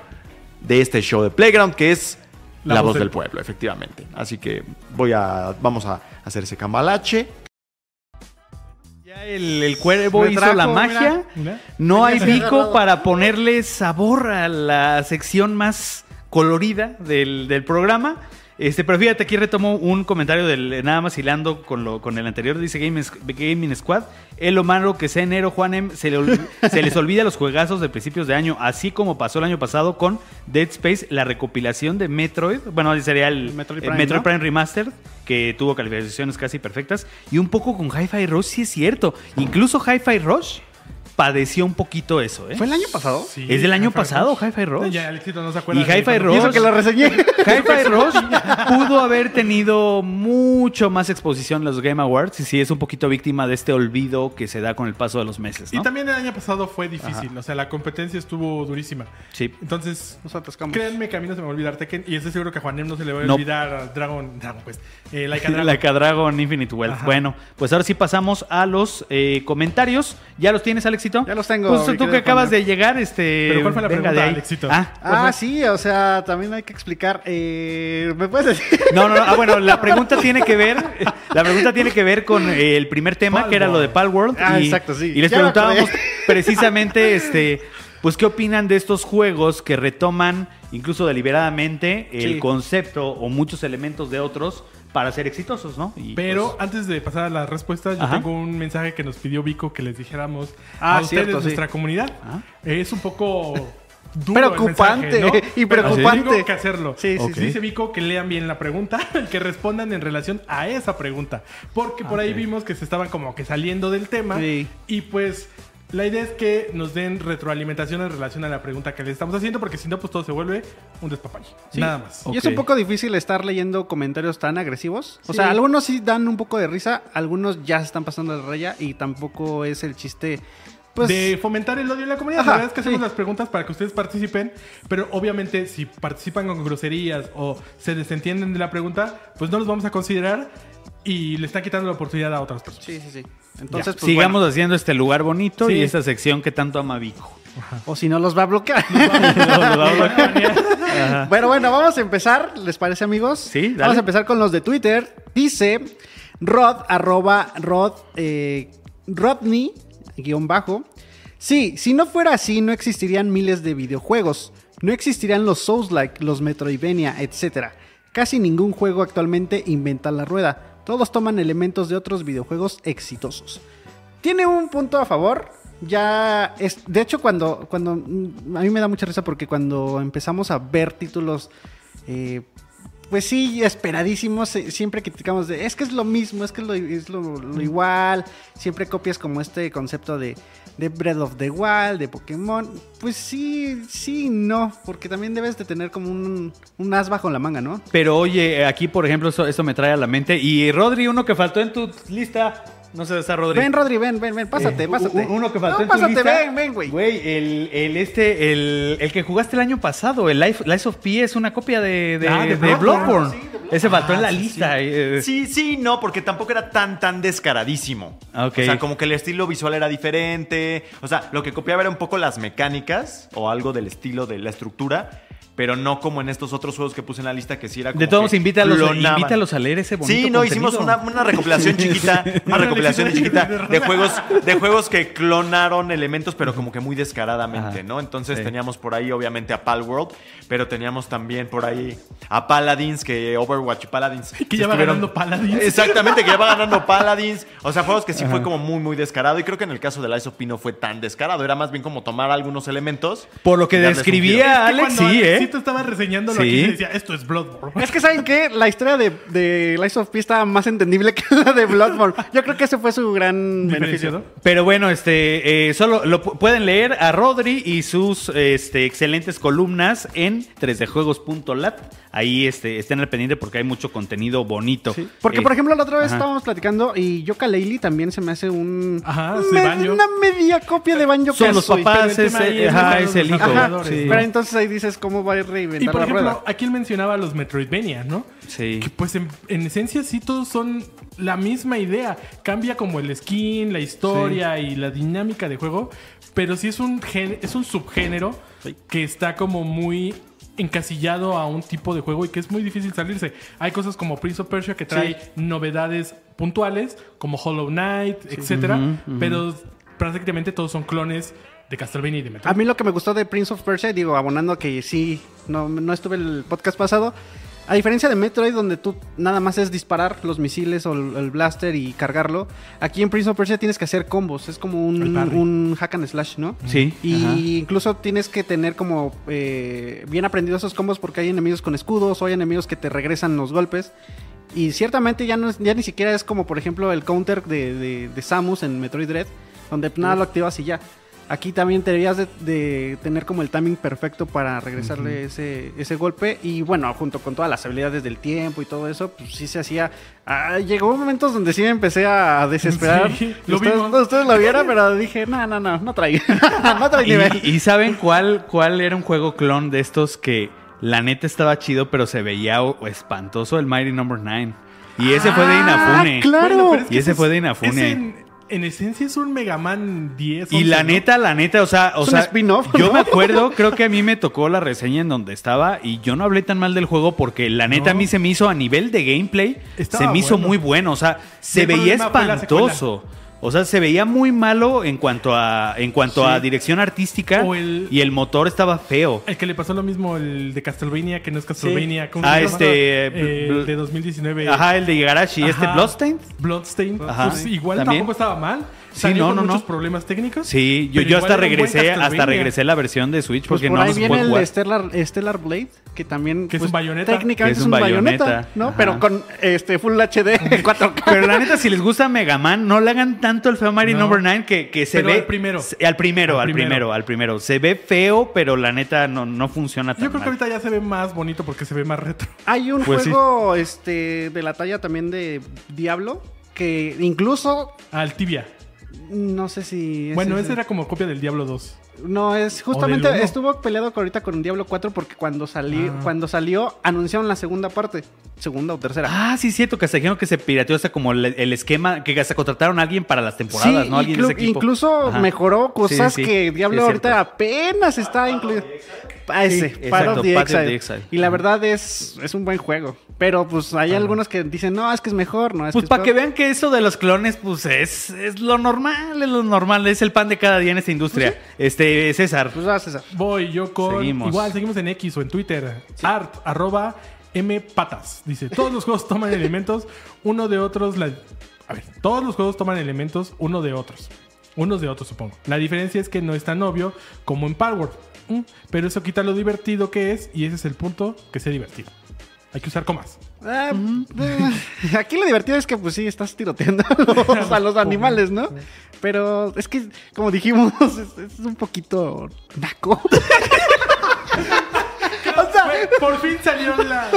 A: de este show de Playground, que es la, voz del pueblo, efectivamente. Así que voy a. Vamos a hacer ese cambalache.
C: Ya el, el cuervo hizo
D: trajo,
C: la magia.
B: Mira.
C: No hay
D: agarrado.
C: para ponerle sabor a la sección más colorida del, del programa. Este, pero fíjate, aquí retomo un comentario del nada más hilando con lo con el anterior, dice Gaming Squad. Es lo malo que sea enero, Juanem, se, le se les olvida los juegazos de principios de año, así como pasó el año pasado con Dead Space, la recopilación de Metroid, bueno, ahí sería el
D: Metroid
C: el
D: Prime,
C: Metroid
D: ¿no?
C: Prime Remastered, que tuvo calificaciones casi perfectas, y un poco con Hi-Fi Rush, sí es cierto. Incluso Hi-Fi Rush padeció un poquito eso, ¿eh?
D: ¿Fue el año pasado?
B: Sí,
C: ¿Es del año
B: Hi-Fi
C: pasado. Hi-Fi Rush?
B: Ya, Alexito no se acuerda.
C: Y Hi-Fi Rush.
D: Y eso que lo reseñé.
C: Hi-Fi Rush pudo haber tenido mucho más exposición en los Game Awards y sí es un poquito víctima de este olvido que se da con el paso de los meses,
B: Y también el año pasado fue difícil, o sea, la competencia estuvo durísima.
C: Sí.
B: Entonces,
D: Nos atascamos.
B: créanme que a mí no se me va a olvidar Tekken y estoy seguro que a Juanem no se le va a
C: No.
B: olvidar a Dragon, Dragon Quest. Eh, like a Dragon.
C: La Dragon Infinite Wealth.
B: Ajá.
C: Bueno, pues ahora sí pasamos a los eh, comentarios. ¿Ya los tienes, Alexito?
D: Ya los tengo, mi
C: tú que acabas de llegar, este.
B: Pero ¿cuál fue la
C: venga
B: pregunta,
C: de ahí.
B: Alexito?
C: Ah,
D: Ah, sí, o sea, también hay que explicar. Eh, ¿Me puedes decir?
C: No, no, no. Ah, bueno, la pregunta tiene que ver. La pregunta tiene que ver con eh, el primer tema,
B: Pal
C: que era lo de
B: World.
C: Palworld.
D: Ah,
C: y,
D: exacto, sí.
C: Y les
D: Ya
C: preguntábamos precisamente, este, pues, ¿qué opinan de estos juegos que retoman, incluso deliberadamente, el
D: Sí.
C: concepto o muchos elementos de otros para ser exitosos, ¿no? Y,
B: Pero
C: pues,
B: antes de pasar a las respuestas, yo
C: Ajá.
B: tengo un mensaje que nos pidió Vico que les dijéramos
D: Ah,
B: a ustedes,
D: cierto, sí.
B: nuestra comunidad.
C: Ah.
B: Es un poco duro
D: Preocupante,
B: el mensaje, ¿no?
D: y
B: Pero
D: preocupante.
B: tengo que hacerlo.
D: Sí, sí, sí.
B: Dice Vico que lean bien la pregunta, que respondan en relación a esa pregunta. Porque por ahí vimos que se estaban como que saliendo del tema.
D: Sí.
B: Y pues la idea es que nos den retroalimentación en relación a la pregunta que les estamos haciendo, porque si no, pues todo se vuelve un despapalle.
D: Sí.
B: Nada más.
D: Y es un poco difícil estar leyendo comentarios tan agresivos. O
B: Sí.
D: sea, algunos sí dan un poco de risa, algunos ya se están pasando de raya y tampoco es el chiste. Pues
B: de fomentar el odio en la comunidad.
D: Ajá,
B: la verdad es que hacemos
D: sí.
B: las preguntas para que ustedes participen, pero obviamente si participan con groserías o se desentienden de la pregunta, pues no los vamos a considerar y le están quitando la oportunidad a otras personas.
D: sí, sí, sí. Entonces, pues,
C: sigamos haciendo este lugar bonito
B: Sí.
C: y esta sección que tanto ama Vico.
D: o si no los va a bloquear. Bueno, bueno, vamos a empezar. ¿Les parece, amigos?
C: Sí, dale.
D: Vamos a empezar con los de Twitter. Dice Rod, arroba Rod, eh, Rodney, guion bajo. Sí, si no fuera así, no existirían miles de videojuegos. No existirían los Souls-like, los Metroidvania, etc. Casi ningún juego actualmente inventa la rueda. Todos toman elementos de otros videojuegos exitosos. Tiene un punto a favor. Ya es. De hecho, cuando. cuando mm, a mí me da mucha risa porque cuando empezamos a ver títulos. eh, pues sí, esperadísimos. eh, Siempre criticamos de. Es que es lo mismo, es que es lo, es lo- lo igual. Siempre copias como este concepto de. De Breath of the Wild, de Pokémon. Pues sí, sí, no. Porque también debes de tener como un, un as bajo la manga, ¿no?
C: Pero oye, aquí por ejemplo, esto, esto me trae a la mente. Y Rodri, uno que faltó en tu lista. No sé dónde está Rodri.
D: Ven, Rodri, ven, ven, ven. Pásate,
C: Eh,
D: pásate.
C: Uno que faltó
D: No,
C: en tu
D: pásate,
C: lista.
D: ven, ven, güey.
C: Güey, el, el este, el, el que jugaste el año pasado, el Life, Lies of P es una copia de, de,
B: Ah, de
C: de
B: Bloodborne.
C: Bloodborne.
B: Sí,
C: Ese faltó
A: Ah,
C: en la
A: sí,
C: lista. eh.
A: Sí, sí, no, porque tampoco era tan, tan descaradísimo.
C: Ah, ok.
A: O sea, como que el estilo visual era diferente. O sea, lo que copiaba era un poco las mecánicas o algo del estilo de la estructura. Pero no como en estos otros juegos que puse en la lista que sí era como
C: De todos invítalos,
A: clonaban.
C: invítalos a leer ese bonito
A: Sí, no,
C: contenido.
A: hicimos una, una recopilación chiquita, una recopilación chiquita de juegos, de juegos que clonaron elementos, pero como que muy descaradamente,
C: Ajá.
A: ¿no? Entonces
C: Sí.
A: teníamos por ahí, obviamente, a Palworld, pero teníamos también por ahí a Paladins, que Overwatch y Paladins.
B: Que ya va ganando Paladins.
A: Exactamente, que ya va ganando Paladins. O sea, juegos que sí fue como muy, muy descarado. Y creo que en el caso de Lies of P no fue tan descarado. Era más bien como tomar algunos elementos.
C: Por lo que describía
A: giro.
B: Es que
C: Alex, sí, ¿eh?
B: Alexito estaba reseñándolo
C: Sí.
B: aquí, decía, esto es Bloodborne.
D: Es que saben que la historia de, de Lies of P estaba más entendible que la de Bloodborne. Yo creo que ese fue su gran beneficio.
C: Pero bueno, este, eh, solo lo pu- pueden leer a Rodri y sus este, excelentes columnas en 3djuegos.lat. Ahí este, estén al pendiente porque hay mucho contenido bonito.
D: Sí, Porque,
C: Eh,
D: por ejemplo, la otra vez
C: ajá.
D: estábamos platicando y Yoka Laylee también se me hace un.
B: Ajá,
D: me-. Una media copia de Banjo
C: Son los papás,
B: el
C: es,
B: es
C: ajá, es el hijo.
B: desarrolladores,
C: sí.
D: Pero entonces ahí dices cómo va a reinventar
B: Y por
D: la
B: ejemplo,
D: rueda.
B: aquí él mencionaba los Metroidvania, ¿no?
C: Sí.
B: Que pues en, en esencia sí todos son la misma idea. Cambia como el skin, la historia y la dinámica de juego. Pero sí es un, gen- es un subgénero que está como muy encasillado a un tipo de juego y que es muy difícil salirse. Hay cosas como Prince of Persia que trae novedades puntuales, como Hollow Knight, etcétera, pero prácticamente todos son clones de Castlevania y de Metroid.
D: A mí lo que me gustó de Prince of Persia, digo, abonando que sí, no, no estuve el podcast pasado. A diferencia de Metroid, donde tú nada más es disparar los misiles o el, el blaster y cargarlo, aquí en Prince of Persia tienes que hacer combos. Es como un, hack and slash, ¿no?
C: Sí.
D: Y
C: ajá.
D: incluso tienes que tener como eh, bien aprendidos esos combos porque hay enemigos con escudos o hay enemigos que te regresan los golpes. Y ciertamente ya, no es- ya ni siquiera es como, por ejemplo, el counter de, de- de Samus en Metroid Dread, donde nada lo activas y ya. Aquí también deberías de, de tener como el timing perfecto para regresarle ese, ese golpe. Y bueno, junto con todas las habilidades del tiempo y todo eso, pues sí se hacía. Ah, llegó momentos donde sí me empecé a desesperar.
B: Sí, lo
D: ustedes,
B: vimos.
D: ustedes lo vieron, pero dije, no, no, no, no trae. no trae nivel.
C: Y, y saben cuál, cuál era un juego clon de estos que la neta estaba chido, pero se veía espantoso el Mighty Number 9. Y ese fue de Inafune.
D: Ah, claro.
B: Bueno, pero es que
C: Y ese
B: es-
C: fue de Inafune.
B: En, en esencia es un Mega Man 10.
C: Y
B: 11,
C: la
B: ¿no?
C: neta, la neta, o sea, o
D: Es un
C: sea,
D: spin-off,
C: yo
D: ¿no?
C: me acuerdo, creo que a mí me tocó la reseña en donde estaba y yo no hablé tan mal del juego porque la neta
B: No.
C: a mí se me hizo a nivel de gameplay,
B: Estaba
C: se me hizo muy bueno, o sea, se veía
B: problema fue la
C: espantoso. O sea, se veía muy malo en cuanto a en cuanto
B: Sí.
C: a dirección artística
B: el-
C: y el motor estaba feo.
B: El que le pasó lo mismo el de Castlevania, que no es Castlevania. ¿cómo
C: Ah,
B: se llama?
C: este,
B: Eh, el de 2019.
C: Ajá, el de Igarashi, este
B: Ajá.
C: Bloodstained.
B: Bloodstained.
C: Ajá.
B: Pues igual
C: También.
B: tampoco estaba mal.
C: Sí, no,
B: con
C: no,
B: muchos
C: no.
B: problemas técnicos.
C: Sí, yo, yo hasta regresé, hasta regresé la versión de Switch
D: Pues
C: porque
D: por
C: no
D: ahí
C: nos
D: viene el. Stellar, Stellar Blade, que también...
B: Que es
D: pues,
B: un Bayonetta.
D: Técnicamente
C: Que
D: es un bayoneta. ¿no?
C: Ajá.
D: Pero con este Full HD 4K.
C: Pero la neta, si les gusta Mega Man, no le hagan tanto el feo Mighty
B: No.
C: Number 9 que, que se
B: Pero
C: ve.
B: al primero.
C: se- Al primero,
B: Al
C: al
B: primero.
C: al primero. Se ve feo, pero la neta no, no funciona tan
B: Yo creo que
C: mal.
B: ahorita ya se ve más bonito porque se ve más retro.
D: Hay un
C: Pues sí.
D: juego este, de la talla también de Diablo, que incluso,
B: Al Tibia.
D: No sé si...
B: Bueno, ese era como copia del Diablo 2.
D: No, es justamente estuvo peleado ahorita con Diablo 4 porque cuando, salí,
B: Ah.
D: cuando salió anunciaron la segunda parte, segunda o tercera.
C: Ah, sí, cierto, que hasta dijeron que se pirateó hasta como el, el esquema, que hasta contrataron a alguien para las temporadas,
D: Sí,
C: ¿no? Alguien de
D: inclu-
C: ese equipo.
D: incluso
C: Ajá.
D: mejoró cosas
C: Sí, sí,
D: que Diablo ahorita apenas está incluido. Ah, ese,
C: exacto,
D: the Exile.
C: Exile.
D: Y la verdad es, es un buen juego. Pero pues hay algunos que dicen, no, es que es mejor, no, es
C: Pues
D: que es
C: para que
D: peor".
C: vean que eso de los clones, pues es, es lo normal, es lo normal, es el pan de cada día en esta industria. Este, César.
D: Pues vas, César.
B: Voy yo con.
C: Seguimos.
B: Igual, seguimos en X o en Twitter. Art, arroba mpatas. Dice: Todos los juegos toman elementos uno de otros. la- A ver, todos los juegos toman elementos uno de otros. Unos de otros, supongo. La diferencia es que no es tan obvio como en Power. Pero eso quita lo divertido que es, y ese es el punto que sea divertido. Hay que usar comas.
D: Ah, aquí lo divertido es que pues sí, estás tiroteando a los, a los animales, ¿no? Pero es que, como dijimos, es, es un poquito naco.
B: Por fin salió la.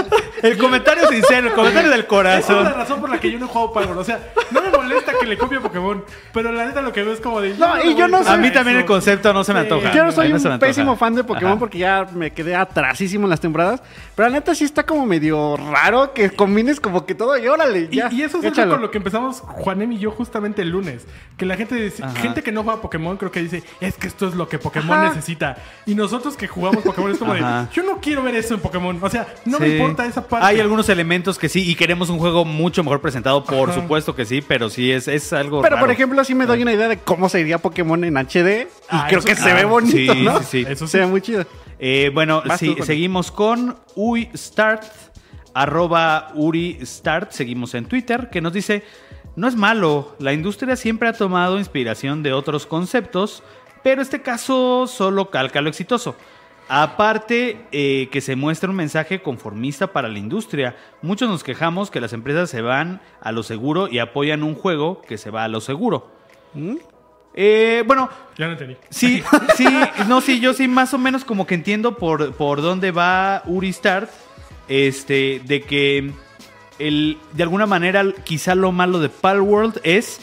C: El comentario sincero, el comentario del
B: Esa es la
C: corazón.
B: razón por la que yo no juego Power. O sea, no me molesta que le copie a Pokémon. Pero la neta lo que veo es como de.
D: No, y yo no
B: a
D: soy-
C: A mí
B: eso.
C: también el concepto no se me antoja.
D: yo no soy
C: no
D: un pésimo fan de Pokémon
C: Ajá.
D: porque ya me quedé atrasísimo en las temporadas. Pero la neta sí está como medio raro que combines como que todo y órale,
B: Y,
D: ya.
B: y eso es con lo que empezamos Juanem y yo justamente el lunes. Que la gente dice-
C: Ajá.
B: gente que no juega Pokémon creo que dice, es que esto es lo que Pokémon
D: Ajá.
B: necesita. Y nosotros que jugamos Pokémon es como
C: Ajá.
B: de, yo no quiero ver eso en Pokémon. O sea, no me importa esa parte.
C: Hay algunos elementos que sí, y queremos un juego mucho mejor presentado, por
B: Ajá.
C: supuesto que sí, pero sí es, es algo
D: Pero por ejemplo, sí me doy una idea de cómo sería Pokémon en HD. Y
B: Ah,
D: creo que se ve
C: Ah,
D: bonito,
C: sí,
D: ¿no?
C: sí, sí.
B: Eso sí.
D: Se ve muy chido.
C: Eh, bueno, sí, seguimos con UiStart, arroba UriStart, seguimos en Twitter, que nos dice, no es malo, la industria siempre ha tomado inspiración de otros conceptos, pero este caso solo calca lo exitoso. Aparte eh, que se muestra un mensaje conformista para la industria. Muchos nos quejamos que las empresas se van a lo seguro y apoyan un juego que se va a lo seguro.
D: ¿Mm?
C: Eh, bueno,
B: Ya no entendí.
C: Sí, sí, no, sí, yo sí más o menos como que entiendo por, por dónde va Uri Start, este, de que el, de alguna manera quizá lo malo de Palworld es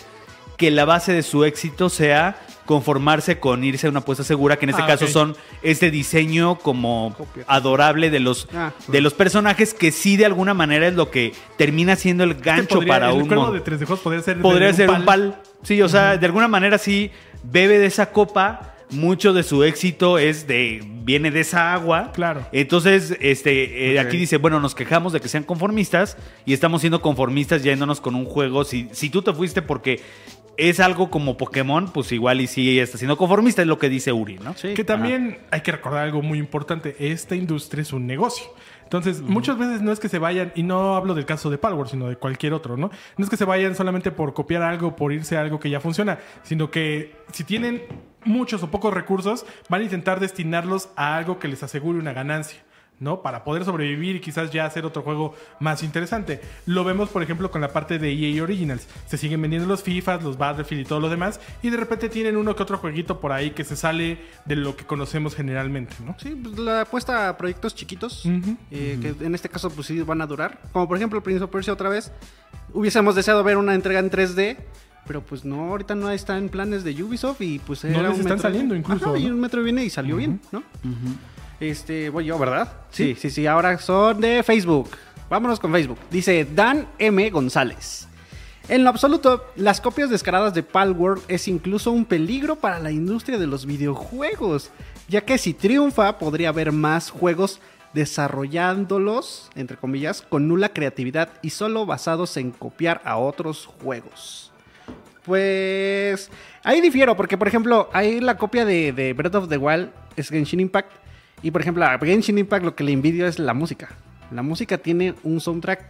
C: que la base de su éxito sea conformarse con irse a una apuesta segura, que en este
B: Ah,
C: caso son este diseño como
D: Copia.
C: adorable de los,
D: Ah.
C: de los personajes que sí de alguna manera es lo que termina siendo el gancho
B: Podría-
C: para
B: el
C: un
B: cuervo
C: mon-
B: de 3 de juegos podría ser,
C: podría ser un pal. Sí, o sea, de alguna manera sí bebe de esa copa. Mucho de su éxito es de viene de esa agua.
B: Claro.
C: Entonces, este, eh, aquí dice, bueno, nos quejamos de que sean conformistas y estamos siendo conformistas yéndonos con un juego. Si, si tú te fuiste porque es algo como Pokémon, pues igual y sí está siendo conformista, es lo que dice Uri, ¿no?
D: Sí.
B: Que también hay que recordar algo muy importante. Esta industria es un negocio. Entonces, muchas veces no es que se vayan, y no hablo del caso de Palworld, sino de cualquier otro, ¿no? No es que se vayan solamente por copiar algo, por irse a algo que ya funciona, sino que si tienen muchos o pocos recursos, van a intentar destinarlos a algo que les asegure una ganancia. ¿No? Para poder sobrevivir y quizás ya hacer otro juego más interesante. Lo vemos, por ejemplo, con la parte de EA Originals. Se siguen vendiendo los FIFAs, los Battlefield y todo lo demás, y de repente tienen uno que otro jueguito por ahí que se sale de lo que conocemos generalmente, ¿no?
D: Sí, pues la apuesta a proyectos chiquitos, eh, que en este caso pues sí van a durar. Como por ejemplo el Prince of Persia otra vez. Hubiésemos deseado ver una entrega en 3D, pero pues no, ahorita no está en planes de Ubisoft y pues
B: No
D: era
B: les
D: un
B: están
D: Metroid.
B: saliendo incluso,
D: Ajá, y un metro viene y salió bien, ¿no? Este, voy yo, ¿verdad? Sí, sí, sí, ahora son de Facebook. Vámonos con Facebook. Dice Dan M. González. En lo absoluto, las copias descaradas de Palworld es incluso un peligro para la industria de los videojuegos, ya que si triunfa podría haber más juegos desarrollándolos, entre comillas, con nula creatividad y solo basados en copiar a otros juegos. Pues ahí difiero, porque por ejemplo, ahí la copia de, de Breath of the Wild es Genshin Impact. Y por ejemplo, a Genshin Impact lo que le envidio es la música. La música tiene un soundtrack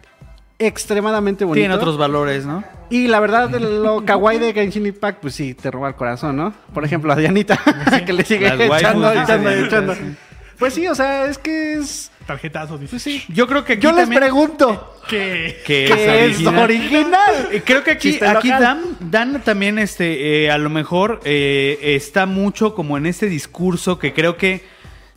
D: extremadamente bonito.
C: Tiene otros valores, ¿no?
D: Y la verdad, lo kawaii de Genshin Impact, pues sí, te roba el corazón, ¿no? Por ejemplo, a Dianita, que le sigue
C: Las
D: echando, echando,
C: Dianita,
D: echando.
C: sí.
D: Pues sí, o sea, es que es...
B: Tarjetazos, dice.
D: Pues sí.
C: Yo creo que aquí
D: Yo les pregunto,
B: Que
C: que
D: ¿qué es
C: original.
D: original?
C: Eh, Creo que aquí, aquí. Dan, Dan también, este, eh, a lo mejor eh, está mucho como en este discurso que creo que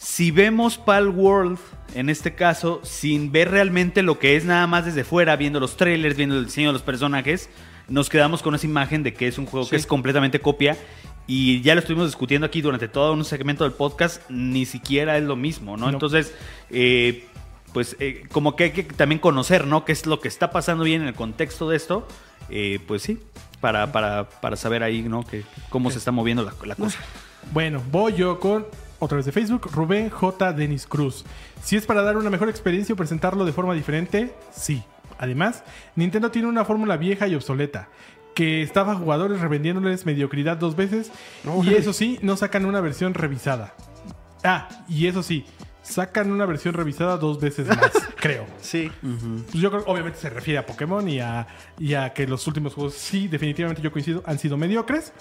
C: si vemos Pal World, en este caso, sin ver realmente lo que es nada más desde fuera, viendo los trailers, viendo el diseño de los personajes, nos quedamos con esa imagen de que es un juego que es completamente copia. Y ya lo estuvimos discutiendo aquí durante todo un segmento del podcast, ni siquiera es lo mismo, ¿no?
B: No.
C: Entonces, eh, pues eh, como que hay que también conocer, ¿no? Qué es lo que está pasando bien en el contexto de esto. Eh, pues sí, para, para, para saber ahí, ¿no? Que, cómo se está moviendo la, la cosa.
B: Bueno, voy yo con otra vez de Facebook, Rubén J. Denis Cruz. Si es para dar una mejor experiencia o presentarlo de forma diferente, sí. Además, Nintendo tiene una fórmula vieja y obsoleta. Que estafa a jugadores revendiéndoles mediocridad dos veces. y eso sí, no sacan una versión revisada. Ah, y eso sí, sacan una versión revisada dos veces más, creo.
D: Sí.
B: Pues yo creo que obviamente se refiere a Pokémon y a, y a que los últimos juegos, sí, definitivamente yo coincido, han sido mediocres.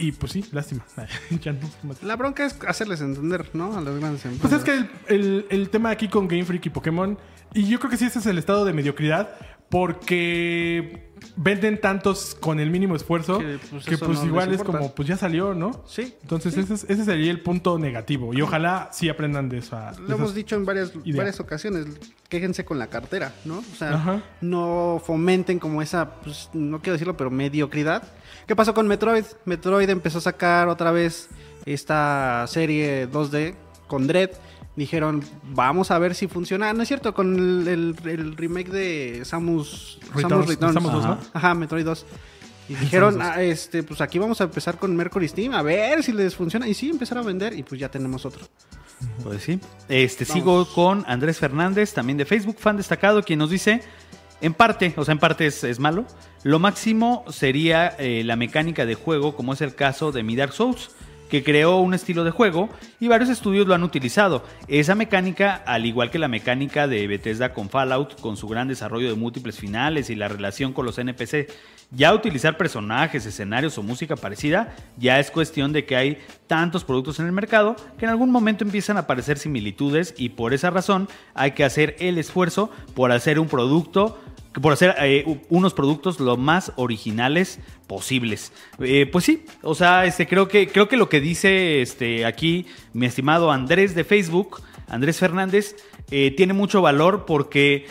B: Y pues sí, lástima. Ya no.
D: La bronca es hacerles entender, ¿no? A las grandes empresas.
B: Pues es que el, el- el tema aquí con Game Freak y Pokémon, y yo creo que sí ese es el estado de mediocridad, porque venden tantos con el mínimo esfuerzo
D: Que,
B: que
D: pues,
B: pues,
D: eso no
B: igual es como, pues ya salió, ¿no?
D: Sí.
B: Entonces Ese, es- ese sería el punto negativo. Y ojalá sí aprendan de esa. de
D: Lo hemos dicho en varias,
B: ideas.
D: varias ocasiones. Quéjense con la cartera, ¿no? O sea,
B: Ajá.
D: no fomenten como esa, pues, no quiero decirlo, pero mediocridad. ¿Qué pasó con Metroid? Metroid empezó a sacar otra vez esta serie 2D con Dread. Dijeron, vamos a ver si funciona. No es cierto, con el, el- el remake de Samus,
B: Returns,
D: Samus Returns.
B: Samus 2, ¿no?
D: Ajá. Metroid 2. Y dijeron,
B: Samus 2.
D: ah, este, pues aquí vamos a empezar con Mercury Steam, a ver si les funciona. Y sí, empezar a vender y pues ya tenemos otro.
C: Pues sí. Este,
D: Vamos.
C: sigo con Andrés Fernández, también de Facebook, fan destacado, quien nos dice, en parte, o sea, en parte es, es malo, lo máximo sería eh, la mecánica de juego, como es el caso de mi Dark Souls, que creó un estilo de juego y varios estudios lo han utilizado. Esa mecánica, al igual que la mecánica de Bethesda con Fallout, con su gran desarrollo de múltiples finales y la relación con los NPC, ya utilizar personajes, escenarios o música parecida, ya es cuestión de que hay tantos productos en el mercado que en algún momento empiezan a aparecer similitudes y por esa razón hay que hacer el esfuerzo por hacer un producto, por hacer eh, unos productos lo más originales posibles. Eh, pues sí, o sea, este, creo, que, creo que lo que dice este, aquí mi estimado Andrés de Facebook, Andrés Fernández, eh, tiene mucho valor porque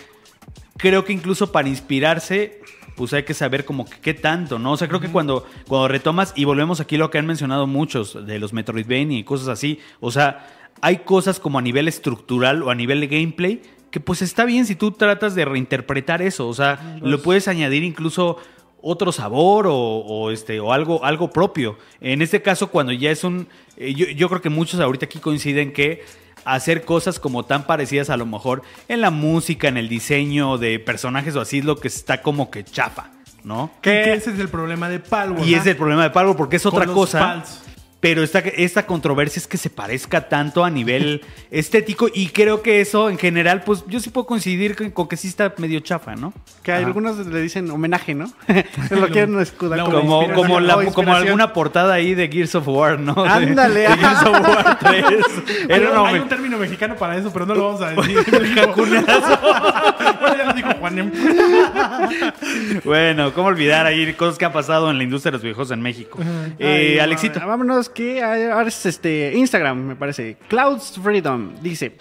C: creo que incluso para inspirarse, pues hay que saber como que qué tanto, ¿no? O sea, creo que cuando, cuando retomas, y volvemos aquí a lo que han mencionado muchos de los Metroidvania y cosas así, o sea, hay cosas como a nivel estructural o a nivel de gameplay que pues está bien si tú tratas de reinterpretar eso, o sea, lo puedes añadir incluso otro sabor o, o, este o algo algo propio. En este caso cuando ya es un eh, yo, yo creo que muchos ahorita aquí coinciden que hacer cosas como tan parecidas a lo mejor en la música, en el diseño de personajes o así es lo que está como que chafa, ¿no?
B: Que ese es el problema de Palworld.
C: Y es el problema de Palworld porque es
B: Con
C: otra cosa.
B: pals.
C: Pero esta, esta controversia es que se parezca tanto a nivel estético y creo que eso en general, pues yo sí puedo coincidir con, con que sí está medio chafa, ¿no?
D: Que
C: Ajá.
D: algunos le dicen homenaje, ¿no? lo quieren escudar como,
C: Como, la- como alguna portada ahí de Gears of War, ¿no? De-
D: Ándale.
C: De, Gears of War 3.
B: Hay,
C: Era
B: un- hay término mexicano para eso, pero no lo vamos a decir. bueno,
C: ¿cómo olvidar ahí cosas que han pasado en la industria de los viejos en México? Eh, Alexito.
D: va- Que ahora es este Instagram, me parece. Clouds Freedom dice.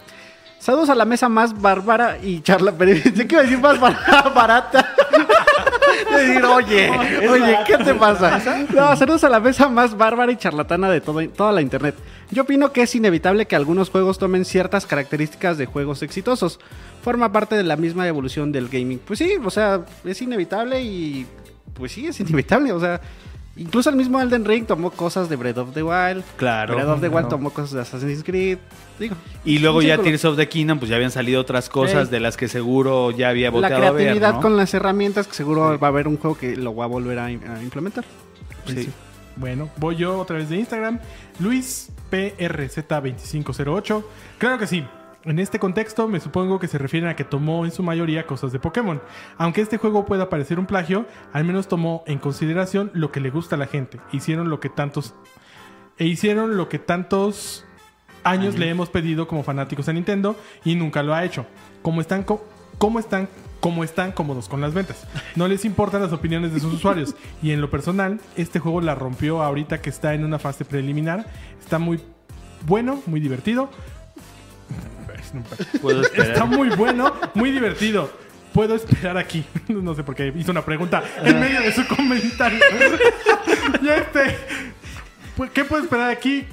D: Saludos a la mesa más bárbara y charla. Pero yo quiero decir más bar- barata. Decir, oye, oye, ¿qué te pasa? No, saludos a la mesa más bárbara y charlatana de todo, toda la internet. Yo opino que es inevitable que algunos juegos tomen ciertas características de juegos exitosos. Forma parte de la misma evolución del gaming. Pues sí, o sea, es inevitable y. Pues sí, es inevitable. O sea, incluso el mismo Elden Ring tomó cosas de Breath of the Wild.
C: Claro.
D: Breath of the Wild
B: Claro.
D: tomó cosas de Assassin's Creed. Digo,
C: Y luego ya. Tears of the Kingdom, pues ya habían salido otras cosas
D: Sí.
C: de las que seguro ya había
D: La
C: volteado a ver,
D: creatividad
C: ¿no?
D: con las herramientas, que seguro va a haber un juego que lo va a volver a, a implementar.
C: Sí.
B: Bueno, voy yo otra vez de Instagram. Luis PRZ2508. Claro que sí. En este contexto me supongo que se refieren a que tomó en su mayoría cosas de Pokémon. Aunque este juego pueda parecer un plagio, al menos tomó en consideración lo que le gusta a la gente. Hicieron lo que tantos e hicieron lo que tantos años le hemos pedido como fanáticos a Nintendo y nunca lo ha hecho. Como están co- cómo están cómo están cómodos con las ventas. No les importan las opiniones de sus usuarios. Y en lo personal, este juego la rompió ahorita que está en una fase preliminar. Está muy bueno, muy divertido. Está muy bueno, muy divertido. Puedo esperar aquí. No sé por qué hizo una pregunta en medio de su comentario. Ya este. pues, ¿Qué puedo esperar aquí?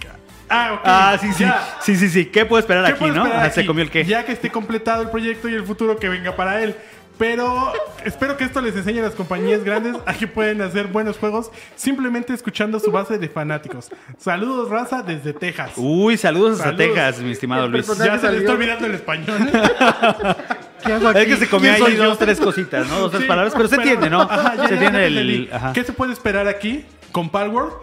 B: Ah, ok.
C: Ah, sí, sí.
B: Ya.
C: Sí, sí, sí. ¿Qué puedo esperar
B: ¿Qué
C: aquí,
B: puedo
C: no? Ah, Se comió el qué.
B: Ya que esté completado el proyecto y el futuro que venga para él. Pero espero que esto les enseñe a las compañías grandes a que pueden hacer buenos juegos simplemente escuchando su base de fanáticos. Saludos, raza, desde Texas.
C: Uy, saludos, hasta
B: Saludos.
C: Texas, mi estimado
D: El
C: Luis.
B: ya se le está olvidando el español.
D: ¿Qué hago
C: Es que se
D: ¿Quién
C: ahí dos, tres cositas, ¿no? Dos, tres
B: Sí,
C: palabras, pero se entiende, ¿no?
B: Ajá, ya,
C: se entiende el...
B: entendí.
C: Ajá.
B: ¿Qué se puede esperar aquí con Palworld?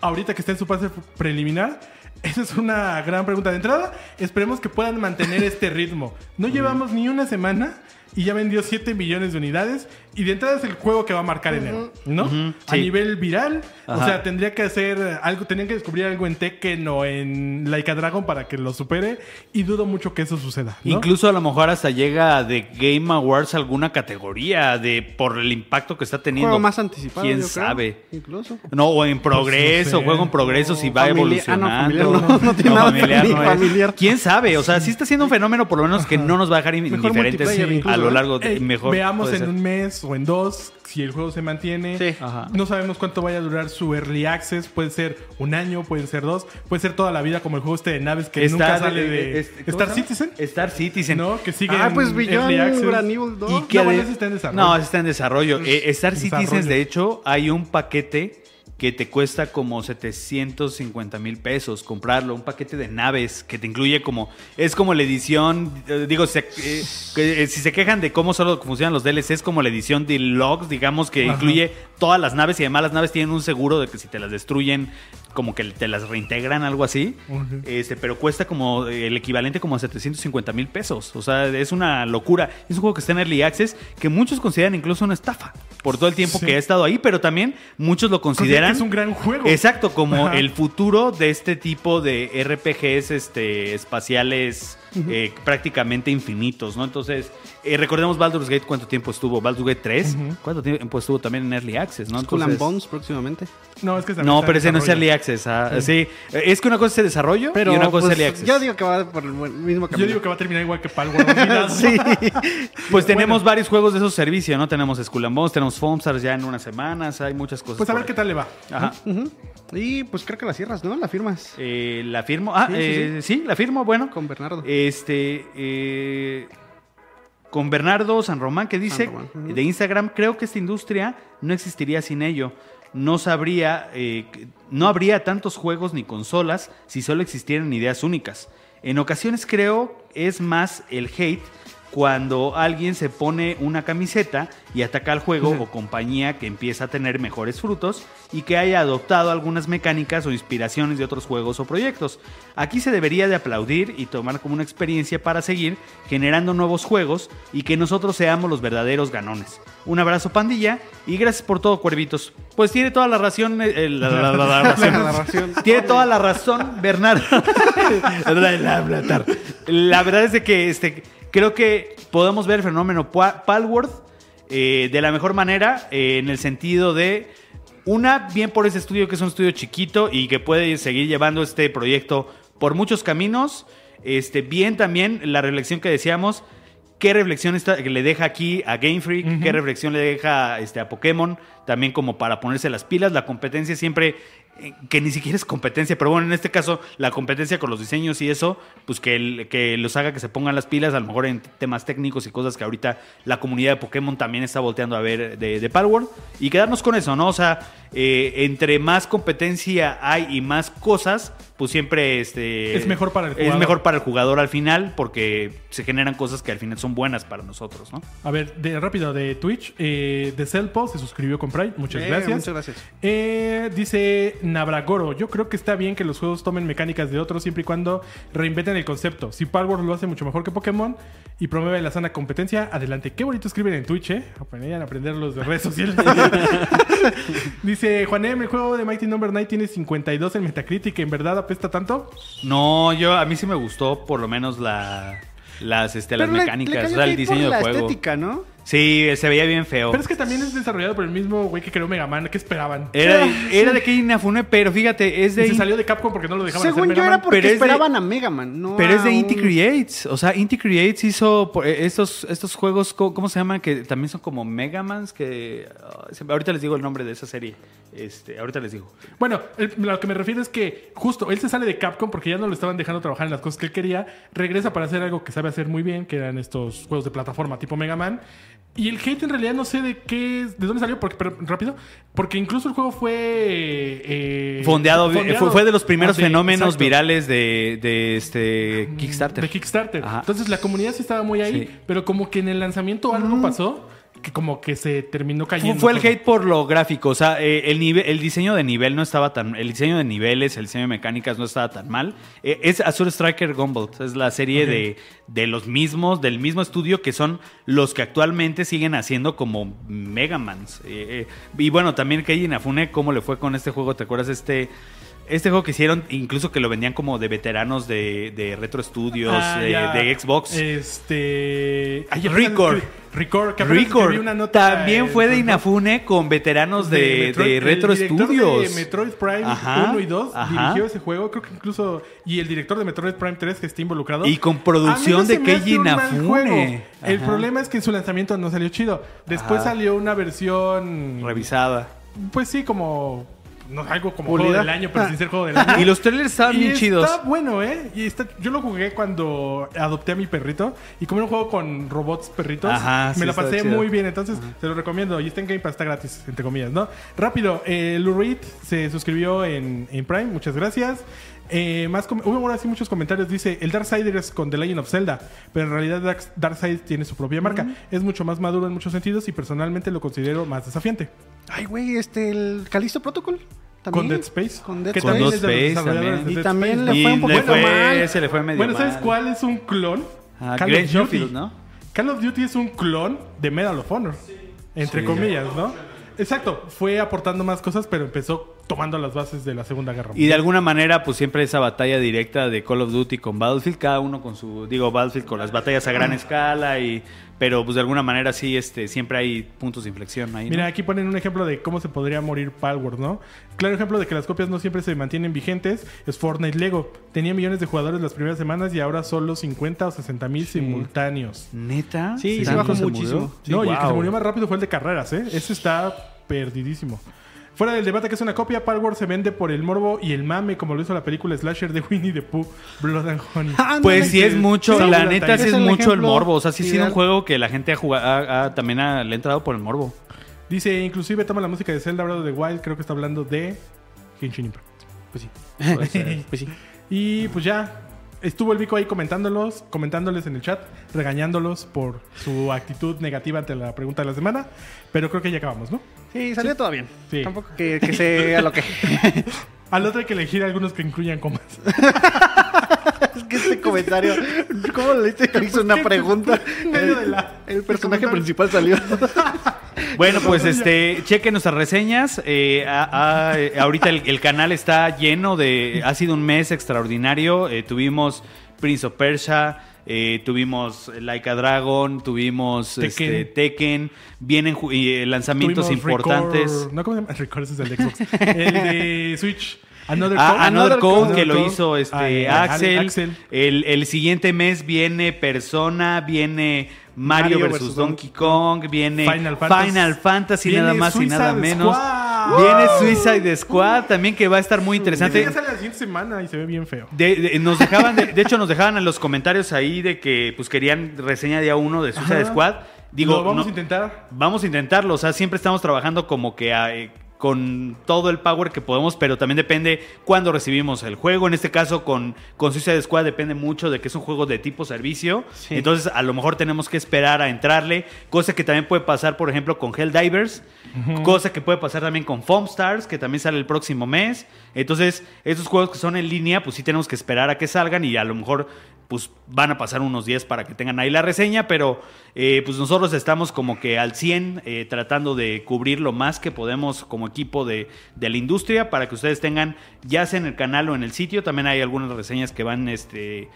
B: Ahorita que está en su fase preliminar. Esa es una gran pregunta de entrada. Esperemos que puedan mantener este ritmo. No llevamos ni una semana y ya vendió 7 millones de unidades. Y de entrada es el juego que va a marcar enero, ¿no? A
C: sí.
B: nivel viral. O sea, tendría que hacer algo, tendrían que descubrir algo en Tekken o en Laika Dragon para que lo supere. Y dudo mucho que eso suceda. ¿no?
C: Incluso a lo mejor hasta llega de Game Awards alguna categoría de por el impacto que está teniendo.
D: Juego más anticipado,
C: ¿Quién
D: yo creo,
C: sabe?
D: Incluso.
C: No, o en progreso,
B: no sé.
C: juego en progreso, si va
D: ah, no,
C: evolucionando.
D: familiar no, no tiene nada
C: familiar
D: ni
C: no es.
D: familiar.
C: ¿Quién sabe? O sea, sí está siendo un fenómeno por lo menos que no nos va a dejar
D: Mejor
C: indiferentes a lo
D: ¿eh?
C: largo de
B: Eh,
C: mejor.
B: veamos en
C: ser.
B: un mes o en dos si el juego se mantiene.
D: Sí.
C: Ajá.
B: No sabemos cuánto vaya a durar su early access. Puede ser un año, pueden ser dos, puede ser toda la vida como el juego este de naves que nunca sale de
C: este, ¿cómo
B: Star
C: se llama?
B: Citizen.
C: Star Citizen.
B: ¿No? Que sigue
D: Ah,
B: en
D: pues
B: early
D: Beyond Evil 2.
B: Y
D: No,
B: que
C: ade-
B: bueno, ese está en desarrollo.
C: No, ese está en desarrollo. Eh, Star
B: Desarrollo.
C: Citizens, de hecho, hay un paquete que te cuesta como 750 mil pesos comprarlo. Un paquete de naves que te incluye como... Es como la edición... eh, digo, se- eh, que, eh, si se quejan de cómo solo funcionan los DLC, es como la edición deluxe, digamos, que
B: Ajá.
C: incluye todas las naves y además las naves tienen un seguro de que si te las destruyen, como que te las reintegran, algo así. Este, pero cuesta como el equivalente como a 750 mil pesos. O sea, es una locura. Es un juego que está en Early Access que muchos consideran incluso una estafa por todo el tiempo
B: Sí.
C: que ha estado ahí, pero también muchos lo
B: Considera
C: consideran
B: es un gran juego.
C: Exacto, como
B: Ajá.
C: el futuro de este tipo de RPGs este, espaciales eh, prácticamente infinitos, ¿no? Entonces, eh, recordemos Baldur's Gate, ¿cuánto tiempo estuvo? Baldur's Gate 3, ¿cuánto tiempo estuvo también en Early Access, ¿no?
D: Skull and
C: Entonces-
D: Bones próximamente.
B: No, es que también
C: no, pero ese no es. Early Access. ah, sí. Es que una cosa es el desarrollo
D: Pero
C: y una cosa
D: pues,
C: es Early Access.
D: yo digo que va por el mismo camino.
B: Yo digo que va a terminar igual que Palworld.
D: sí.
C: Pues tenemos varios juegos de esos servicios, ¿no? Tenemos Skull and Bones, tenemos Foamstars ya en unas semanas, hay muchas cosas.
B: Pues a ver qué tal le va.
C: Ajá.
D: Y pues creo que la cierras, ¿no? La firmas.
C: Eh, la firmo. Ah,
D: Sí, sí,
C: eh, sí, la firmo, bueno.
D: Con Bernardo.
C: Este. eh, con Bernardo San Román que dice de Instagram, creo que esta industria no existiría sin ello. No sabría, no habría tantos juegos ni consolas si solo existieran ideas únicas. En ocasiones creo es más el hate cuando alguien se pone una camiseta y ataca al juego o compañía que empieza a tener mejores frutos y que haya adoptado algunas mecánicas o inspiraciones de otros juegos o proyectos. Aquí se debería de aplaudir y tomar como una experiencia para seguir generando nuevos juegos y que nosotros seamos los verdaderos ganones. Un abrazo pandilla y gracias por todo cuervitos. Pues tiene toda la razón, eh, la- la- la-. Tiene toda la razón, Bernardo. la verdad es de que este, creo que podemos ver el fenómeno Pa- Palworld eh, de la mejor manera, eh, en el sentido de, una, bien por ese estudio que es un estudio chiquito y que puede seguir llevando este proyecto por muchos caminos. Este, bien también la reflexión que decíamos, qué reflexión está, le deja aquí a Game Freak, qué reflexión le deja este, a Pokémon, también como para ponerse las pilas. La competencia siempre, que ni siquiera es competencia, pero bueno, en este caso, la competencia con los diseños y eso, pues que, que los haga que se pongan las pilas, a lo mejor en temas técnicos y cosas que ahorita la comunidad de Pokémon también está volteando a ver de, de Palworld. Y quedarnos con eso, ¿no? O sea, eh, entre más competencia hay y más cosas, pues siempre este,
B: Es mejor para el
C: Es
B: jugador.
C: mejor para el jugador al final porque se generan cosas que al final son buenas para nosotros, ¿no?
B: A ver, de, rápido, de Twitch. Eh, de Celpo se suscribió con Pride. Muchas
D: Eh,
B: gracias.
D: muchas gracias.
B: Eh, dice Nabragoro, yo creo que está bien que los juegos tomen mecánicas de otros siempre y cuando reinventen el concepto. Si Palworld lo hace mucho mejor que Pokémon y promueve la sana competencia, adelante. Qué bonito escriben en Twitch, ¿eh? Vayan a aprender los de redes sociales. dice Juanem, el juego de Mighty Number 9 tiene 52 en Metacritic. ¿En verdad apesta tanto?
C: No, yo a mí sí me gustó por lo menos la, las, este, las
D: le-
C: mecánicas,
D: le
C: o sea, el diseño del
D: la
C: juego.
D: estética, ¿no?
C: Sí, se veía bien feo.
B: Pero es que también es desarrollado por el mismo güey que creó Mega Man. ¿Qué esperaban?
C: Era de, era de Kei Inafune, pero fíjate, es
B: Y
C: de...
B: se salió de Capcom porque no lo dejaban
D: Según
B: hacer
D: yo
B: Mega
D: era porque
C: pero es de-
D: esperaban a Mega Man, no
C: Pero es de
D: un-
C: Inti Creates. O sea, Inti Creates hizo eh, estos, estos juegos, ¿cómo se llaman? Que también son como Megamans. Que ah, se- ahorita les digo el nombre de esa serie. Este, ahorita les digo.
B: Bueno, el- lo que me refiero es que justo él se sale de Capcom porque ya no lo estaban dejando trabajar en las cosas que él quería. Regresa para hacer algo que sabe hacer muy bien, que eran estos juegos de plataforma tipo Mega Man. Y el hate en realidad no sé de qué, de dónde salió, porque, pero rápido, porque incluso el juego fue eh,
C: Fondeado, Fue, fue de los primeros
B: Ah, sí,
C: fenómenos
B: exacto.
C: virales de, de este Kickstarter.
B: De Kickstarter.
C: Ajá.
B: Entonces la comunidad sí estaba muy ahí,
C: Sí.
B: pero como que en el lanzamiento algo pasó que como que se terminó cayendo.
C: fue el
B: todo.
C: hate por lo gráfico, o sea, eh, el, nivel, el diseño de nivel no estaba tan, el diseño de niveles, el diseño de mecánicas no estaba tan mal. Eh, es Azure Striker Gumball, es la serie de, de los mismos, del mismo estudio que son los que actualmente siguen haciendo como Mega Mans. Eh, y bueno, también Keiji Inafune, ¿cómo le fue con este juego? ¿Te acuerdas este? Este juego que hicieron, incluso que lo vendían como de veteranos de, de Retro Studios,
B: Ah,
C: de, Xbox.
B: Este. ay,
C: Record.
B: Record. que
C: Record
B: escribí una nota
C: también
B: en
C: fue de Inafune con veteranos de,
B: Metroid-
C: de
B: el
C: Retro
B: director
C: Studios.
B: De Metroid Prime
C: Ajá,
B: 1 y 2
C: ajá.
B: dirigió ese juego. Creo que incluso. Y el director de Metroid Prime 3 que está involucrado.
C: Y con producción de Keiji Inafune.
B: El problema es que su lanzamiento no salió chido. Después
C: Ajá.
B: salió una versión.
C: Revisada.
B: Pues sí, como. No, algo como
D: Pulida.
B: juego del año, pero sin ser juego del año.
C: Y los trailers estaban
B: Y
C: bien chidos.
B: Está bueno, ¿eh? Y está, yo lo jugué cuando adopté a mi perrito. Y como era un juego con robots perritos,
C: Ajá,
B: me
C: sí,
B: la
C: está
B: pasé
C: chido.
B: muy bien. Entonces, se lo recomiendo. Y está en Game Pass, está gratis, entre comillas, ¿no? Rápido, eh, Lou Reed se suscribió en, en Prime. Muchas gracias. Eh, más hubo ahora sí muchos comentarios. Dice: El Darksiders con The Legend of Zelda. Pero en realidad Dark, Darksiders tiene su propia marca. Es mucho más maduro en muchos sentidos y personalmente lo considero más desafiante.
D: Ay, güey, este, el Calisto Protocol. ¿También?
B: Con Dead Space.
D: Con Dead
B: que
C: Con Space
B: desarrolladores
C: también.
B: de
D: Y también
B: Space.
D: le fue un poquito mal.
C: se le fue medio
B: Bueno, ¿sabes
C: mal.
B: cuál es un clon?
C: Ah,
B: Call of Duty.
C: ¿no?
B: Call of Duty es un clon de Medal of Honor. Entre
C: Sí.
B: comillas, ¿no? Exacto. Fue aportando más cosas, pero empezó tomando las bases de la Segunda Guerra
C: Y de alguna manera, pues siempre esa batalla directa de Call of Duty con Battlefield, cada uno con su, digo, Battlefield con las batallas a gran escala y, pero pues de alguna manera sí, este, siempre hay puntos de inflexión ahí. ¿no?
B: Mira, aquí ponen un ejemplo de cómo se podría morir Palworld, ¿no? Claro ejemplo de que las copias no siempre se mantienen vigentes es Fortnite Lego. Tenía millones de jugadores las primeras semanas y ahora solo 50 o 60 mil simultáneos.
C: ¿Neta?
D: Sí,
C: ¿Tanto
D: bajó
C: se
D: muchísimo.
B: no, y el que se murió más rápido fue el de carreras, ¿eh? Ese está perdidísimo. Fuera del debate que es una copia, Palworld se vende por el morbo y el mame, como lo hizo la película Slasher de Winnie the Pooh, Blood and Honey.
C: Pues sí es mucho,
B: Sí,
C: la neta sí
D: es
C: es
D: el
C: mucho el morbo. O sea, sí ha sido un juego que la gente ha jugado, ha- ha- también ha- le ha entrado por el morbo.
B: Dice, inclusive toma la música de Zelda hablando de Wild, creo que está hablando de Genshin Impact. Pues sí.
D: Pues sí.
B: Y pues ya, estuvo el Vico ahí comentándolos, comentándoles en el chat, regañándolos por su actitud negativa ante la pregunta de la semana. Pero creo que ya acabamos, ¿no?
D: Sí, salió todo bien.
B: Sí.
D: Tampoco que, que sea lo que.
B: Al otro hay que elegir algunos que incluyan comas.
D: es que este comentario. ¿Cómo le que hizo una pregunta?
B: En medio de la-
D: El personaje principal salió.
C: Bueno, pues este, chequen nuestras reseñas. Eh, a- a- eh, ahorita el, el canal está lleno de. Ha sido un mes extraordinario. Eh, tuvimos Prince of Persia. Eh, tuvimos Like a Dragon, tuvimos
B: Tekken.
C: este, Tekken, vienen eh, lanzamientos
B: Tuvimos
C: importantes.
B: Record- no, ¿cómo se llama? Record ese es el de Xbox. el de Switch. Another
C: Ah,
B: Code.
C: Another Code, que lo hizo este,
B: Ah,
C: Axel.
B: Axel.
C: El, el siguiente mes viene Persona, viene Mario,
D: Mario
C: vs.
D: versus
C: Donkey Kong, viene
B: Final Fantasy.
C: Final Fantasy,
B: Viene
C: nada más y nada menos.
B: Squad.
C: Viene Suicide Squad también, que va a estar muy interesante.
B: ya sale la siguiente semana y se ve bien feo.
C: De, de- nos dejaban, de, de hecho, nos dejaban en los comentarios ahí de que pues querían reseña día uno de Suicide
B: Ajá.
C: Squad. Digo,
B: Lo vamos
C: no-
B: a intentar.
C: Vamos a intentarlo, o sea, siempre estamos trabajando como que eh, con todo el power que podemos, pero también depende cuándo recibimos el juego. En este caso, con, con Suicide Squad depende mucho de que es un juego de tipo servicio. Entonces, a lo mejor tenemos que esperar a entrarle, cosa que también puede pasar, por ejemplo, con Helldivers, cosa que puede pasar también con Foam Stars, que también sale el próximo mes. Entonces, esos juegos que son en línea, pues sí tenemos que esperar a que salgan y a lo mejor pues van a pasar unos días para que tengan ahí la reseña, pero eh, pues nosotros estamos como que al 100 eh, tratando de cubrir lo más que podemos como equipo de, de la industria para que ustedes tengan, ya sea en el canal o en el sitio, también hay algunas reseñas que van este,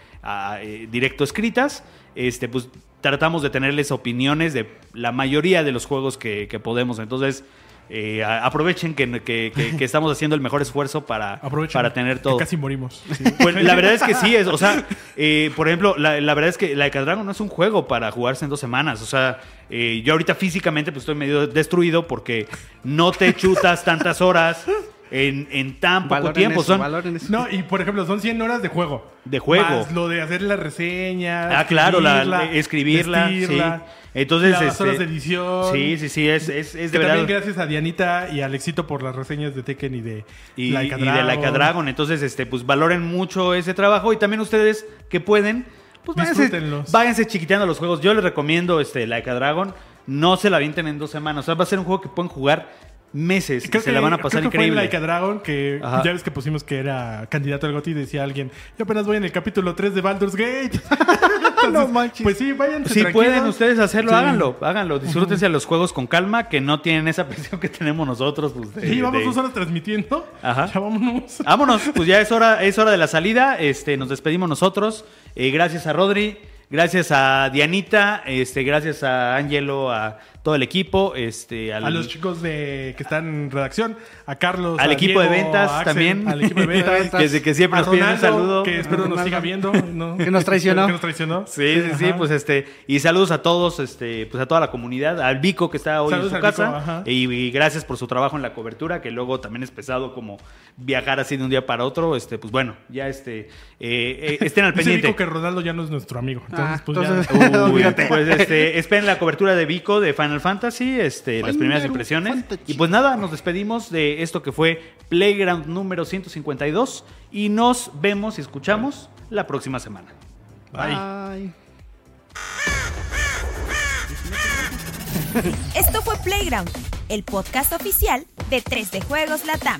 C: eh, directo escritas, este, pues tratamos de tenerles opiniones de la mayoría de los juegos que, que podemos, entonces eh, aprovechen que, que- que- que estamos haciendo el mejor esfuerzo para, para tener
B: que
C: todo.
B: casi morimos. Sí.
C: Pues la verdad es que sí, es, o sea, eh, por ejemplo, la, la verdad es que Like a Dragon no es un juego para jugarse en dos semanas. O sea, eh, yo ahorita físicamente pues estoy medio destruido porque no te chutas tantas horas en, en tan poco
D: Valoren
C: tiempo.
D: eso,
C: Son,
D: valoren eso.
B: No, y por ejemplo, son 100 horas de juego.
C: De juego.
B: Más lo de hacer la reseña.
C: Ah, claro, la-
B: escribirla,
C: escribirla,
B: vestirla,
C: sí. Entonces,
B: las
C: este,
B: horas de edición.
C: Sí, sí, sí, es, es, es de verdad.
B: también gracias a Dianita y a Alexito por las reseñas de Tekken y de
C: y,
B: Like a
C: y de Like a Dragon. Entonces, este, pues valoren mucho ese trabajo y también ustedes que pueden, pues váyanse,
B: Disfrútenlos.
C: váyanse chiquiteando los juegos. Yo les recomiendo este Like a Dragon. No se la avienten en dos semanas. O sea, va a ser un juego que pueden jugar meses.
B: Creo
C: se
B: que,
C: la van a pasar
B: creo que fue en
C: increíble.
B: Like a Dragon que
C: Ajá.
B: ya ves que pusimos que era candidato al GOTY y decía alguien, yo apenas voy en el capítulo 3 de Baldur's Gate. Entonces,
D: No manches.
B: Pues sí, váyanse
C: Si
B: tranquilos.
C: pueden ustedes hacerlo,
B: Sí.
C: háganlo, háganlo. Disfrútense los juegos con calma, que no tienen esa presión que tenemos nosotros. pues, de-
B: Sí, vamos
C: de-
B: dos horas transmitiendo.
C: Ajá.
B: Ya vámonos.
C: Vámonos, pues ya es hora, es hora de la salida. Este, nos despedimos nosotros. Eh, gracias a Rodri, gracias a Dianita, este, gracias a Angelo, a todo el equipo, este, al,
B: A los chicos de que están en redacción, a Carlos,
C: Al
B: a
C: equipo de ventas
B: a Axel,
C: también.
B: al equipo de ventas,
C: Que desde que siempre
B: a
C: nos piden un saludo.
B: que espero nos siga viendo, ¿no?
D: Que nos traicionó.
B: que nos traicionó.
C: Sí, sí, sí,
B: Ajá.
C: pues este, y saludos a todos, este, pues a toda la comunidad, al Vico que está hoy
B: Saludos
C: en su
B: Vico,
C: casa,
B: ajá.
C: y, y gracias por su trabajo en la cobertura, que luego también es pesado como viajar así de un día para otro, este, pues bueno, ya este, eh, eh, estén al
B: Dice
C: pendiente.
B: Vico que Ronaldo ya no es nuestro amigo. Entonces,
D: Ah,
B: pues
D: entonces-
B: ya.
C: Uy, pues este, esperen la cobertura de Vico de Final Fantasy, este, las primeras impresiones.
D: Fantasy.
C: Y pues nada, nos despedimos de esto que fue Playground número 152 y nos vemos y escuchamos la próxima semana.
D: Bye.
E: Esto fue Playground, el podcast oficial de 3D Juegos Latam.